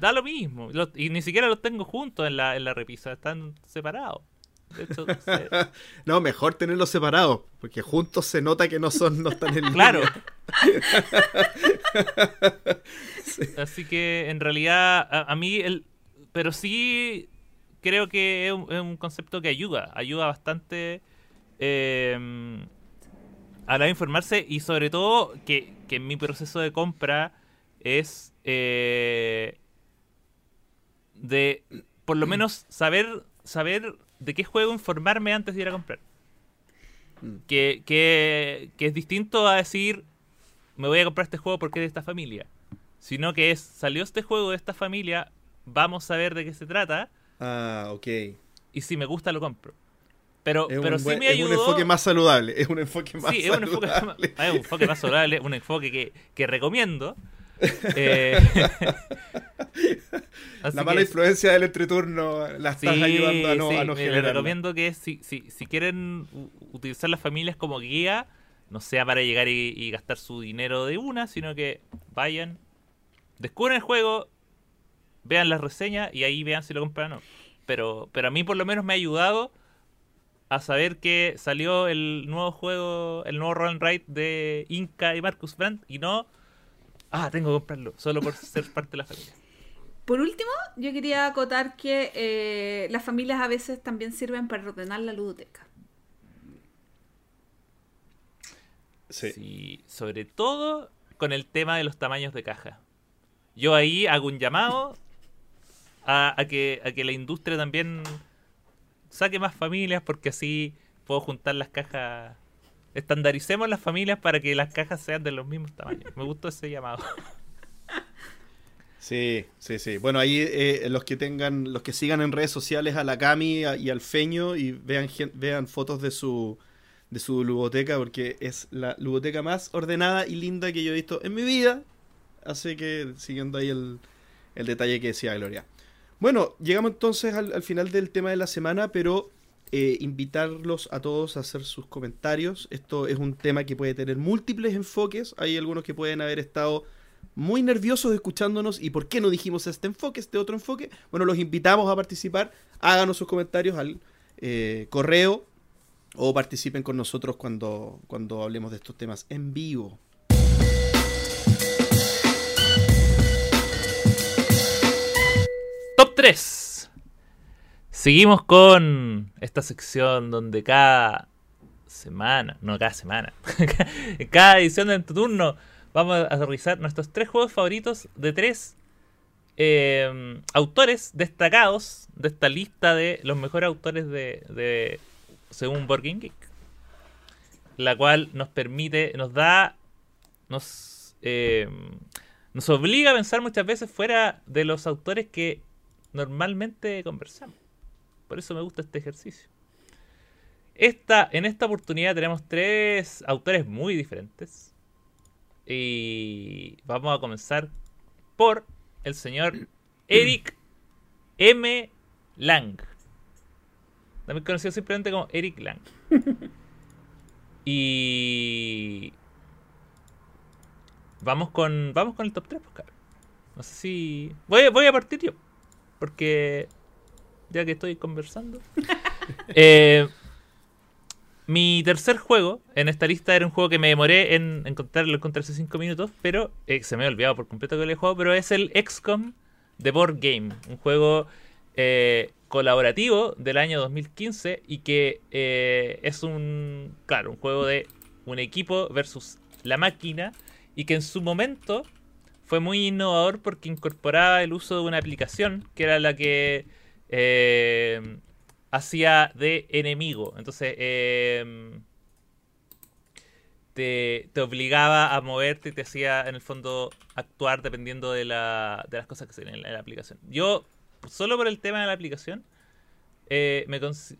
da lo mismo. Los- y ni siquiera los tengo juntos en la, en la repisa. Están separados. De hecho, se- [laughs] No, mejor tenerlos separados, porque juntos se nota que no son, no están en [laughs] Claro. [laughs] Así que en realidad a, a mí el pero sí creo que es un, es un concepto que ayuda, ayuda bastante eh, a la informarse y sobre todo que, que en mi proceso de compra es eh, de por lo menos saber saber de qué juego informarme antes de ir a comprar. Mm. Que, que, que es distinto a decir, me voy a comprar este juego porque es de esta familia. Sino que es, salió este juego de esta familia, vamos a ver de qué se trata, Ah, ok. Es y si me gusta lo compro. Pero, pero sí buen- me es ayudó... un enfoque más saludable. Es un enfoque más Sí, es un enfoque, saludable. es un enfoque más saludable, un enfoque que, que recomiendo. Eh, [laughs] La mala que- influencia del entreturno la estás Sí, ayudando a no, sí, a no les recomiendo que si, si, si quieren utilizar las familias como guía, no sea para llegar y, y gastar su dinero de una, sino que vayan, descubran el juego, vean las reseñas y ahí vean si lo compran o no. Pero, pero a mí por lo menos me ha ayudado a saber que salió el nuevo juego, el nuevo Roll and Ride de Inca y Marcus Brandt y no, ah, tengo que comprarlo, solo por ser parte de la familia. Por último, yo quería acotar que eh, las familias a veces también sirven para ordenar la ludoteca. Sí. Sí, sobre todo con el tema de los tamaños de caja. Yo ahí hago un llamado a, a que, a que la industria también saque más familias porque así puedo juntar las cajas. Estandaricemos las familias para que las cajas sean de los mismos tamaños. Me gustó ese llamado. Sí, sí, sí. Bueno, ahí eh, los que tengan, los que sigan en redes sociales a la Cami y al Feño y vean vean fotos de su de su ludoteca porque es la ludoteca más ordenada y linda que yo he visto en mi vida. Así que siguiendo ahí el, el detalle que decía Gloria. Bueno, llegamos entonces al final del tema de la semana, pero eh, invitarlos a todos a hacer sus comentarios. Esto es un tema que puede tener múltiples enfoques. Hay algunos que pueden haber estado muy nerviosos escuchándonos y por qué no dijimos este enfoque, este otro enfoque. Bueno, los invitamos a participar. Háganos sus comentarios al eh, correo o participen con nosotros cuando, cuando hablemos de estos temas en vivo. Top 3. Seguimos con esta sección donde cada semana, no cada semana, [laughs] cada edición de tu turno vamos a revisar nuestros tres juegos favoritos de tres eh, autores destacados de esta lista de los mejores autores de, según Board Game Geek. La cual nos permite, nos da, nos, eh, nos obliga a pensar muchas veces fuera de los autores que normalmente conversamos. Por eso me gusta este ejercicio. Esta, en esta oportunidad tenemos tres autores muy diferentes. Y vamos a comenzar por el señor Eric M. Lang. También conocido simplemente como Eric Lang. [laughs] Y vamos con vamos con el top 3, pues, cabrón. No sé si voy, voy a partir yo porque ya que estoy conversando. [laughs] Eh, mi tercer juego en esta lista era un juego que me demoré en encontrarlo, lo encontré hace 5 minutos, pero eh, se me ha olvidado por completo que lo he jugado, pero es el XCOM The Board Game, un juego eh, colaborativo del año 2015 y que es un, claro, un juego de un equipo versus la máquina y que en su momento fue muy innovador porque incorporaba el uso de una aplicación que era la que eh, hacía de enemigo. Entonces, eh, te, te obligaba a moverte y te hacía, en el fondo, actuar dependiendo de, la, de las cosas que se en en la aplicación. Yo, solo por el tema de la aplicación, eh,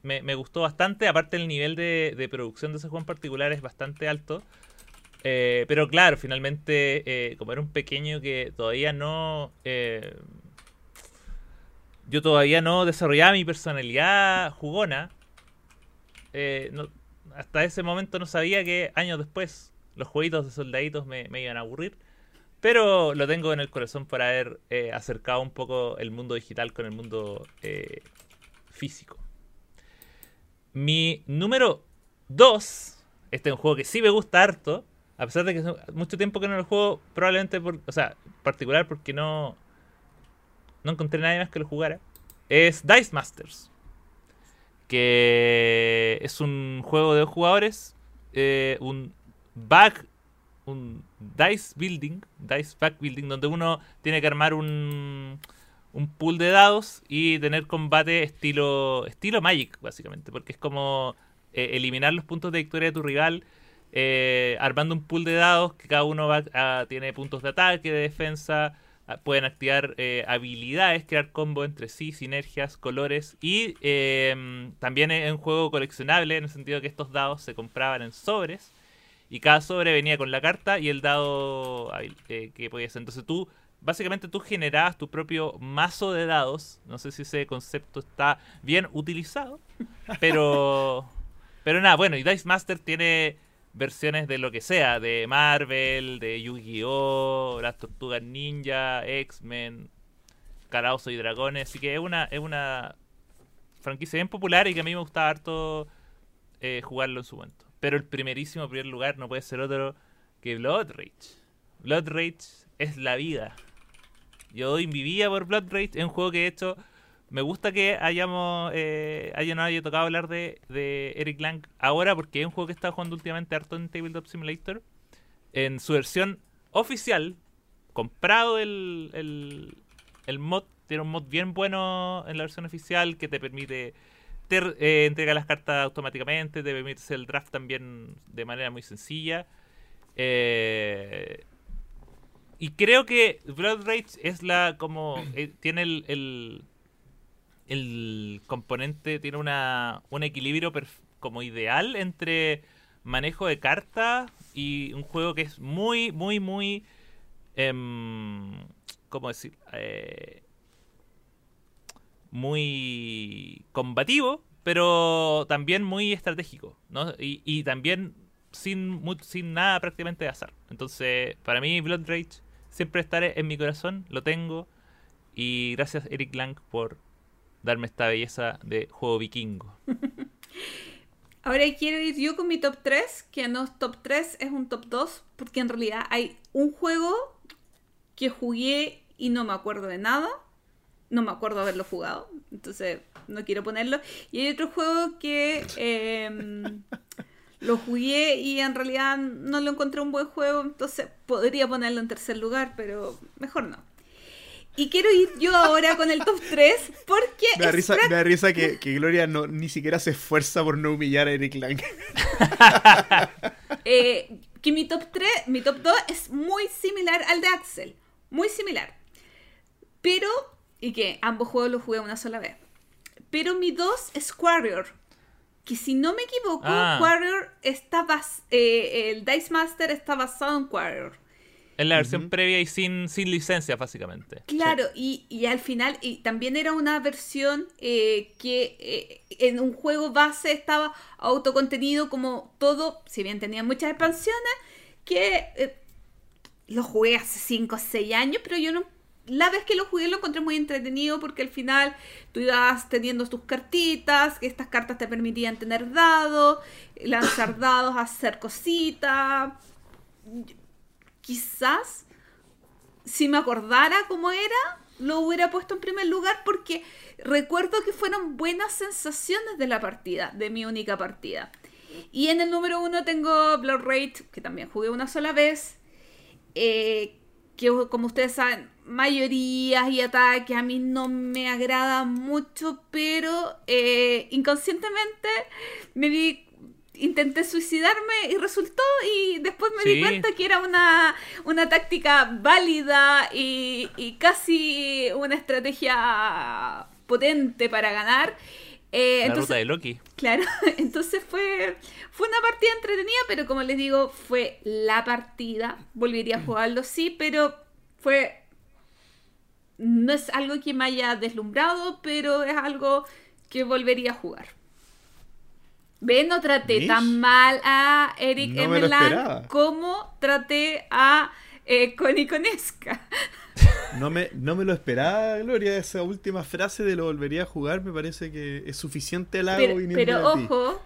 me- me gustó bastante. Aparte, el nivel de, de producción de ese juego en particular es bastante alto. Eh, pero claro, finalmente, eh, como era un pequeño que todavía no. Yo todavía no desarrollaba mi personalidad jugona. eh, hasta ese momento no sabía que años después los jueguitos de soldaditos me, me iban a aburrir. Pero lo tengo en el corazón por haber eh, acercado un poco el mundo digital con el mundo eh, físico. Mi número 2. Este es un juego que sí me gusta harto. A pesar de que mucho tiempo que no lo juego, probablemente por. O sea, particular porque no. No encontré nadie más que lo jugara. Es Dice Masters. Que es un juego de dos jugadores. eh, un back. Un dice building. Dice back building. Donde uno tiene que armar un. Un pool de dados y tener combate estilo. Estilo Magic, básicamente. Porque es como eh, eliminar los puntos de victoria de tu rival, eh, armando un pool de dados que cada uno va a- tiene puntos de ataque, de defensa, pueden activar eh, habilidades, crear combos entre sí, sinergias, colores y eh, también es un juego coleccionable en el sentido que estos dados se compraban en sobres y cada sobre venía con la carta y el dado eh, que podías. Entonces tú, básicamente tú generabas tu propio mazo de dados. No sé si ese concepto está bien utilizado, pero, pero nada, bueno, y Dice Master tiene versiones de lo que sea, de Marvel, de Yu-Gi-Oh, las Tortugas Ninja, X-Men, Caraoso y Dragones, así que es una, es una franquicia bien popular y que a mí me gustaba harto eh, jugarlo en su momento. Pero el primerísimo primer lugar no puede ser otro que Blood Rage. Blood Rage es la vida. Yo vida por Blood Rage, es un juego que de hecho me gusta que hayamos eh, haya no haya tocado hablar de, de Eric Lang ahora porque es un juego que está jugando últimamente harto en Tabletop Simulator. En su versión oficial, comprado el, el, el mod, tiene un mod bien bueno en la versión oficial que te permite te eh, entrega las cartas automáticamente, te permite hacer el draft también de manera muy sencilla. Eh, y creo que Blood Rage es la como eh, tiene el, el, el componente, tiene un equilibrio como ideal entre manejo de cartas y un juego que es muy, muy, muy... em, ¿Cómo decir? Eh, muy combativo, pero también muy estratégico, ¿no? Y, también sin, sin nada prácticamente de azar. Entonces, para mí Blood Rage siempre estará en mi corazón, lo tengo. Y gracias Eric Lang por darme esta belleza de juego vikingo. [laughs] Ahora quiero ir yo con mi top 3, que no es top 3, es un top 2, porque en realidad hay un juego que jugué y no me acuerdo de nada. No me acuerdo haberlo jugado, entonces no quiero ponerlo. Y hay otro juego que em, [laughs] lo jugué y en realidad no lo encontré un buen juego, entonces podría ponerlo en tercer lugar, pero mejor no. Y quiero ir yo ahora con el top 3 porque Me da risa, me da risa que, que Gloria no, ni siquiera se esfuerza por no humillar a Eric Lang. eh, que mi top 3, mi top 2 es muy similar al de Axel. Muy similar. Pero, y que ambos juegos los jugué una sola vez. Pero mi 2 es Warrior. Que si no me equivoco, Ah. Warrior está bas eh, el Dice Master está basado en Warrior. Es la versión previa y sin, sin licencia, básicamente. Claro, y, y al final, y también era una versión eh, que eh, en un juego base estaba autocontenido como todo, si bien tenía muchas expansiones, que eh, lo jugué hace 5 o 6 años, pero yo no... La vez que lo jugué lo encontré muy entretenido porque al final tú ibas teniendo tus cartitas, que estas cartas te permitían tener dados, lanzar [coughs] dados, hacer cositas. Quizás si me acordara cómo era, lo hubiera puesto en primer lugar porque recuerdo que fueron buenas sensaciones de la partida, de mi única partida. Y en el número uno tengo Blood Rage, que también jugué una sola vez. eh, que como ustedes saben, mayorías y ataques a mí no me agrada mucho, pero eh, inconscientemente me di intenté suicidarme y resultó y después me di cuenta que era una, una táctica válida y, y casi una estrategia potente para ganar. Eh, La entonces, ruta de Loki. Claro, [laughs] entonces fue, fue una partida entretenida, pero como les digo, fue la partida. Volvería a jugarlo, sí, pero fue... No es algo que me haya deslumbrado, pero es algo que volvería a jugar. Ve, no traté Mish. tan mal a Eric No esperaba. como traté a eh, Connie Conesca. [laughs] No me, no me lo esperaba, Gloria, esa última frase de lo volvería a jugar me parece que es suficiente halago Pero, pero ojo.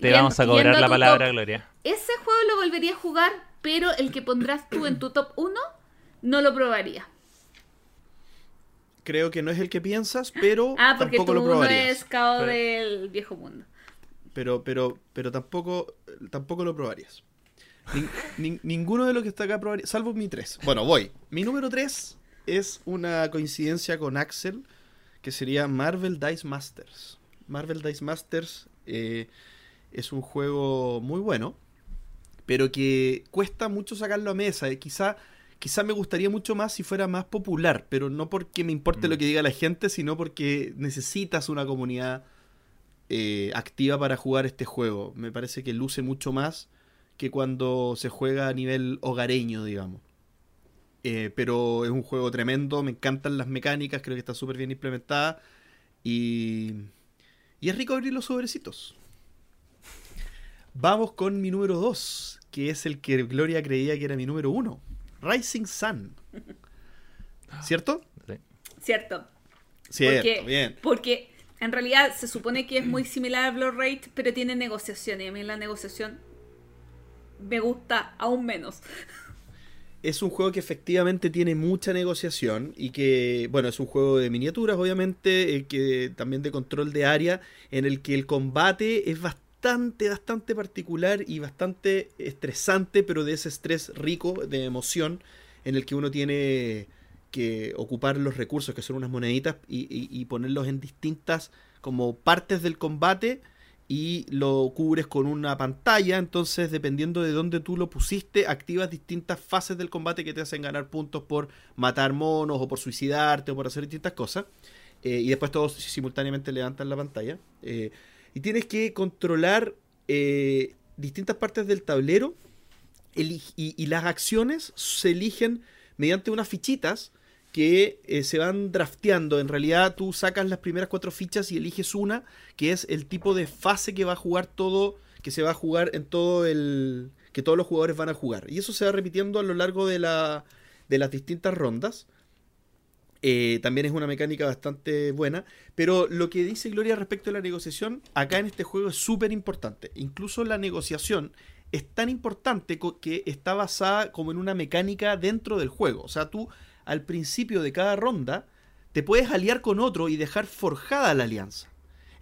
Te vamos a cobrar la palabra, top, Gloria. Ese juego lo volvería a jugar, pero el que pondrás tú en tu top 1 no lo probaría. Creo que no es el que piensas, pero Ah, porque tampoco tu lo probarías. es cao Pero- del viejo mundo. Pero, pero, pero tampoco, tampoco lo probarías. Nin- nin- ninguno de los que está acá probaría, salvo mi 3. Bueno, voy. Mi número 3 es una coincidencia con Axel, que sería Marvel Dice Masters. Marvel Dice Masters eh, es un juego muy bueno, pero que cuesta mucho sacarlo a mesa. Eh, Quizá, quizá me gustaría mucho más si fuera más popular, pero no porque me importe Mm. lo que diga la gente, sino porque necesitas una comunidad eh, activa para jugar este juego. Me parece que luce mucho más que cuando se juega a nivel hogareño, digamos. Eh, pero es un juego tremendo, me encantan las mecánicas, creo que está súper bien implementada y, y es rico abrir los sobrecitos. Vamos con mi número 2, que es el que Gloria creía que era mi número 1, Rising Sun. [laughs] ¿Cierto? Sí. ¿Cierto? Cierto, Porque, bien. porque en realidad se supone que es muy similar a Blood Rage, pero tiene negociación. Y a mí la negociación me gusta aún menos. Es un juego que efectivamente tiene mucha negociación y que, bueno, es un juego de miniaturas, obviamente, eh, que también de control de área, en el que el combate es bastante, bastante particular y bastante estresante, pero de ese estrés rico, de emoción, en el que uno tiene que ocupar los recursos, que son unas moneditas, y, ponerlos en distintas como partes del combate y lo cubres con una pantalla, entonces dependiendo de dónde tú lo pusiste, activas distintas fases del combate que te hacen ganar puntos por matar monos o por suicidarte o por hacer distintas cosas. Eh, y después todos simultáneamente levantan la pantalla. Eh, y tienes que controlar eh, distintas partes del tablero y las acciones se eligen mediante unas fichitas que eh, se van drafteando. En realidad tú sacas las primeras cuatro fichas y eliges una, que es el tipo de fase que va a jugar todo, que se va a jugar en todo el... que todos los jugadores van a jugar. Y eso se va repitiendo a lo largo de, la, de las distintas rondas. Eh, también es una mecánica bastante buena. Pero lo que dice Gloria respecto a la negociación, acá en este juego es súper importante. Incluso la negociación es tan importante que está basada como en una mecánica dentro del juego. O sea, tú al principio de cada ronda te puedes aliar con otro y dejar forjada la alianza.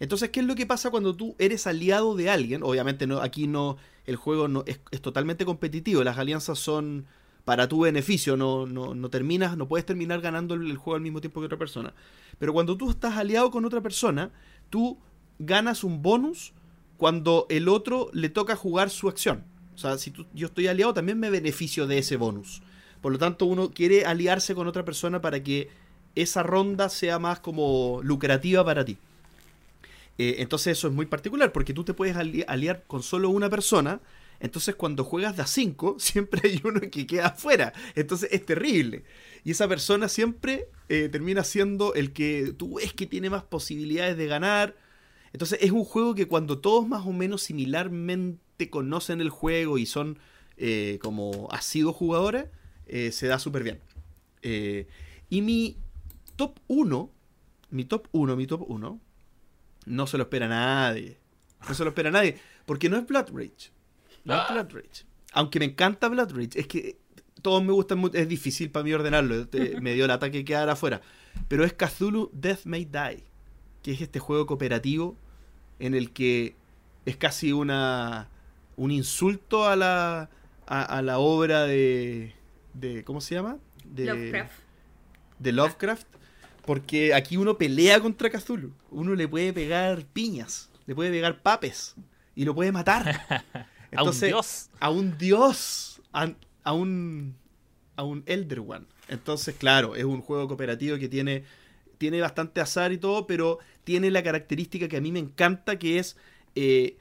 Entonces, ¿qué es lo que pasa cuando tú eres aliado de alguien? Obviamente no, aquí no, el juego no, es, totalmente competitivo, las alianzas son para tu beneficio, no, no, no terminas, no puedes terminar ganando el, el juego al mismo tiempo que otra persona. Pero cuando tú estás aliado con otra persona, tú ganas un bonus cuando el otro le toca jugar su acción. O sea, si tú- yo estoy aliado, también me beneficio de ese bonus. Por lo tanto, uno quiere aliarse con otra persona para que esa ronda sea más como lucrativa para ti. Eh, entonces eso es muy particular porque tú te puedes ali- aliar con solo una persona. Entonces cuando juegas de a 5 [laughs] siempre hay uno que queda afuera. Entonces es terrible. Y esa persona siempre eh, termina siendo el que tú ves que tiene más posibilidades de ganar. Entonces es un juego que cuando todos más o menos similarmente conocen el juego y son eh, como asiduos jugadores, eh, se da súper bien. Eh, y mi top 1, mi top 1, mi top 1, no se lo espera nadie. No se lo espera nadie. Porque no es Blood Rage. No es Blood Rage. Aunque me encanta Blood Rage. Es que todos me gustan mucho. Es difícil para mí ordenarlo. me dio el ataque quedar afuera. Pero es Cthulhu Death May Die. Que es este juego cooperativo en el que es casi una un insulto a la a, a la obra de, de ¿cómo se llama? De Lovecraft. de Lovecraft, porque aquí uno pelea contra Cthulhu. Uno le puede pegar piñas, le puede pegar papes y lo puede matar. [laughs] a un dios. A un dios, a, a un a un Elder One. Entonces, claro, es un juego cooperativo que tiene tiene bastante azar y todo, pero tiene la característica que a mí me encanta, que es eh,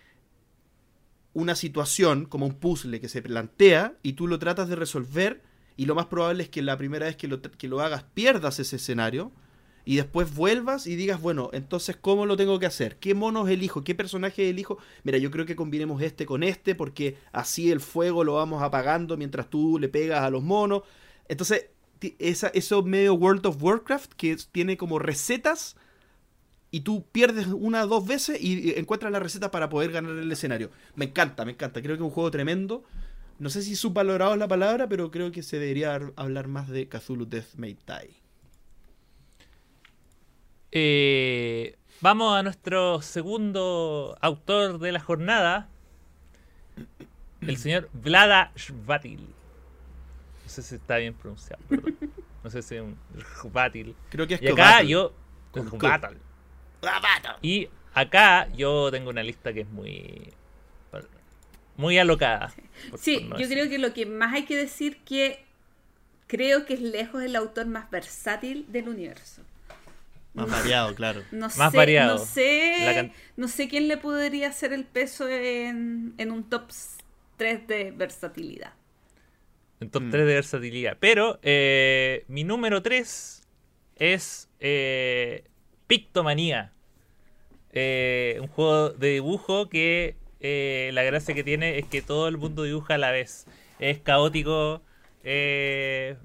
una situación como un puzzle que se plantea y tú lo tratas de resolver y lo más probable es que la primera vez que lo, que lo hagas pierdas ese escenario y después vuelvas y digas, bueno, entonces ¿cómo lo tengo que hacer? ¿Qué monos elijo? ¿Qué personaje elijo? Mira, yo creo que combinemos este con este porque así el fuego lo vamos apagando mientras tú le pegas a los monos. Entonces, esa, eso medio World of Warcraft que tiene como recetas y tú pierdes una o dos veces y encuentras la receta para poder ganar el escenario. Me encanta, me encanta. Creo que es un juego tremendo. No sé si subvalorado es la palabra, pero creo que se debería hablar más de Cthulhu Death May Die. Eh, vamos a nuestro segundo autor de la jornada, el señor Vlada Shvatil. No sé si está bien pronunciado, perdón. No sé si es un Shvatil. Creo que es Y acá yo. Con. Y acá yo tengo una lista que es muy. Muy alocada. por- Sí, por no yo decir. creo que lo que más hay que decir que creo que es lejos el autor más versátil del universo. Más variado, claro. No Más sé, variado. No sé, can- no sé quién le podría hacer el peso en, en un top 3 de versatilidad. En top Mm. 3 de versatilidad. Pero eh, mi número 3 es eh, Pictomanía. Eh, un juego de dibujo que eh, la gracia que tiene es que todo el mundo dibuja a la vez. Es caótico, eh,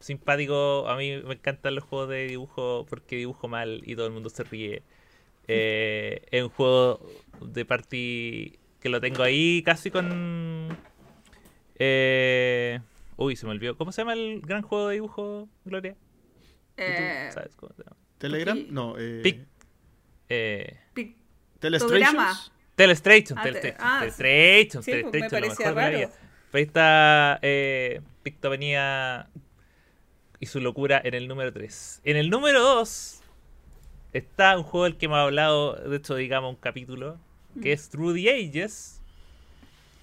simpático. A mí me encantan los juegos de dibujo porque dibujo mal y todo el mundo se ríe. Eh, es un juego de party que lo tengo ahí casi con... Eh, uy, se me olvidó. ¿Cómo se llama el gran juego de dibujo, Gloria? ¿Y tú Eh, sabes cómo se llama? ¿Telegram? No, eh, Pic- Eh, pic- Telestrations. Telestration, Ah, Telestra- te- ah, Telestration, sí, pues me Telestration, lo mejor de la raro. vida. Pero ahí está eh, Pictomanía y su locura en el número 3. En el número 2 está un juego del que hemos hablado, de hecho, digamos, un capítulo, Mm. que es Through the Ages.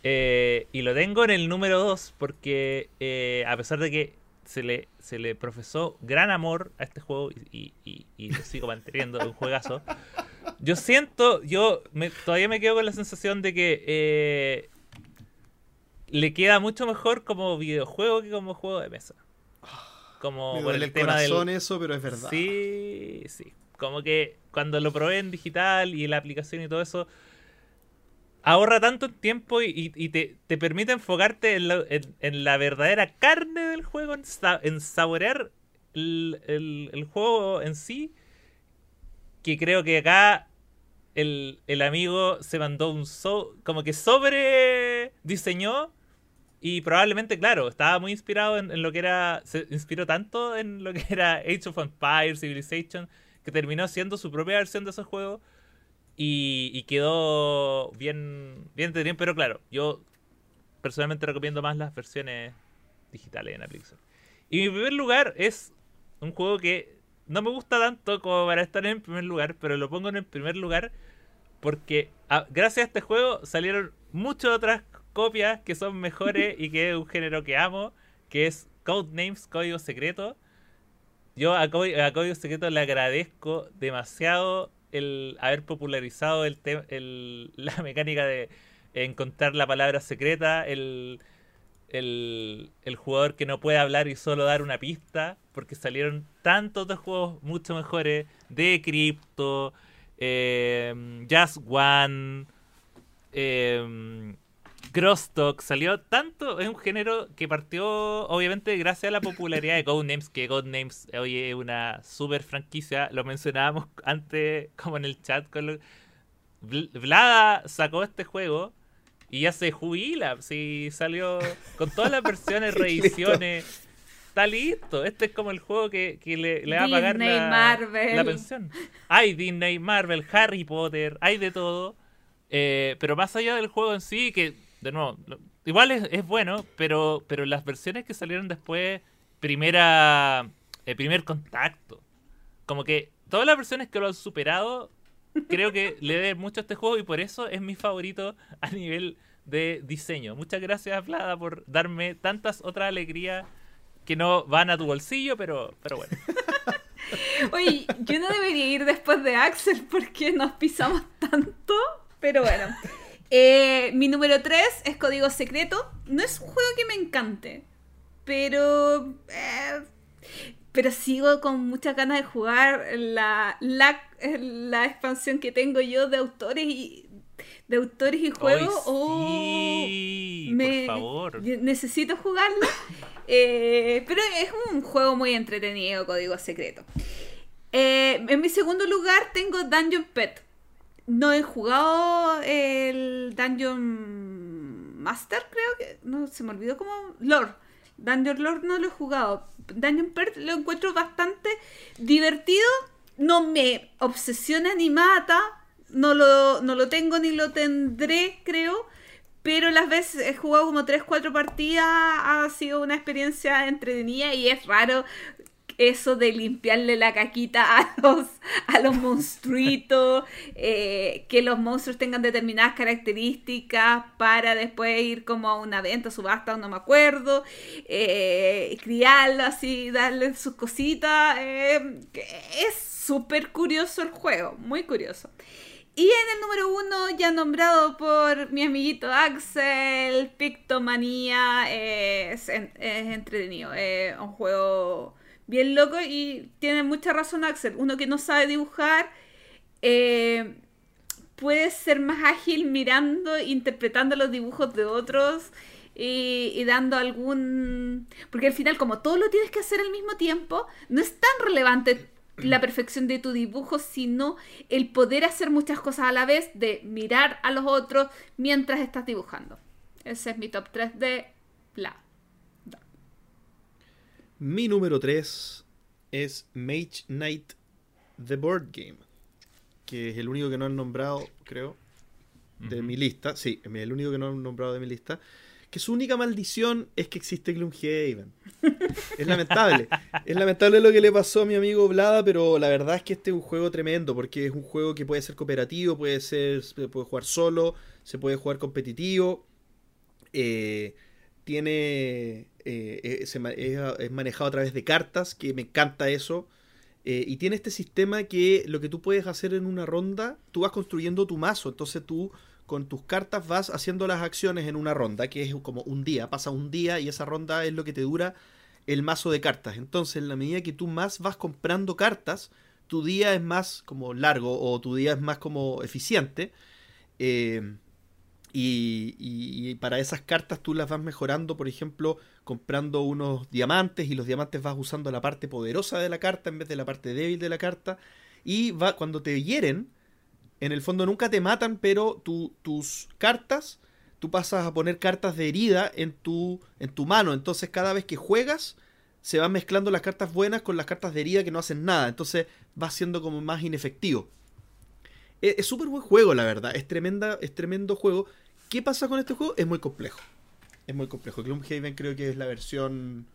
Eh, y lo tengo en el número 2 porque eh, a pesar de que se le, se le profesó gran amor a este juego y, y- y- y lo sigo manteniendo, un juegazo. [laughs] Yo siento, yo me- todavía me quedo con la sensación de que eh, le queda mucho mejor como videojuego que como juego de mesa. Como Me por duele el el tema del, corazón eso, pero es verdad. Sí, sí. Como que cuando lo probé en digital y la aplicación y todo eso, ahorra tanto tiempo y, y- te, te permite enfocarte en, lo- en- en la verdadera carne del juego, en, sa- en saborear el, el- el juego en sí, que creo que acá el, el amigo se mandó un... So, como que sobre diseñó y probablemente, claro, estaba muy inspirado en, en lo que era. Se inspiró tanto en lo que era Age of Empires, Civilization, que terminó siendo su propia versión de esos juegos. Y, y quedó bien, bien entretenido. Pero claro, yo personalmente recomiendo más las versiones digitales en aplicación. Y mi primer lugar es un juego que no me gusta tanto como para estar en primer lugar, pero lo pongo en el primer lugar porque ah, gracias a este juego salieron muchas otras copias que son mejores y que es un género que amo, que es Codenames, Código Secreto. Yo a, Có- a Código Secreto le agradezco demasiado el haber popularizado el el- [laughs] la mecánica de encontrar la palabra secreta, el, el, el jugador que no puede hablar y solo dar una pista, porque salieron tantos otros juegos mucho mejores de Crypto, eh, Just One, eh, Crosstalk, salió tanto, es un género que partió obviamente gracias a la popularidad de Codenames, que Codenames hoy es una super franquicia, lo mencionábamos [laughs] antes como en el chat con Vlada sacó este juego y ya se jubila, si salió con todas las versiones, [laughs] reediciones. Está listo. Este es como el juego que, que le, le va a pagar Disney, la, Marvel. la pensión. Hay Disney, Marvel, Harry Potter, hay de todo. Eh, pero más allá del juego en sí, que de nuevo, lo- igual es, es bueno, pero, pero las versiones que salieron después, primera, el primer contacto, como que todas las versiones que lo han superado, creo que le deben mucho a este juego y por eso es mi favorito a nivel de diseño. Muchas gracias, Vlada, por darme tantas otras alegrías que no van a tu bolsillo, pero, pero bueno. [laughs] Oye, yo no debería ir después de Axel porque nos pisamos tanto. Pero bueno. Eh, mi número 3 es Código Secreto. No es un juego que me encante. Pero. eh, pero sigo con muchas ganas de jugar la, la, la expansión que tengo yo de autores y. De autores y juegos. Oh, sí, me- por favor. Necesito jugarlo. [laughs] Eh, pero es un juego muy entretenido, Código Secreto. Eh, en mi segundo lugar tengo Dungeon Pet. No he jugado el Dungeon Master, creo que. No, se me olvidó como. Lord. Lord no lo he jugado. Dungeon Pet lo encuentro bastante divertido. No me obsesiona ni mata. No lo, no lo tengo ni lo tendré, creo. Pero las veces he jugado como 3-4 partidas. Ha sido una experiencia entretenida y es raro eso de limpiarle la caquita a [laughs] los, a los monstruitos, eh, que los monstruos tengan determinadas características para después ir como a una venta, subasta, no me acuerdo, eh, criarlo así, darle sus cositas. eh, es súper curioso el juego, muy curioso. Y en el número uno, ya nombrado por mi amiguito Axel, Pictomanía, es, en- es entretenido. Un juego bien loco y tiene mucha razón Axel. Uno que no sabe dibujar eh, puede ser más ágil mirando, interpretando los dibujos de otros y, y dando algún... Porque al final, como todo lo tienes que hacer al mismo tiempo, no es tan relevante la perfección de tu dibujo, sino el poder hacer muchas cosas a la vez, de mirar a los otros mientras estás dibujando. Ese es mi top 3 de la. Mi número 3 es Mage Knight The Board Game, que es el único que no han nombrado, creo, de mi lista. Sí, es el único que no han nombrado de mi lista. Que su única maldición es que existe Gloomhaven. Es lamentable. es lamentable lo que le pasó a mi amigo Blada, pero la verdad es que este es un juego tremendo, porque es un juego que puede ser cooperativo, puede ser, se puede jugar solo, se puede jugar competitivo. eh, tiene eh, eh, es manejado a través de cartas, que me encanta eso. Eh, y tiene este sistema que lo que tú puedes hacer en una ronda, tú vas construyendo tu mazo. Entonces tú con tus cartas vas haciendo las acciones en una ronda, que es como un día. Pasa un día y esa ronda es lo que te dura el mazo de cartas. Entonces, en la medida que tú más vas comprando cartas, tu día es más como largo o tu día es más como eficiente. Eh, y, y- para esas cartas tú las vas mejorando, por ejemplo, comprando unos diamantes y los diamantes vas usando la parte poderosa de la carta en vez de la parte débil de la carta. Y va, cuando te hieren, en el fondo nunca te matan, pero tu- tus cartas, tú pasas a poner cartas de herida en tu, en tu mano. Entonces cada vez que juegas, se van mezclando las cartas buenas con las cartas de herida que no hacen nada. Entonces va siendo como más inefectivo. Es es súper buen juego, la verdad. Es, tremenda, es tremendo juego. ¿Qué pasa con este juego? Es muy complejo. Es muy complejo. Gloomhaven creo que es la versión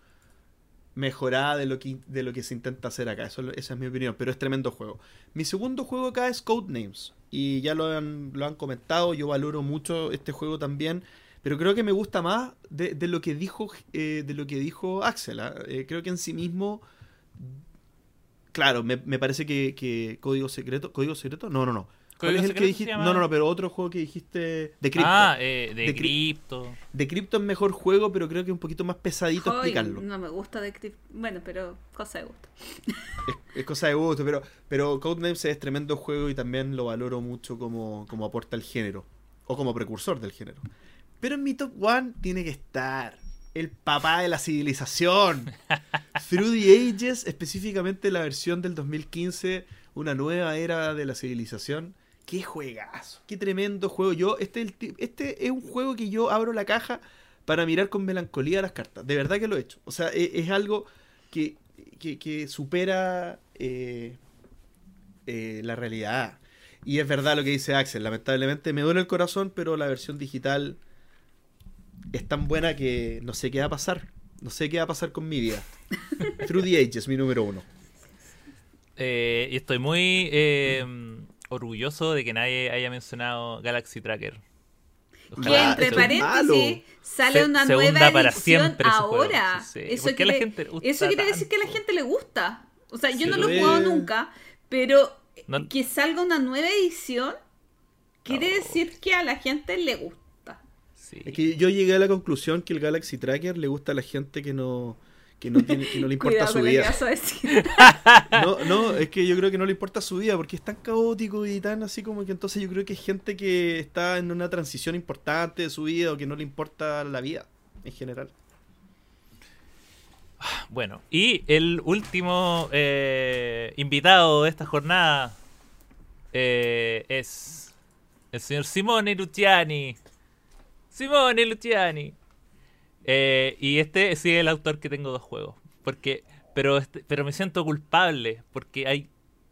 mejorada de lo que, de lo que se intenta hacer acá. Eso, esa es mi opinión, pero es tremendo juego. Mi segundo juego acá es Codenames. Y ya lo han, lo han comentado, yo valoro mucho este juego también. Pero creo que me gusta más de, lo que dijo eh, de lo que dijo Axel. ¿ah? Eh, creo que en sí mismo. Claro, me, me parece que, que Código Secreto. ¿Código Secreto? No, no, no. ¿Cuál ¿Código es el que dijiste? No, no, no, pero otro juego que dijiste. De Crypto. Ah, eh, de, De cri- cripto. De Crypto es mejor juego, pero creo que es un poquito más pesadito explicarlo. no me gusta de Crypt- Bueno, pero cosa de gusto. Es, es cosa de gusto, pero, pero Codenames es tremendo juego y también lo valoro mucho como, como aporta al género. O como precursor del género. Pero en mi top one tiene que estar el papá de la civilización. [laughs] Through the Ages, específicamente la versión del 2015, una nueva era de la civilización. Qué juegazo, qué tremendo juego. Yo, este, es el este es un juego que yo abro la caja para mirar con melancolía las cartas. De verdad que lo he hecho. O sea, e- es, algo que, que, que supera eh, eh, la realidad. Y es verdad lo que dice Axel. Lamentablemente me duele el corazón, pero la versión digital es tan buena que no sé qué va a pasar. No sé qué va a pasar con mi vida. [laughs] Through the Ages, mi número uno. Eh, y estoy muy eh, orgulloso de que nadie haya mencionado Galaxy Tracker. Que Ojalá, entre eso es paréntesis sale Se- una se nueva para edición siempre ahora. Sí, sí. Eso, ¿Por qué a la quiere, gente le gusta eso quiere decir que a la gente le gusta. O sea, yo Sí. no lo he jugado nunca, pero No- que salga una nueva edición quiere No. decir que a la gente le gusta. Sí. Es que yo llegué a la conclusión que el Galaxy Tracker le gusta a la gente que no, que no, tiene, que no le importa Cuidado su vida. vas a decir. [laughs] No, no, es que yo creo que no le importa su vida porque es tan caótico y tan así como que entonces yo creo que es gente que está en una transición importante de su vida o que no le importa la vida en general. Bueno, y el último eh, invitado de esta jornada eh, es el señor Simone Luciani. Simone Luciani. Eh, y este sí es el autor que tengo dos juegos. Porque, pero, este- pero me siento culpable porque hay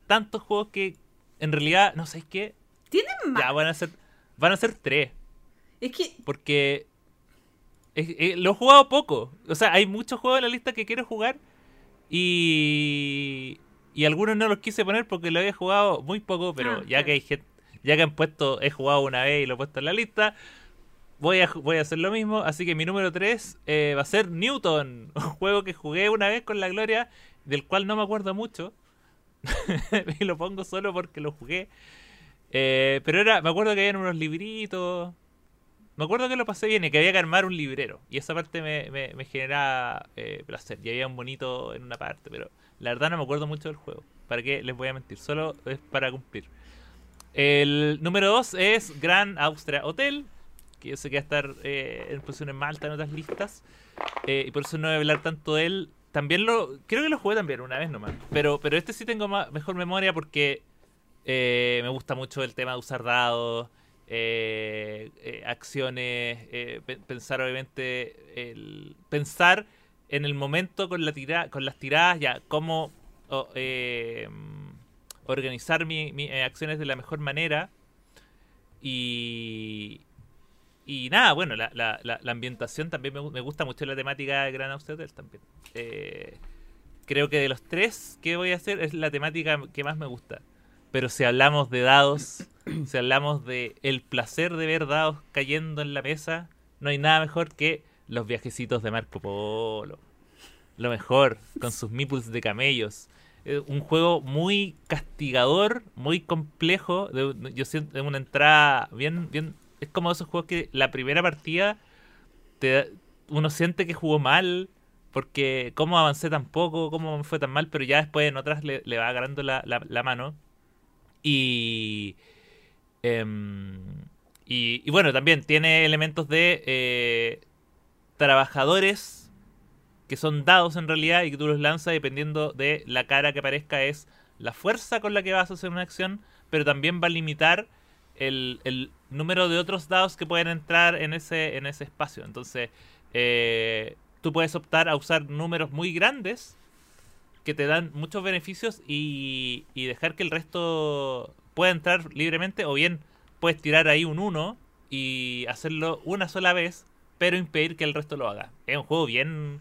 tantos juegos que en realidad, no sé qué, Tienen más. ya van a ser, van a ser tres. Es que Porque es- eh, lo he jugado poco. O sea, hay muchos juegos en la lista que quiero jugar. Y, y algunos no los quise poner porque lo había jugado muy poco, pero Ah, ya claro. que hay gente, ya que han puesto, he jugado una vez y lo he puesto en la lista, voy a, voy a hacer lo mismo. Así que mi número 3 va a ser Newton, [laughs] un juego que jugué una vez con la Gloria, del cual no me acuerdo mucho. [laughs] y lo pongo solo porque lo jugué. Eh, pero era, me acuerdo que habían unos libritos. Me acuerdo que lo pasé bien y que había que armar un librero. Y esa parte me, me, me generaba eh, placer. Y había un bonito en una parte, pero la verdad no me acuerdo mucho del juego. ¿Para qué les voy a mentir? Solo es para cumplir. El número 2 es Gran Austria Hotel. Que yo sé que va a estar eh, en posición en Malta en otras listas. Eh, y por eso no voy a hablar tanto de él. También lo. Creo que lo jugué también una vez nomás. Pero, pero este sí tengo ma- mejor memoria porque eh, me gusta mucho el tema de usar dados. acciones. pe- pensar, obviamente. El, pensar en el momento con, la tira, con las tiradas. Ya, cómo. organizar mis mi, acciones de la mejor manera. Y. Y nada, bueno, la, la, la, la ambientación también me, me gusta mucho la temática de Gran Austria Hotel también. Eh, creo que de los tres que voy a hacer es la temática que más me gusta. Pero si hablamos de dados, [clears throat] si hablamos de el placer de ver dados cayendo en la mesa, no hay nada mejor que los viajecitos de Marco Polo. Lo mejor, con sus meeples de camellos. Eh, un juego muy castigador, muy complejo. De, yo siento una entrada bien, bien. Es como esos juegos que la primera partida te, uno siente que jugó mal. Porque cómo avancé tan poco, cómo fue tan mal, pero ya después en otras le, va agarrando la, la, la mano. Y, em, y. y bueno, también tiene elementos de eh, trabajadores que son dados en realidad y que tú los lanzas dependiendo de la cara que aparezca es la fuerza con la que vas a hacer una acción, pero también va a limitar el, el número de otros dados que pueden entrar en ese, en ese espacio. Entonces, eh, tú puedes optar a usar números muy grandes que te dan muchos beneficios y, y dejar que el resto pueda entrar libremente o bien puedes tirar ahí un 1 y hacerlo una sola vez pero impedir que el resto lo haga. Es un juego bien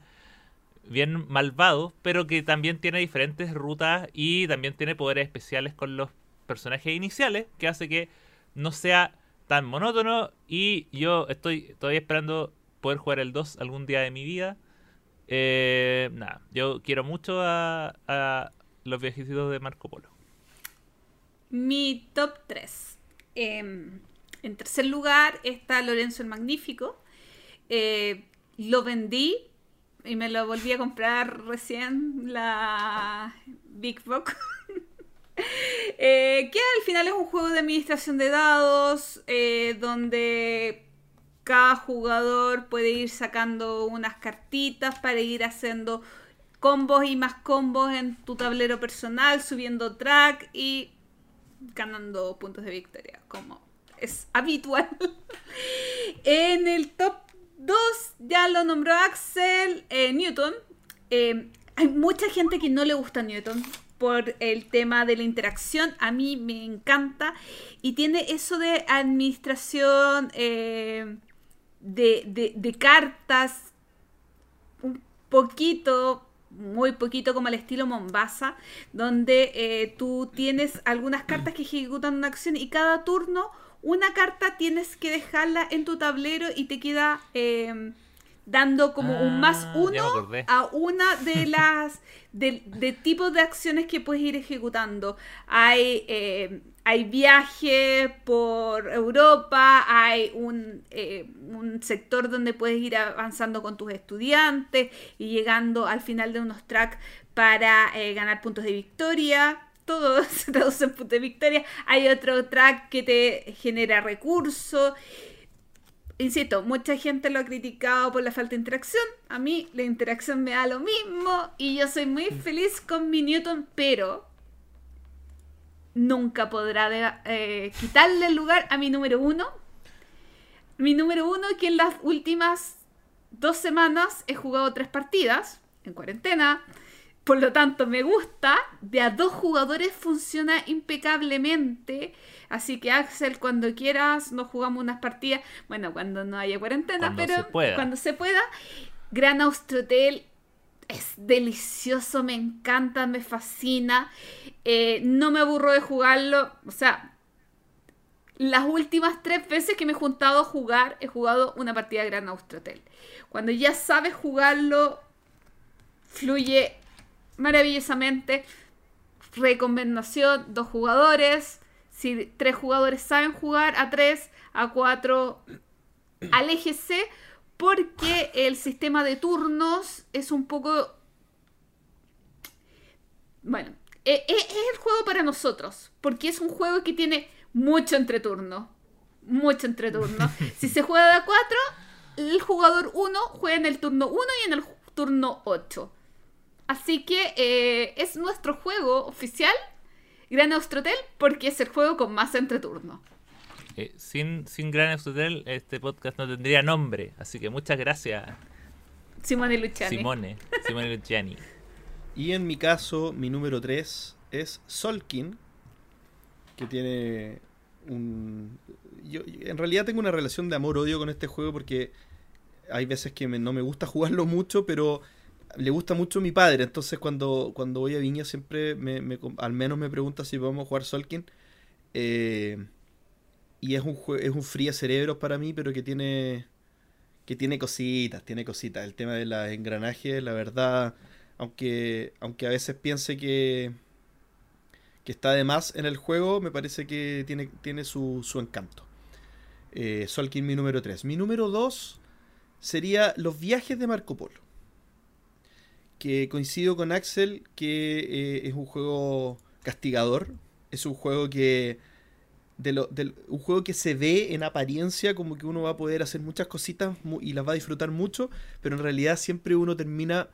bien malvado, pero que también tiene diferentes rutas y también tiene poderes especiales con los personajes iniciales, que hace que no sea tan monótono y yo estoy todavía esperando poder jugar el 2 algún día de mi vida. Eh, nada, yo quiero mucho a, a los viajecitos de Marco Polo. Mi top 3. en tercer lugar está Lorenzo el Magnífico. Eh, lo vendí y me lo volví a comprar recién la Big Box. [laughs] [laughs] Eh, que al final es un juego de administración de dados eh, donde cada jugador puede ir sacando unas cartitas para ir haciendo combos y más combos en tu tablero personal, subiendo track y ganando puntos de victoria, como es habitual. [laughs] en el top 2 ya lo nombró Axel eh, Newton. Hay mucha gente que no le gusta Newton por el tema de la interacción. A mí me encanta. Y tiene eso de administración eh, de, de, de cartas. Un poquito muy poquito como al estilo Mombasa, donde eh, tú tienes algunas cartas que ejecutan una acción y cada turno una carta tienes que dejarla en tu tablero y te queda eh, dando como un más Ah, uno a una de [laughs] las de, de tipos de acciones que puedes ir ejecutando. Hay, eh, hay viaje por Europa, hay un, eh, un sector donde puedes ir avanzando con tus estudiantes y llegando al final de unos tracks para eh, ganar puntos de victoria. Todo [laughs] se traduce en puntos de victoria. Hay otro track que te genera recursos. Insisto, mucha gente lo ha criticado por la falta de interacción. A mí la interacción me da lo mismo y yo soy muy feliz con mi Newton, pero nunca podrá de- eh, quitarle el lugar a mi número uno. Mi número uno que en las últimas dos semanas he jugado tres partidas en cuarentena. Por lo tanto, me gusta. De a dos jugadores funciona impecablemente. Así que Axel, cuando quieras, nos jugamos unas partidas. Bueno, cuando no haya cuarentena, Cuando pero se cuando se pueda. Gran Austrotel. es delicioso, me encanta, me fascina. Eh, no me aburro de jugarlo. O sea, las últimas tres veces que me he juntado a jugar, he jugado una partida de Gran Austratel. Cuando ya sabes jugarlo, fluye maravillosamente. Recomendación, dos jugadores. Si tres jugadores saben jugar, a tres, a cuatro, aléjese porque el sistema de turnos es un poco... Bueno, e, e, es, el juego para nosotros, porque es un juego que tiene mucho entreturno. Mucho entreturno. [laughs] si se juega de a 4, el jugador 1 juega en el turno 1 y en el turno 8. Así que eh, es nuestro juego oficial, Gran Austrotel, porque es el juego con más entreturno. Eh, sin, sin Gran Hotel este podcast no tendría nombre, así que muchas gracias. Simone Luciani. Simone, Simone Luciani. Y en mi caso, mi número 3 es Solkin, que tiene un... Yo, en realidad tengo una relación de amor-odio con este juego porque hay veces que no me gusta jugarlo mucho, pero le gusta mucho mi padre. Entonces cuando, cuando voy a Viña siempre me, al menos me pregunta si podemos jugar Solkin. Eh, y es un, es un fría cerebro para mí, pero que tiene, que tiene cositas, tiene cositas. El tema de los engranajes, la verdad, aunque, aunque a veces piense que, que está de más en el juego, me parece que tiene, tiene su, su encanto. Eh, Solkin mi número 3. Mi número 2 sería Los viajes de Marco Polo. Que coincido con Axel que eh, es un juego castigador. Es un juego que de, un juego que se ve en apariencia como que uno va a poder hacer muchas cositas y las va a disfrutar mucho, pero en realidad siempre uno termina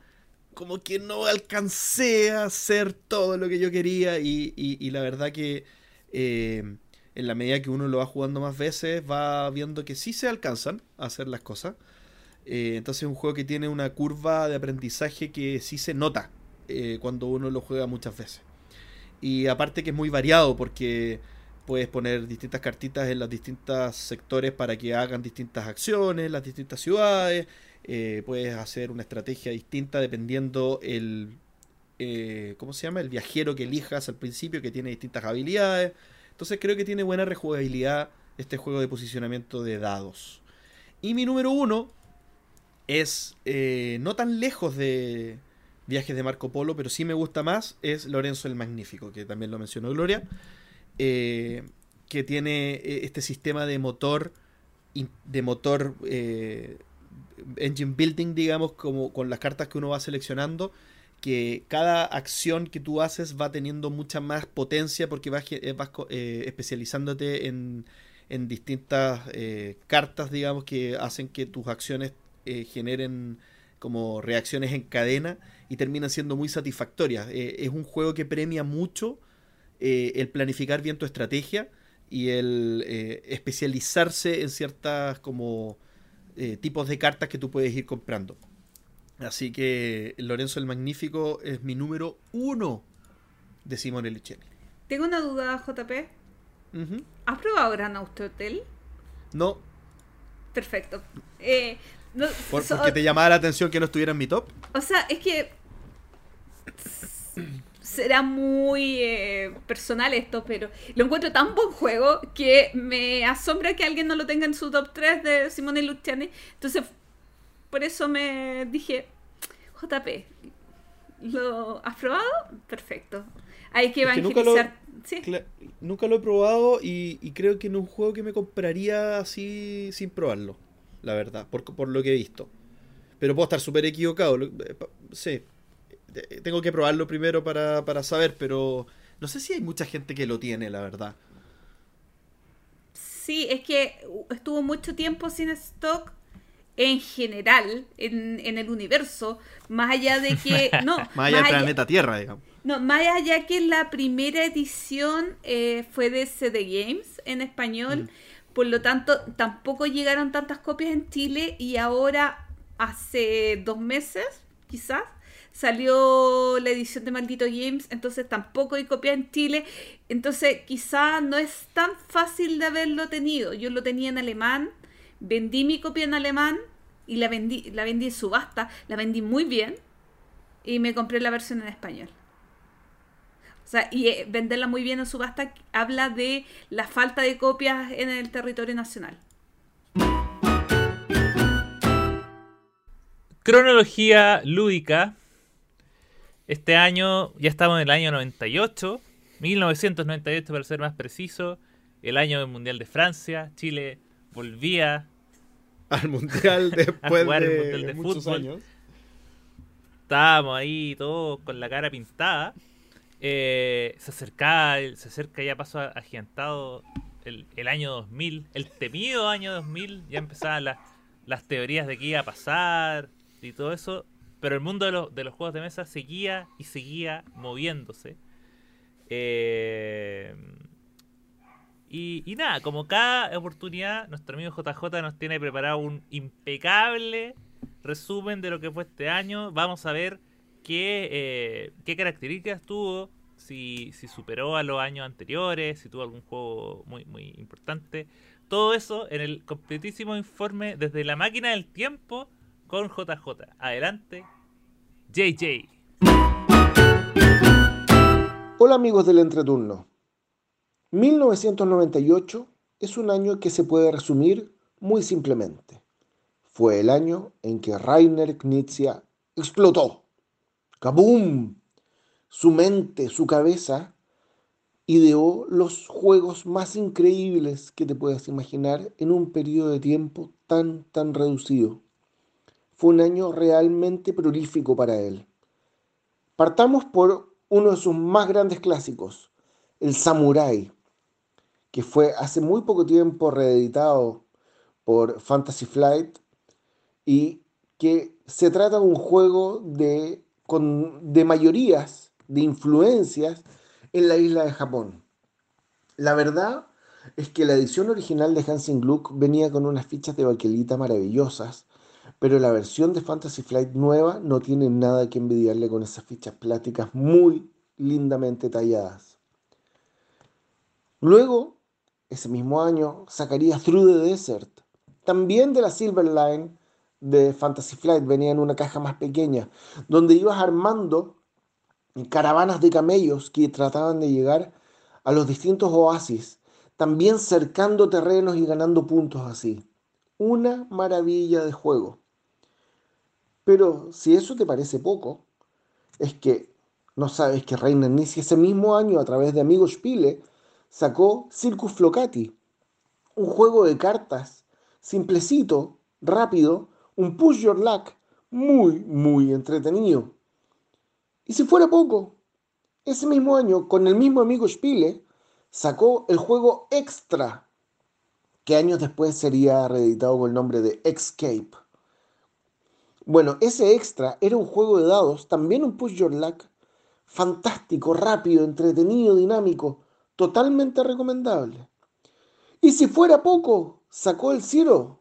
como que no alcancé a hacer todo lo que yo quería y, la verdad que eh, en la medida que uno lo va jugando más veces va viendo que sí se alcanzan a hacer las cosas. Eh, entonces es un juego que tiene una curva de aprendizaje que sí se nota eh, cuando uno lo juega muchas veces. Y aparte que es muy variado porque puedes poner distintas cartitas en los distintos sectores para que hagan distintas acciones, las distintas ciudades. Eh, puedes hacer una estrategia distinta dependiendo el ¿cómo se llama? el viajero que elijas al principio que tiene distintas habilidades. Entonces creo que tiene buena rejugabilidad este juego de posicionamiento de dados. Y mi número uno es eh, no tan lejos de viajes de Marco Polo, pero sí me gusta más, es Lorenzo el Magnífico, que también lo mencionó Gloria. Eh, que tiene eh, este sistema de motor, de motor eh, engine building, digamos, como con las cartas que uno va seleccionando, que cada acción que tú haces va teniendo mucha más potencia porque vas, especializándote en, en distintas cartas, digamos, que hacen que tus acciones generen como reacciones en cadena y terminan siendo muy satisfactorias. es un juego que premia mucho eh, el planificar bien tu estrategia y el eh, especializarse en ciertas como eh, tipos de cartas que tú puedes ir comprando. Así que Lorenzo el Magnífico es mi número uno de Simone Luciani. Tengo una duda, JP. ¿Has probado Gran Hotel? No. Perfecto. Porque te llamaba la atención que no estuviera en mi top. O sea, es que será muy eh, personal esto, pero lo encuentro tan buen juego que me asombra que alguien no lo tenga en su top 3 de Simone Luciani. Entonces, por eso me dije, JP, ¿lo has probado? Perfecto. Hay que evangelizar. Nunca lo, he probado y, creo que no es un juego que me compraría así sin probarlo, la verdad, por, por lo que he visto. Pero puedo estar súper equivocado. Eh, sí, tengo que probarlo primero para, saber, pero no sé si hay mucha gente que lo tiene, la verdad. Sí, es que estuvo mucho tiempo sin stock en general en, el universo, más allá de que... [laughs] No, más allá del planeta Tierra, digamos. No, más allá que la primera edición eh, fue de CD Games en español, mm. Por lo tanto tampoco llegaron tantas copias en Chile y ahora hace dos meses, quizás, salió la edición de Maldito Games, entonces tampoco hay copia en Chile, entonces quizá no es tan fácil de haberlo tenido. Yo lo tenía en alemán, vendí mi copia en alemán y la vendí, la vendí en subasta, la vendí muy bien. y me compré la versión en español. O sea, y eh, venderla muy bien en subasta habla de la falta de copias en el territorio nacional. Cronología lúdica. Este año, ya estamos en el año 98, 1998 para ser más preciso, el año del Mundial de Francia. Chile volvía al Mundial [laughs] después de, muchos fútbol. años. Estábamos ahí todos con la cara pintada. Eh, se acercaba, se acerca ya paso agigantado el, el, año 2000, el temido año 2000, ya empezaban las, las teorías de qué iba a pasar y todo eso, pero el mundo de, los, de los juegos de mesa seguía y seguía moviéndose. Eh, y, y, nada, como cada oportunidad, nuestro amigo JJ nos tiene preparado un impecable resumen de lo que fue este año. Vamos a ver qué, eh, qué características tuvo, si, si, superó a los años anteriores, si tuvo algún juego muy, muy importante. Todo eso en el completísimo informe desde la máquina del tiempo con JJ. Adelante, JJ. Hola amigos del entreturno. 1998 es un año que se puede resumir muy simplemente. Fue el año en que Rainer Knizia explotó. ¡Kaboom! Su mente, su cabeza, ideó los juegos más increíbles que te puedas imaginar en un periodo de tiempo tan, tan reducido fue un año realmente prolífico para él. Partamos por uno de sus más grandes clásicos, el Samurai, que fue hace muy poco tiempo reeditado por Fantasy Flight y que se trata de un juego de, de mayorías, de influencias en la isla de Japón. La verdad es que la edición original de Hansing Gluck venía con unas fichas de baquelita maravillosas pero la versión de Fantasy Flight nueva no tiene nada que envidiarle con esas fichas plásticas muy lindamente talladas. Luego, ese mismo año, sacaría Through the Desert, también de la Silver Line de Fantasy Flight, venía en una caja más pequeña, donde ibas armando caravanas de camellos que trataban de llegar a los distintos oasis, también cercando terrenos y ganando puntos así. Una maravilla de juego. Pero si eso te parece poco, es que no sabes que Reiner Nisi ese mismo año a través de Amigo Spiele sacó Circus Flocati, un juego de cartas simplecito, rápido, un push your luck muy, muy entretenido. Y si fuera poco, ese mismo año, con el mismo amigo Spiele, sacó el juego Extra, que años después sería reeditado con el nombre de Escape. Bueno, ese extra era un juego de dados, también un push your luck, fantástico, rápido, entretenido, dinámico, totalmente recomendable. Y si fuera poco, sacó el Zero,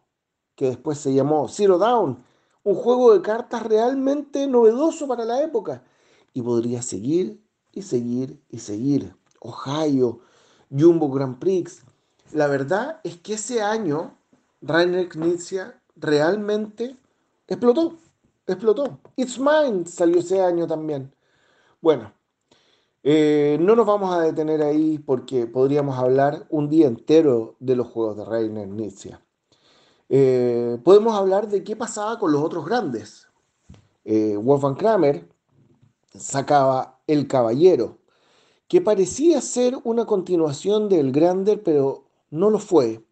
que después se llamó Zero Down, un juego de cartas realmente novedoso para la época. Y podría seguir y seguir y seguir. Ohio, Jumbo Grand Prix. La verdad es que ese año Rainer Knizia realmente explotó, explotó. It's Mine salió ese año también. Bueno, eh, no nos vamos a detener ahí porque podríamos hablar un día entero de los juegos de Reiner Nietzsche. Eh, podemos hablar de qué pasaba con los otros grandes. Eh, Wolfgang Kramer sacaba El Caballero, que parecía ser una continuación del Grander, pero no lo fue.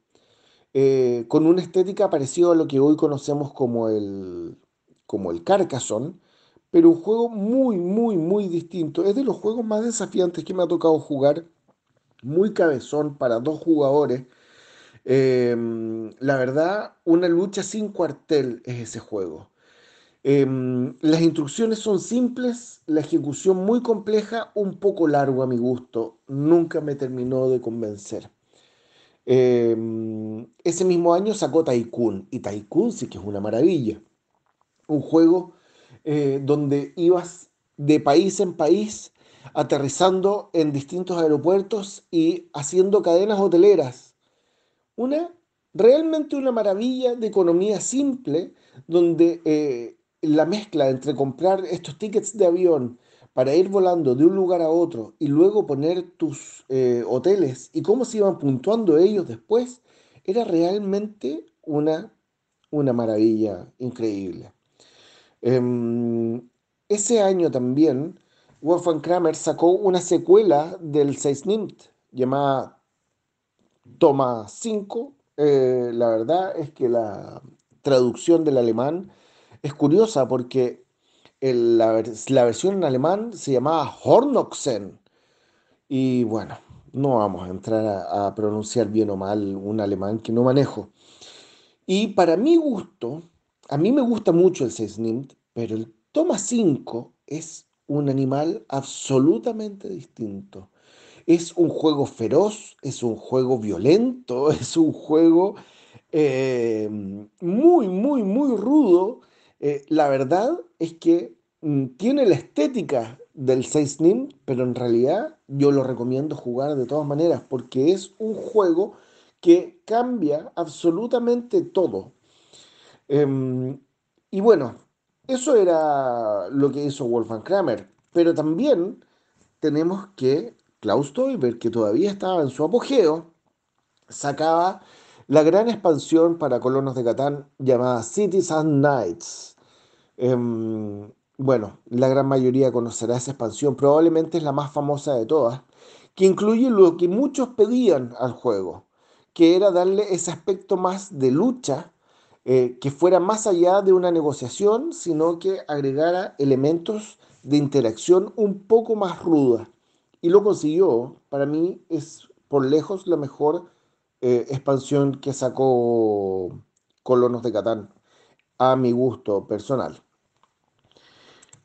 Eh, con una estética parecida a lo que hoy conocemos como el, como el Carcassonne, pero un juego muy, muy, muy distinto. Es de los juegos más desafiantes que me ha tocado jugar, muy cabezón para dos jugadores. Em, la verdad, una lucha sin cuartel es ese juego. Em, las instrucciones son simples, la ejecución muy compleja, un poco largo a mi gusto. Nunca me terminó de convencer. Em, ese mismo año sacó Tycoon, y Tycoon sí que es una maravilla. Un juego eh, donde ibas de país en país, aterrizando en distintos aeropuertos y haciendo cadenas hoteleras. Una, realmente una maravilla de economía simple, donde eh, la mezcla entre comprar estos tickets de avión para ir volando de un lugar a otro y luego poner tus eh, hoteles y cómo se iban puntuando ellos después, era realmente una, una maravilla increíble. Em, ese año también, Wolfgang Kramer sacó una secuela del Seisnimt llamada Toma 5. Eh, la verdad es que la traducción del alemán es curiosa porque la, versión en alemán se llamaba Hornochsen. Y bueno, no vamos a entrar a, pronunciar bien o mal un alemán que no manejo. Y para mi gusto, a mí me gusta mucho el Seisnimt, pero el Toma 5 es un animal absolutamente distinto. Es un juego feroz, es un juego violento, [laughs] es un juego eh, muy, muy, muy rudo. Eh, la verdad es que mm, tiene la estética del 6 Nim, pero en realidad yo lo recomiendo jugar de todas maneras porque es un juego que cambia absolutamente todo. Em, y bueno, eso era lo que hizo Wolfgang Kramer, pero también tenemos que Klaus Teuber, que todavía estaba en su apogeo, sacaba la gran expansión para colonos de Catán llamada Cities and Nights. Em, bueno, la gran mayoría conocerá esa expansión, probablemente es la más famosa de todas, que incluye lo que muchos pedían al juego, que era darle ese aspecto más de lucha, eh, que fuera más allá de una negociación, sino que agregara elementos de interacción un poco más ruda y lo consiguió. Para mí es por lejos la mejor eh, expansión que sacó Colonos de Catán, a mi gusto personal.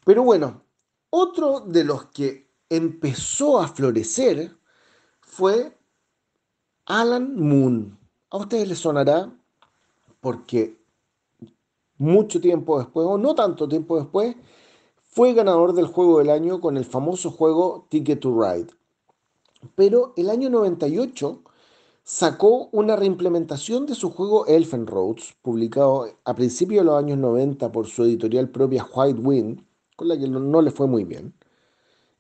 Pero bueno, otro de los que empezó a florecer fue Alan Moon. A ustedes les sonará porque mucho tiempo después, o no tanto tiempo después, fue ganador del juego del año con el famoso juego Ticket to Ride. Pero el año 98 sacó una reimplementación de su juego Elfen Roads, publicado a principios de los años 90 por su editorial propia White Wind, con la que no, le fue muy bien.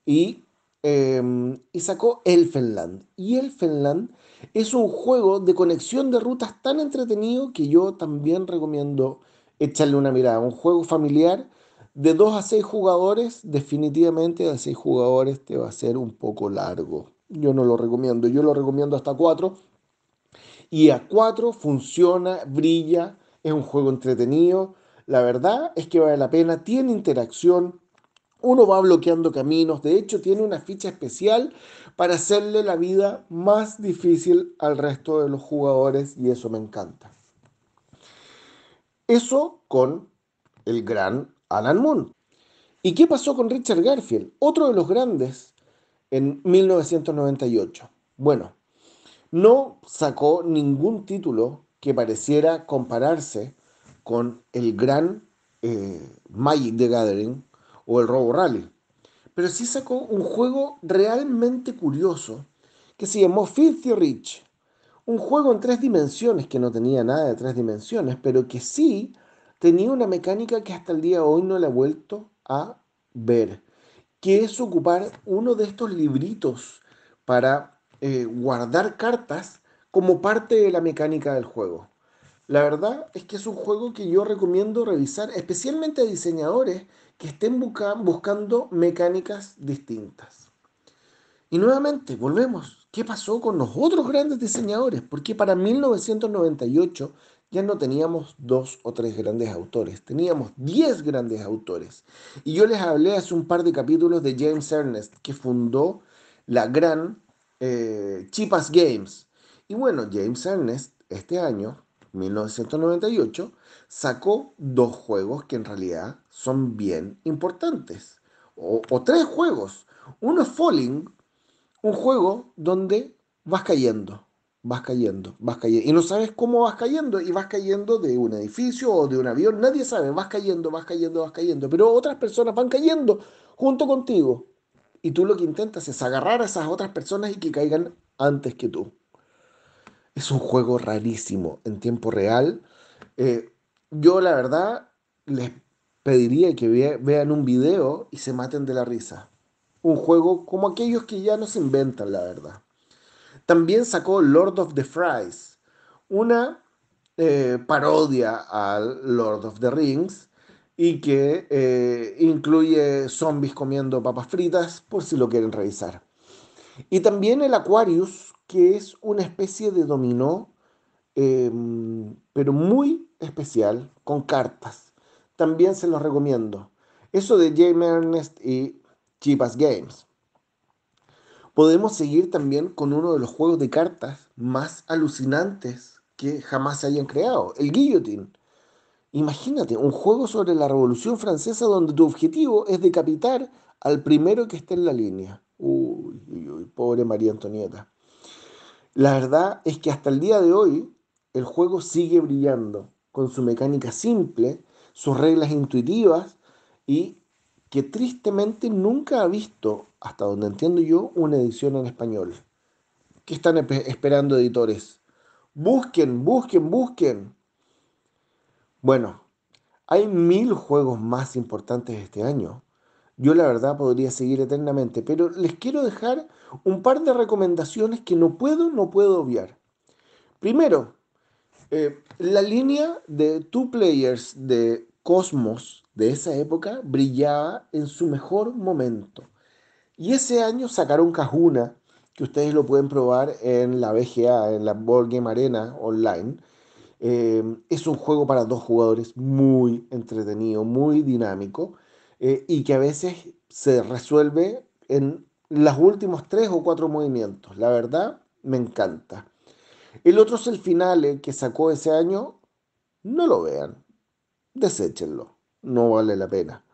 Y, em, y sacó Elfenland. Y Elfenland es un juego de conexión de rutas tan entretenido que yo también recomiendo echarle una mirada. Un juego familiar de 2 a 6 jugadores, definitivamente a 6 jugadores te va a ser un poco largo. Yo no lo recomiendo, yo lo recomiendo hasta 4. Y a 4 funciona, brilla, es un juego entretenido. La verdad es que vale la pena, tiene interacción, uno va bloqueando caminos, de hecho tiene una ficha especial para hacerle la vida más difícil al resto de los jugadores y eso me encanta. Eso con el gran Alan Moon. ¿Y qué pasó con Richard Garfield? Otro de los grandes en 1998. Bueno, no sacó ningún título que pareciera compararse con el gran eh, Magic the Gathering o el Robo Rally. Pero sí sacó un juego realmente curioso que se llamó Filthy Rich. Un juego en tres dimensiones que no tenía nada de tres dimensiones, pero que sí tenía una mecánica que hasta el día de hoy no la he vuelto a ver, que es ocupar uno de estos libritos para eh, guardar cartas como parte de la mecánica del juego. La verdad es que es un juego que yo recomiendo revisar, especialmente a diseñadores que estén buscando mecánicas distintas. Y nuevamente, volvemos. ¿Qué pasó con los otros grandes diseñadores? Porque para 1998 ya no teníamos dos o tres grandes autores, teníamos diez grandes autores. Y yo les hablé hace un par de capítulos de James Ernest, que fundó la gran eh, Chipas Games. Y bueno, James Ernest este año, 1998, sacó dos juegos que en realidad son bien importantes. O, o tres juegos. Uno es Falling, un juego donde vas cayendo vas cayendo, vas cayendo. Y no sabes cómo vas cayendo, y vas cayendo de un edificio o de un avión, nadie sabe, vas cayendo, vas cayendo, vas cayendo. Pero otras personas van cayendo junto contigo. Y tú lo que intentas es agarrar a esas otras personas y que caigan antes que tú. Es un juego rarísimo en tiempo real. Eh, yo la verdad les pediría que vean un video y se maten de la risa. Un juego como aquellos que ya no se inventan, la verdad. También sacó Lord of the Fries, una eh, parodia al Lord of the Rings y que eh, incluye zombies comiendo papas fritas por si lo quieren revisar. Y también el Aquarius, que es una especie de dominó, em, pero muy especial, con cartas. También se los recomiendo. Eso de James Ernest y Chipas Games. Podemos seguir también con uno de los juegos de cartas más alucinantes que jamás se hayan creado, el Guillotine. Imagínate, un juego sobre la Revolución Francesa donde tu objetivo es decapitar al primero que esté en la línea. Uy, uy, uy, pobre María Antonieta. La verdad es que hasta el día de hoy el juego sigue brillando con su mecánica simple, sus reglas intuitivas y que tristemente nunca ha visto, hasta donde entiendo yo, una edición en español. ¿Qué están esperando editores? Busquen, busquen, busquen. Bueno, hay mil juegos más importantes este año. Yo la verdad podría seguir eternamente, pero les quiero dejar un par de recomendaciones que no puedo, no puedo obviar. Primero, eh, la línea de Two Players de Cosmos de esa época brillaba en su mejor momento. Y ese año sacaron Cajuna, que ustedes lo pueden probar en la BGA, en la Board Game Arena online. Eh, es un juego para dos jugadores muy entretenido, muy dinámico eh, y que a veces se resuelve en los últimos tres o cuatro movimientos. La verdad, me encanta. El otro es el final que sacó ese año. No lo vean. Deséchenlo. No vale la pena.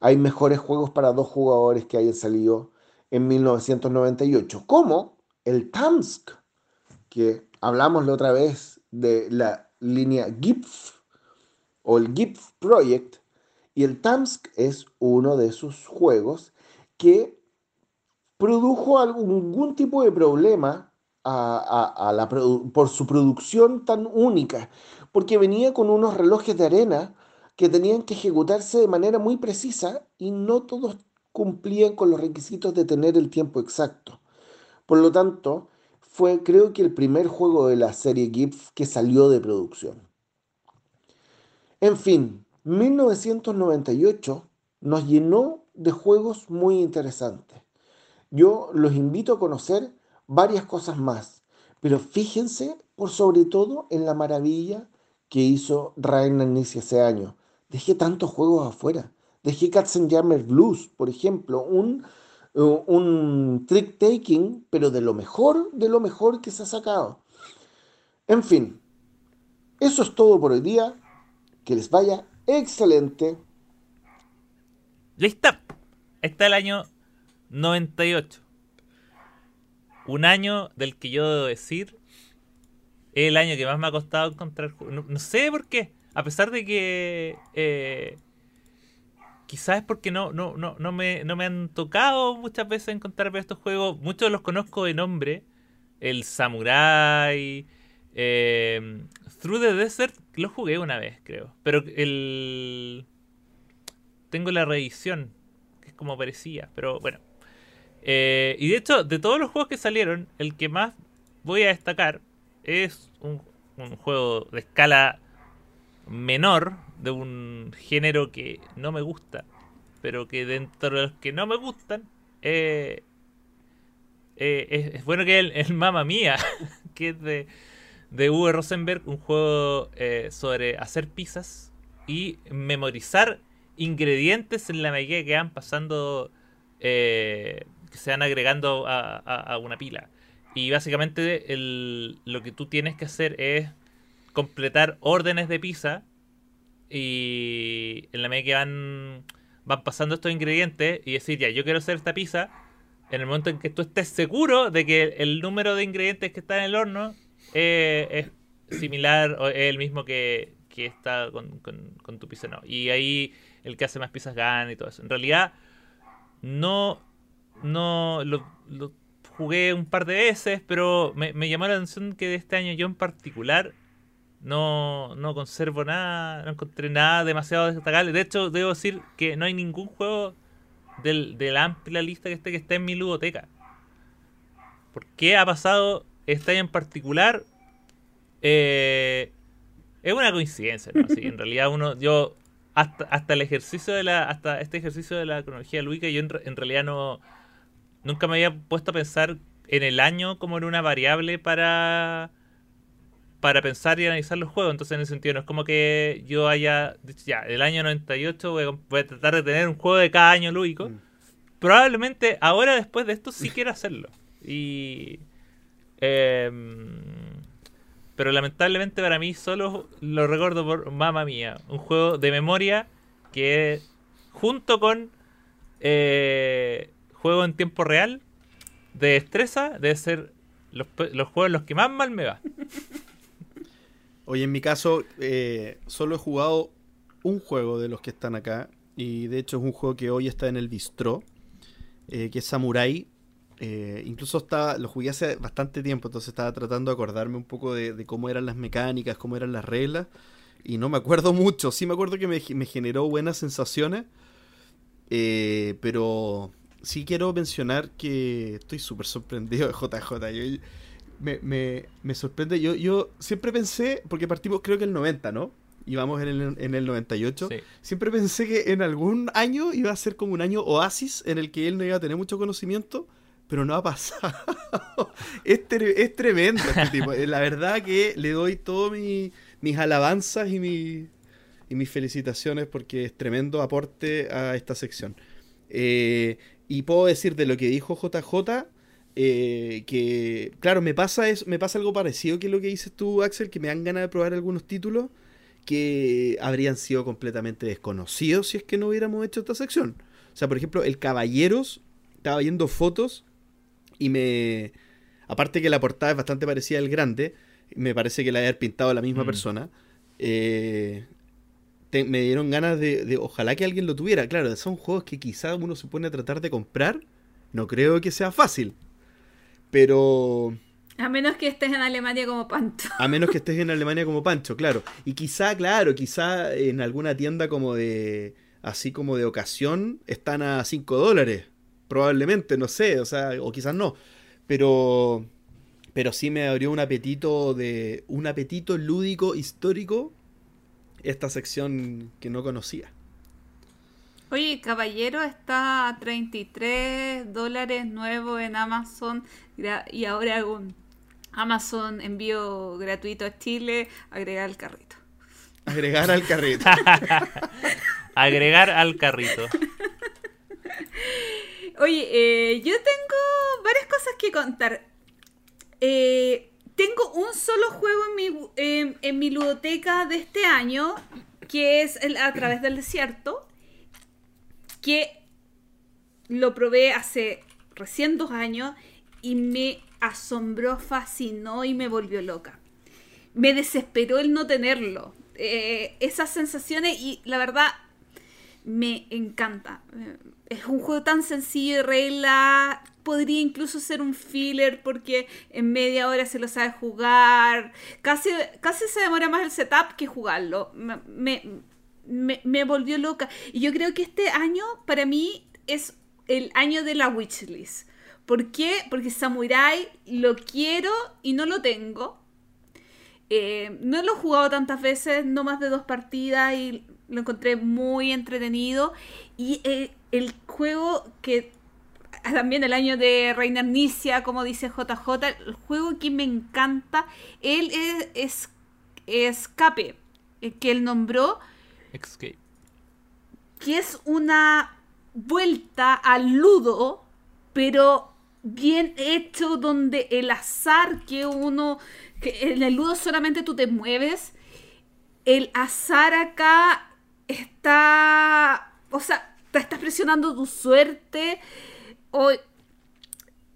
Hay mejores juegos para dos jugadores que hayan salido en 1998, como el Tamsk, que hablamos la otra vez de la línea GIF o el GIF Project, y el Tamsk es uno de sus juegos que produjo algún tipo de problema por su producción tan única, porque venía con unos relojes de arena que tenían que ejecutarse de manera muy precisa y no todos cumplían con los requisitos de tener el tiempo exacto. Por lo tanto, fue creo que el primer juego de la serie GIF que salió de producción. En fin, 1998 nos llenó de juegos muy interesantes. Yo los invito a conocer varias cosas más, pero fíjense por sobre todo en la maravilla que hizo Rainer Nissi ese año. Dejé tantos juegos afuera. Dejé Katzenjammer Blues, por ejemplo, un, uh, un trick taking, pero de lo mejor, de lo mejor que se ha sacado. En fin, eso es todo por hoy día. Que les vaya excelente. Listo. Está el año 98. Un año del que yo debo decir es el año que más me ha costado encontrar. No, no sé por qué. A pesar de que. Eh, quizás es porque no, no, no, no, me, no me han tocado muchas veces encontrar estos juegos. Muchos los conozco de nombre. El Samurai. Eh, Through the Desert lo jugué una vez, creo. Pero el. Tengo la reedición. Que es como parecía. Pero bueno. Eh, y de hecho, de todos los juegos que salieron, el que más voy a destacar es un, juego de escala menor, de un género que no me gusta, pero que dentro de los que no me gustan, eh, eh, es, bueno que el, el Mamma Mía, [laughs] que es de, de Uwe Rosenberg, un juego sobre hacer pizzas y memorizar ingredientes en la medida que van pasando que se van agregando a, una pila. Y básicamente lo que tú tienes que hacer es completar órdenes de pizza y en la medida que van, van pasando estos ingredientes y decir, ya, yo quiero hacer esta pizza, en el momento en que tú estés seguro de que el número de ingredientes que está en el horno es similar o es el mismo que, está con, con, tu pizza, no. Y ahí el que hace más pizzas gana y todo eso. En realidad, no no lo, jugué un par de veces, pero me, llamó la atención que de este año yo en particular no, no conservo nada, no encontré nada demasiado destacable. De hecho, debo decir que no hay ningún juego del, de la amplia lista que esté que esté en mi ludoteca. ¿Por qué ha pasado año en particular? Eh, es una coincidencia, ¿no? En realidad uno, yo, hasta, hasta el ejercicio de la, hasta este ejercicio de la cronología lúdica, yo en, en realidad no, nunca me había puesto a pensar en el año como en una variable para, para pensar y analizar los juegos. Entonces, en ese sentido, no es como que yo haya dicho, ya, el año 98 voy a, voy a tratar de tener un juego de cada año lúdico. Mm. Probablemente ahora, después de esto, sí quiera hacerlo. Y. em, pero lamentablemente para mí solo lo recuerdo por Mamma Mía, un juego de memoria que junto con eh, juego en tiempo real de destreza debe ser los, los juegos en los que más mal me va. [laughs] Oye, en mi caso, eh, solo he jugado un juego de los que están acá. Y de hecho es un juego que hoy está en el bistró. eh, que es Samurai. Eh, incluso estaba, lo jugué hace bastante tiempo, entonces estaba tratando de acordarme un poco de, cómo eran las mecánicas, cómo eran las reglas. Y no me acuerdo [laughs] mucho. Sí me acuerdo que me, me generó buenas sensaciones. eh, pero sí quiero mencionar que estoy súper sorprendido de [laughs] JJ. Yo- me, me, me sorprende. Yo, yo siempre pensé, porque partimos creo que el 90, ¿no? Íbamos en el, en el 98. Sí. Siempre pensé que en algún año iba a ser como un año oasis en el que él no iba a tener mucho conocimiento, pero no ha pasado. [laughs] es, tre- es tremendo este tipo. La verdad que le doy todas mis alabanzas y, mi- y mis felicitaciones porque es tremendo aporte a esta sección. Eh, y puedo decir de lo que dijo JJ, eh, que claro, me pasa, es, me pasa algo parecido que lo que dices tú, Axel, que me dan ganas de probar algunos títulos que habrían sido completamente desconocidos si es que no hubiéramos hecho esta sección. O sea, por ejemplo, el Caballeros, estaba viendo fotos y me... Aparte que la portada es bastante parecida al grande, me parece que la haber pintado la misma Mm. persona. eh, te- me dieron ganas de, de- Ojalá que alguien lo tuviera. Claro, son juegos que quizá uno se pone a tratar de comprar. No creo que sea fácil. Pero... A menos que estés en Alemania como Panto. A menos que estés en Alemania como Pancho, claro. Y quizá, claro, quizá en alguna tienda como de. así como de ocasión, están a 5 dólares. Probablemente, no sé, o sea, o quizás no. Pero. Pero sí me abrió un apetito de. un apetito lúdico histórico. Esta sección que no conocía. Oye, Caballero está a 33 dólares nuevo en Amazon y ahora hago un Amazon envío gratuito a Chile, agregar al carrito. Agregar al carrito. [laughs] Agregar al carrito. [laughs] Oye, eh, yo tengo varias cosas que contar. Eh, tengo un solo juego en mi, en- en mi ludoteca de este año, que es el A través del desierto, que lo probé hace recién dos años y me asombró, fascinó y me volvió loca. Me desesperó el no tenerlo. Eh, esas sensaciones y la verdad me encanta. Eh, Es un juego tan sencillo de regla. Podría incluso ser un filler porque en media hora se lo sabe jugar. Casi, casi se demora más el setup que jugarlo. Me, me, me- volvió loca. Y yo creo que este año para mí es el año de la wishlist. ¿Por qué? Porque Samurai lo quiero y no lo tengo. Eh, no lo he jugado tantas veces, no más de dos partidas y lo encontré muy entretenido. Y eh, el juego que también el año de Reina Nicia, como dice JJ, el juego que me encanta, él es, es Escape, eh, que él nombró, Escape. que es una vuelta al ludo, pero bien hecho, donde el azar que uno, que en el ludo solamente tú te mueves, el azar acá está, o sea, te estás presionando tu suerte, o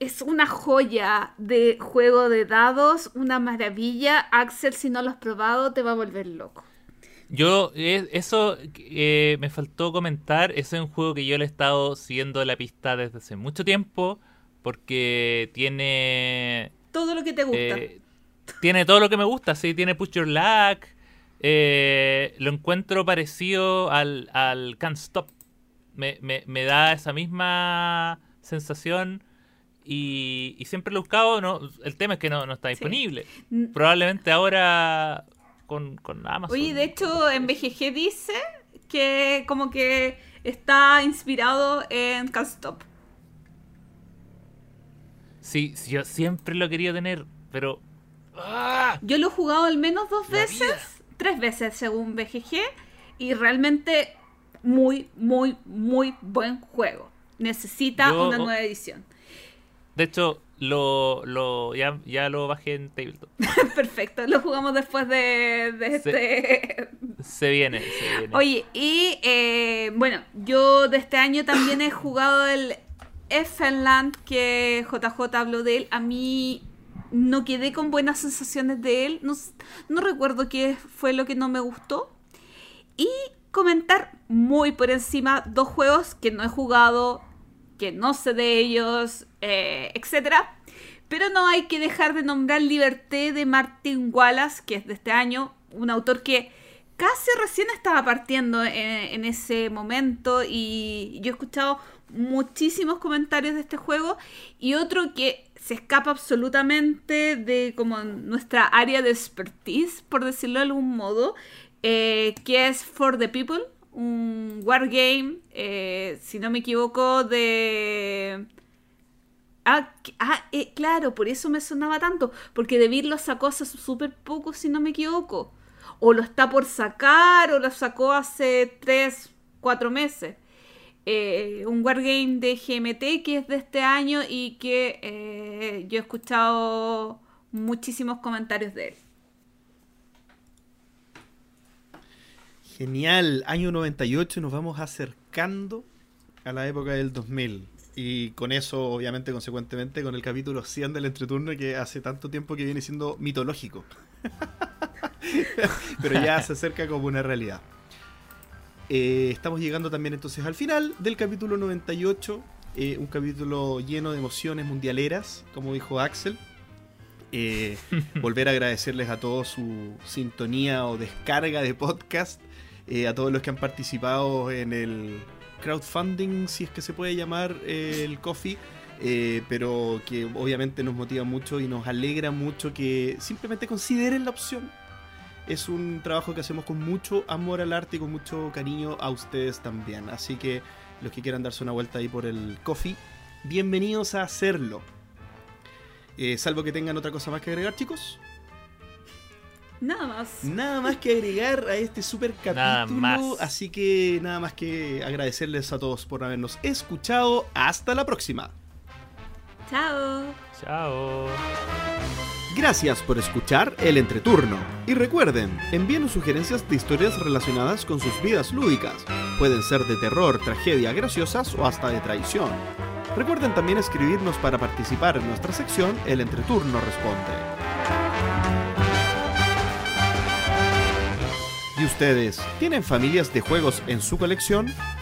es una joya de juego de dados, una maravilla. Axel, si no lo has probado, te va a volver loco. Yo, eh, eso eh, me faltó comentar. Es un juego que yo le he estado siguiendo la pista desde hace mucho tiempo. Porque tiene Todo lo que te gusta. eh, tiene todo lo que me gusta, sí, tiene Push Your Luck. eh, lo encuentro parecido al, al Can't Stop. Me, me- me da esa misma sensación y, y siempre lo he buscado. No, el tema es que no, no está disponible. Probablemente ahora con, con Amazon. Oye, de hecho, en BGG dice que como que está inspirado en Can't Stop. Sí, yo siempre lo quería tener, pero... ¡Ah! Yo lo he jugado al menos dos La veces, vida. tres veces según BGG, y realmente muy, muy, muy buen juego. Necesita Yo- una nueva edición. De hecho, lo, lo, ya, ya lo bajé en Tabletop. [laughs] Perfecto, lo jugamos después de, de Sí. este... [laughs] Se viene, se viene. Oye, y eh, bueno, yo de este año también he jugado el Effenland, que JJ habló de él. A mí no quedé con buenas sensaciones de él. No, recuerdo qué fue lo que no me gustó. Y comentar muy por encima dos juegos que no he jugado, que no sé de ellos, eh, etcétera. Pero no hay que dejar de nombrar Liberté de Martin Wallace, que es de este año, un autor que casi recién estaba partiendo en, en ese momento y yo he escuchado muchísimos comentarios de este juego y otro que se escapa absolutamente de como nuestra área de expertise, por decirlo de algún modo, eh, que es For the People, un wargame, eh, si no me equivoco, de... Ah, ah, eh, claro, por eso me sonaba tanto, porque David lo sacó hace súper poco, si no me equivoco. O lo está por sacar, o lo sacó hace 3, 4 meses. Eh, un wargame de GMT que es de este año y que eh, yo he escuchado muchísimos comentarios de él. Genial, año 98 nos vamos acercando a la época del 2000. Y con eso, obviamente, consecuentemente, con el capítulo 100 del entreturno que hace tanto tiempo que viene siendo mitológico. [laughs] Pero ya se acerca como una realidad. Eh, estamos llegando también entonces al final del capítulo 98. eh, un capítulo lleno de emociones mundialeras, como dijo Axel. Eh, [laughs] volver a agradecerles a todos su sintonía o descarga de podcast, eh, a todos los que han participado en el crowdfunding, si es que se puede llamar el coffee, eh, pero que obviamente nos motiva mucho y nos alegra mucho que simplemente consideren la opción. Es un trabajo que hacemos con mucho amor al arte y con mucho cariño a ustedes también. Así que los que quieran darse una vuelta ahí por el coffee, bienvenidos a hacerlo. Eh, salvo que tengan otra cosa más que agregar, chicos. Nada más. Nada más que agregar a este super Nada capítulo. más. Así que nada más que agradecerles a todos por habernos escuchado. Hasta la próxima. Chao. Chao. Gracias por escuchar el entreturno. Y recuerden, envíenos sugerencias de historias relacionadas con sus vidas lúdicas. Pueden ser de terror, tragedia, graciosas o hasta de traición. Recuerden también escribirnos para participar en nuestra sección El entreturno responde. ¿Y ustedes tienen familias de juegos en su colección?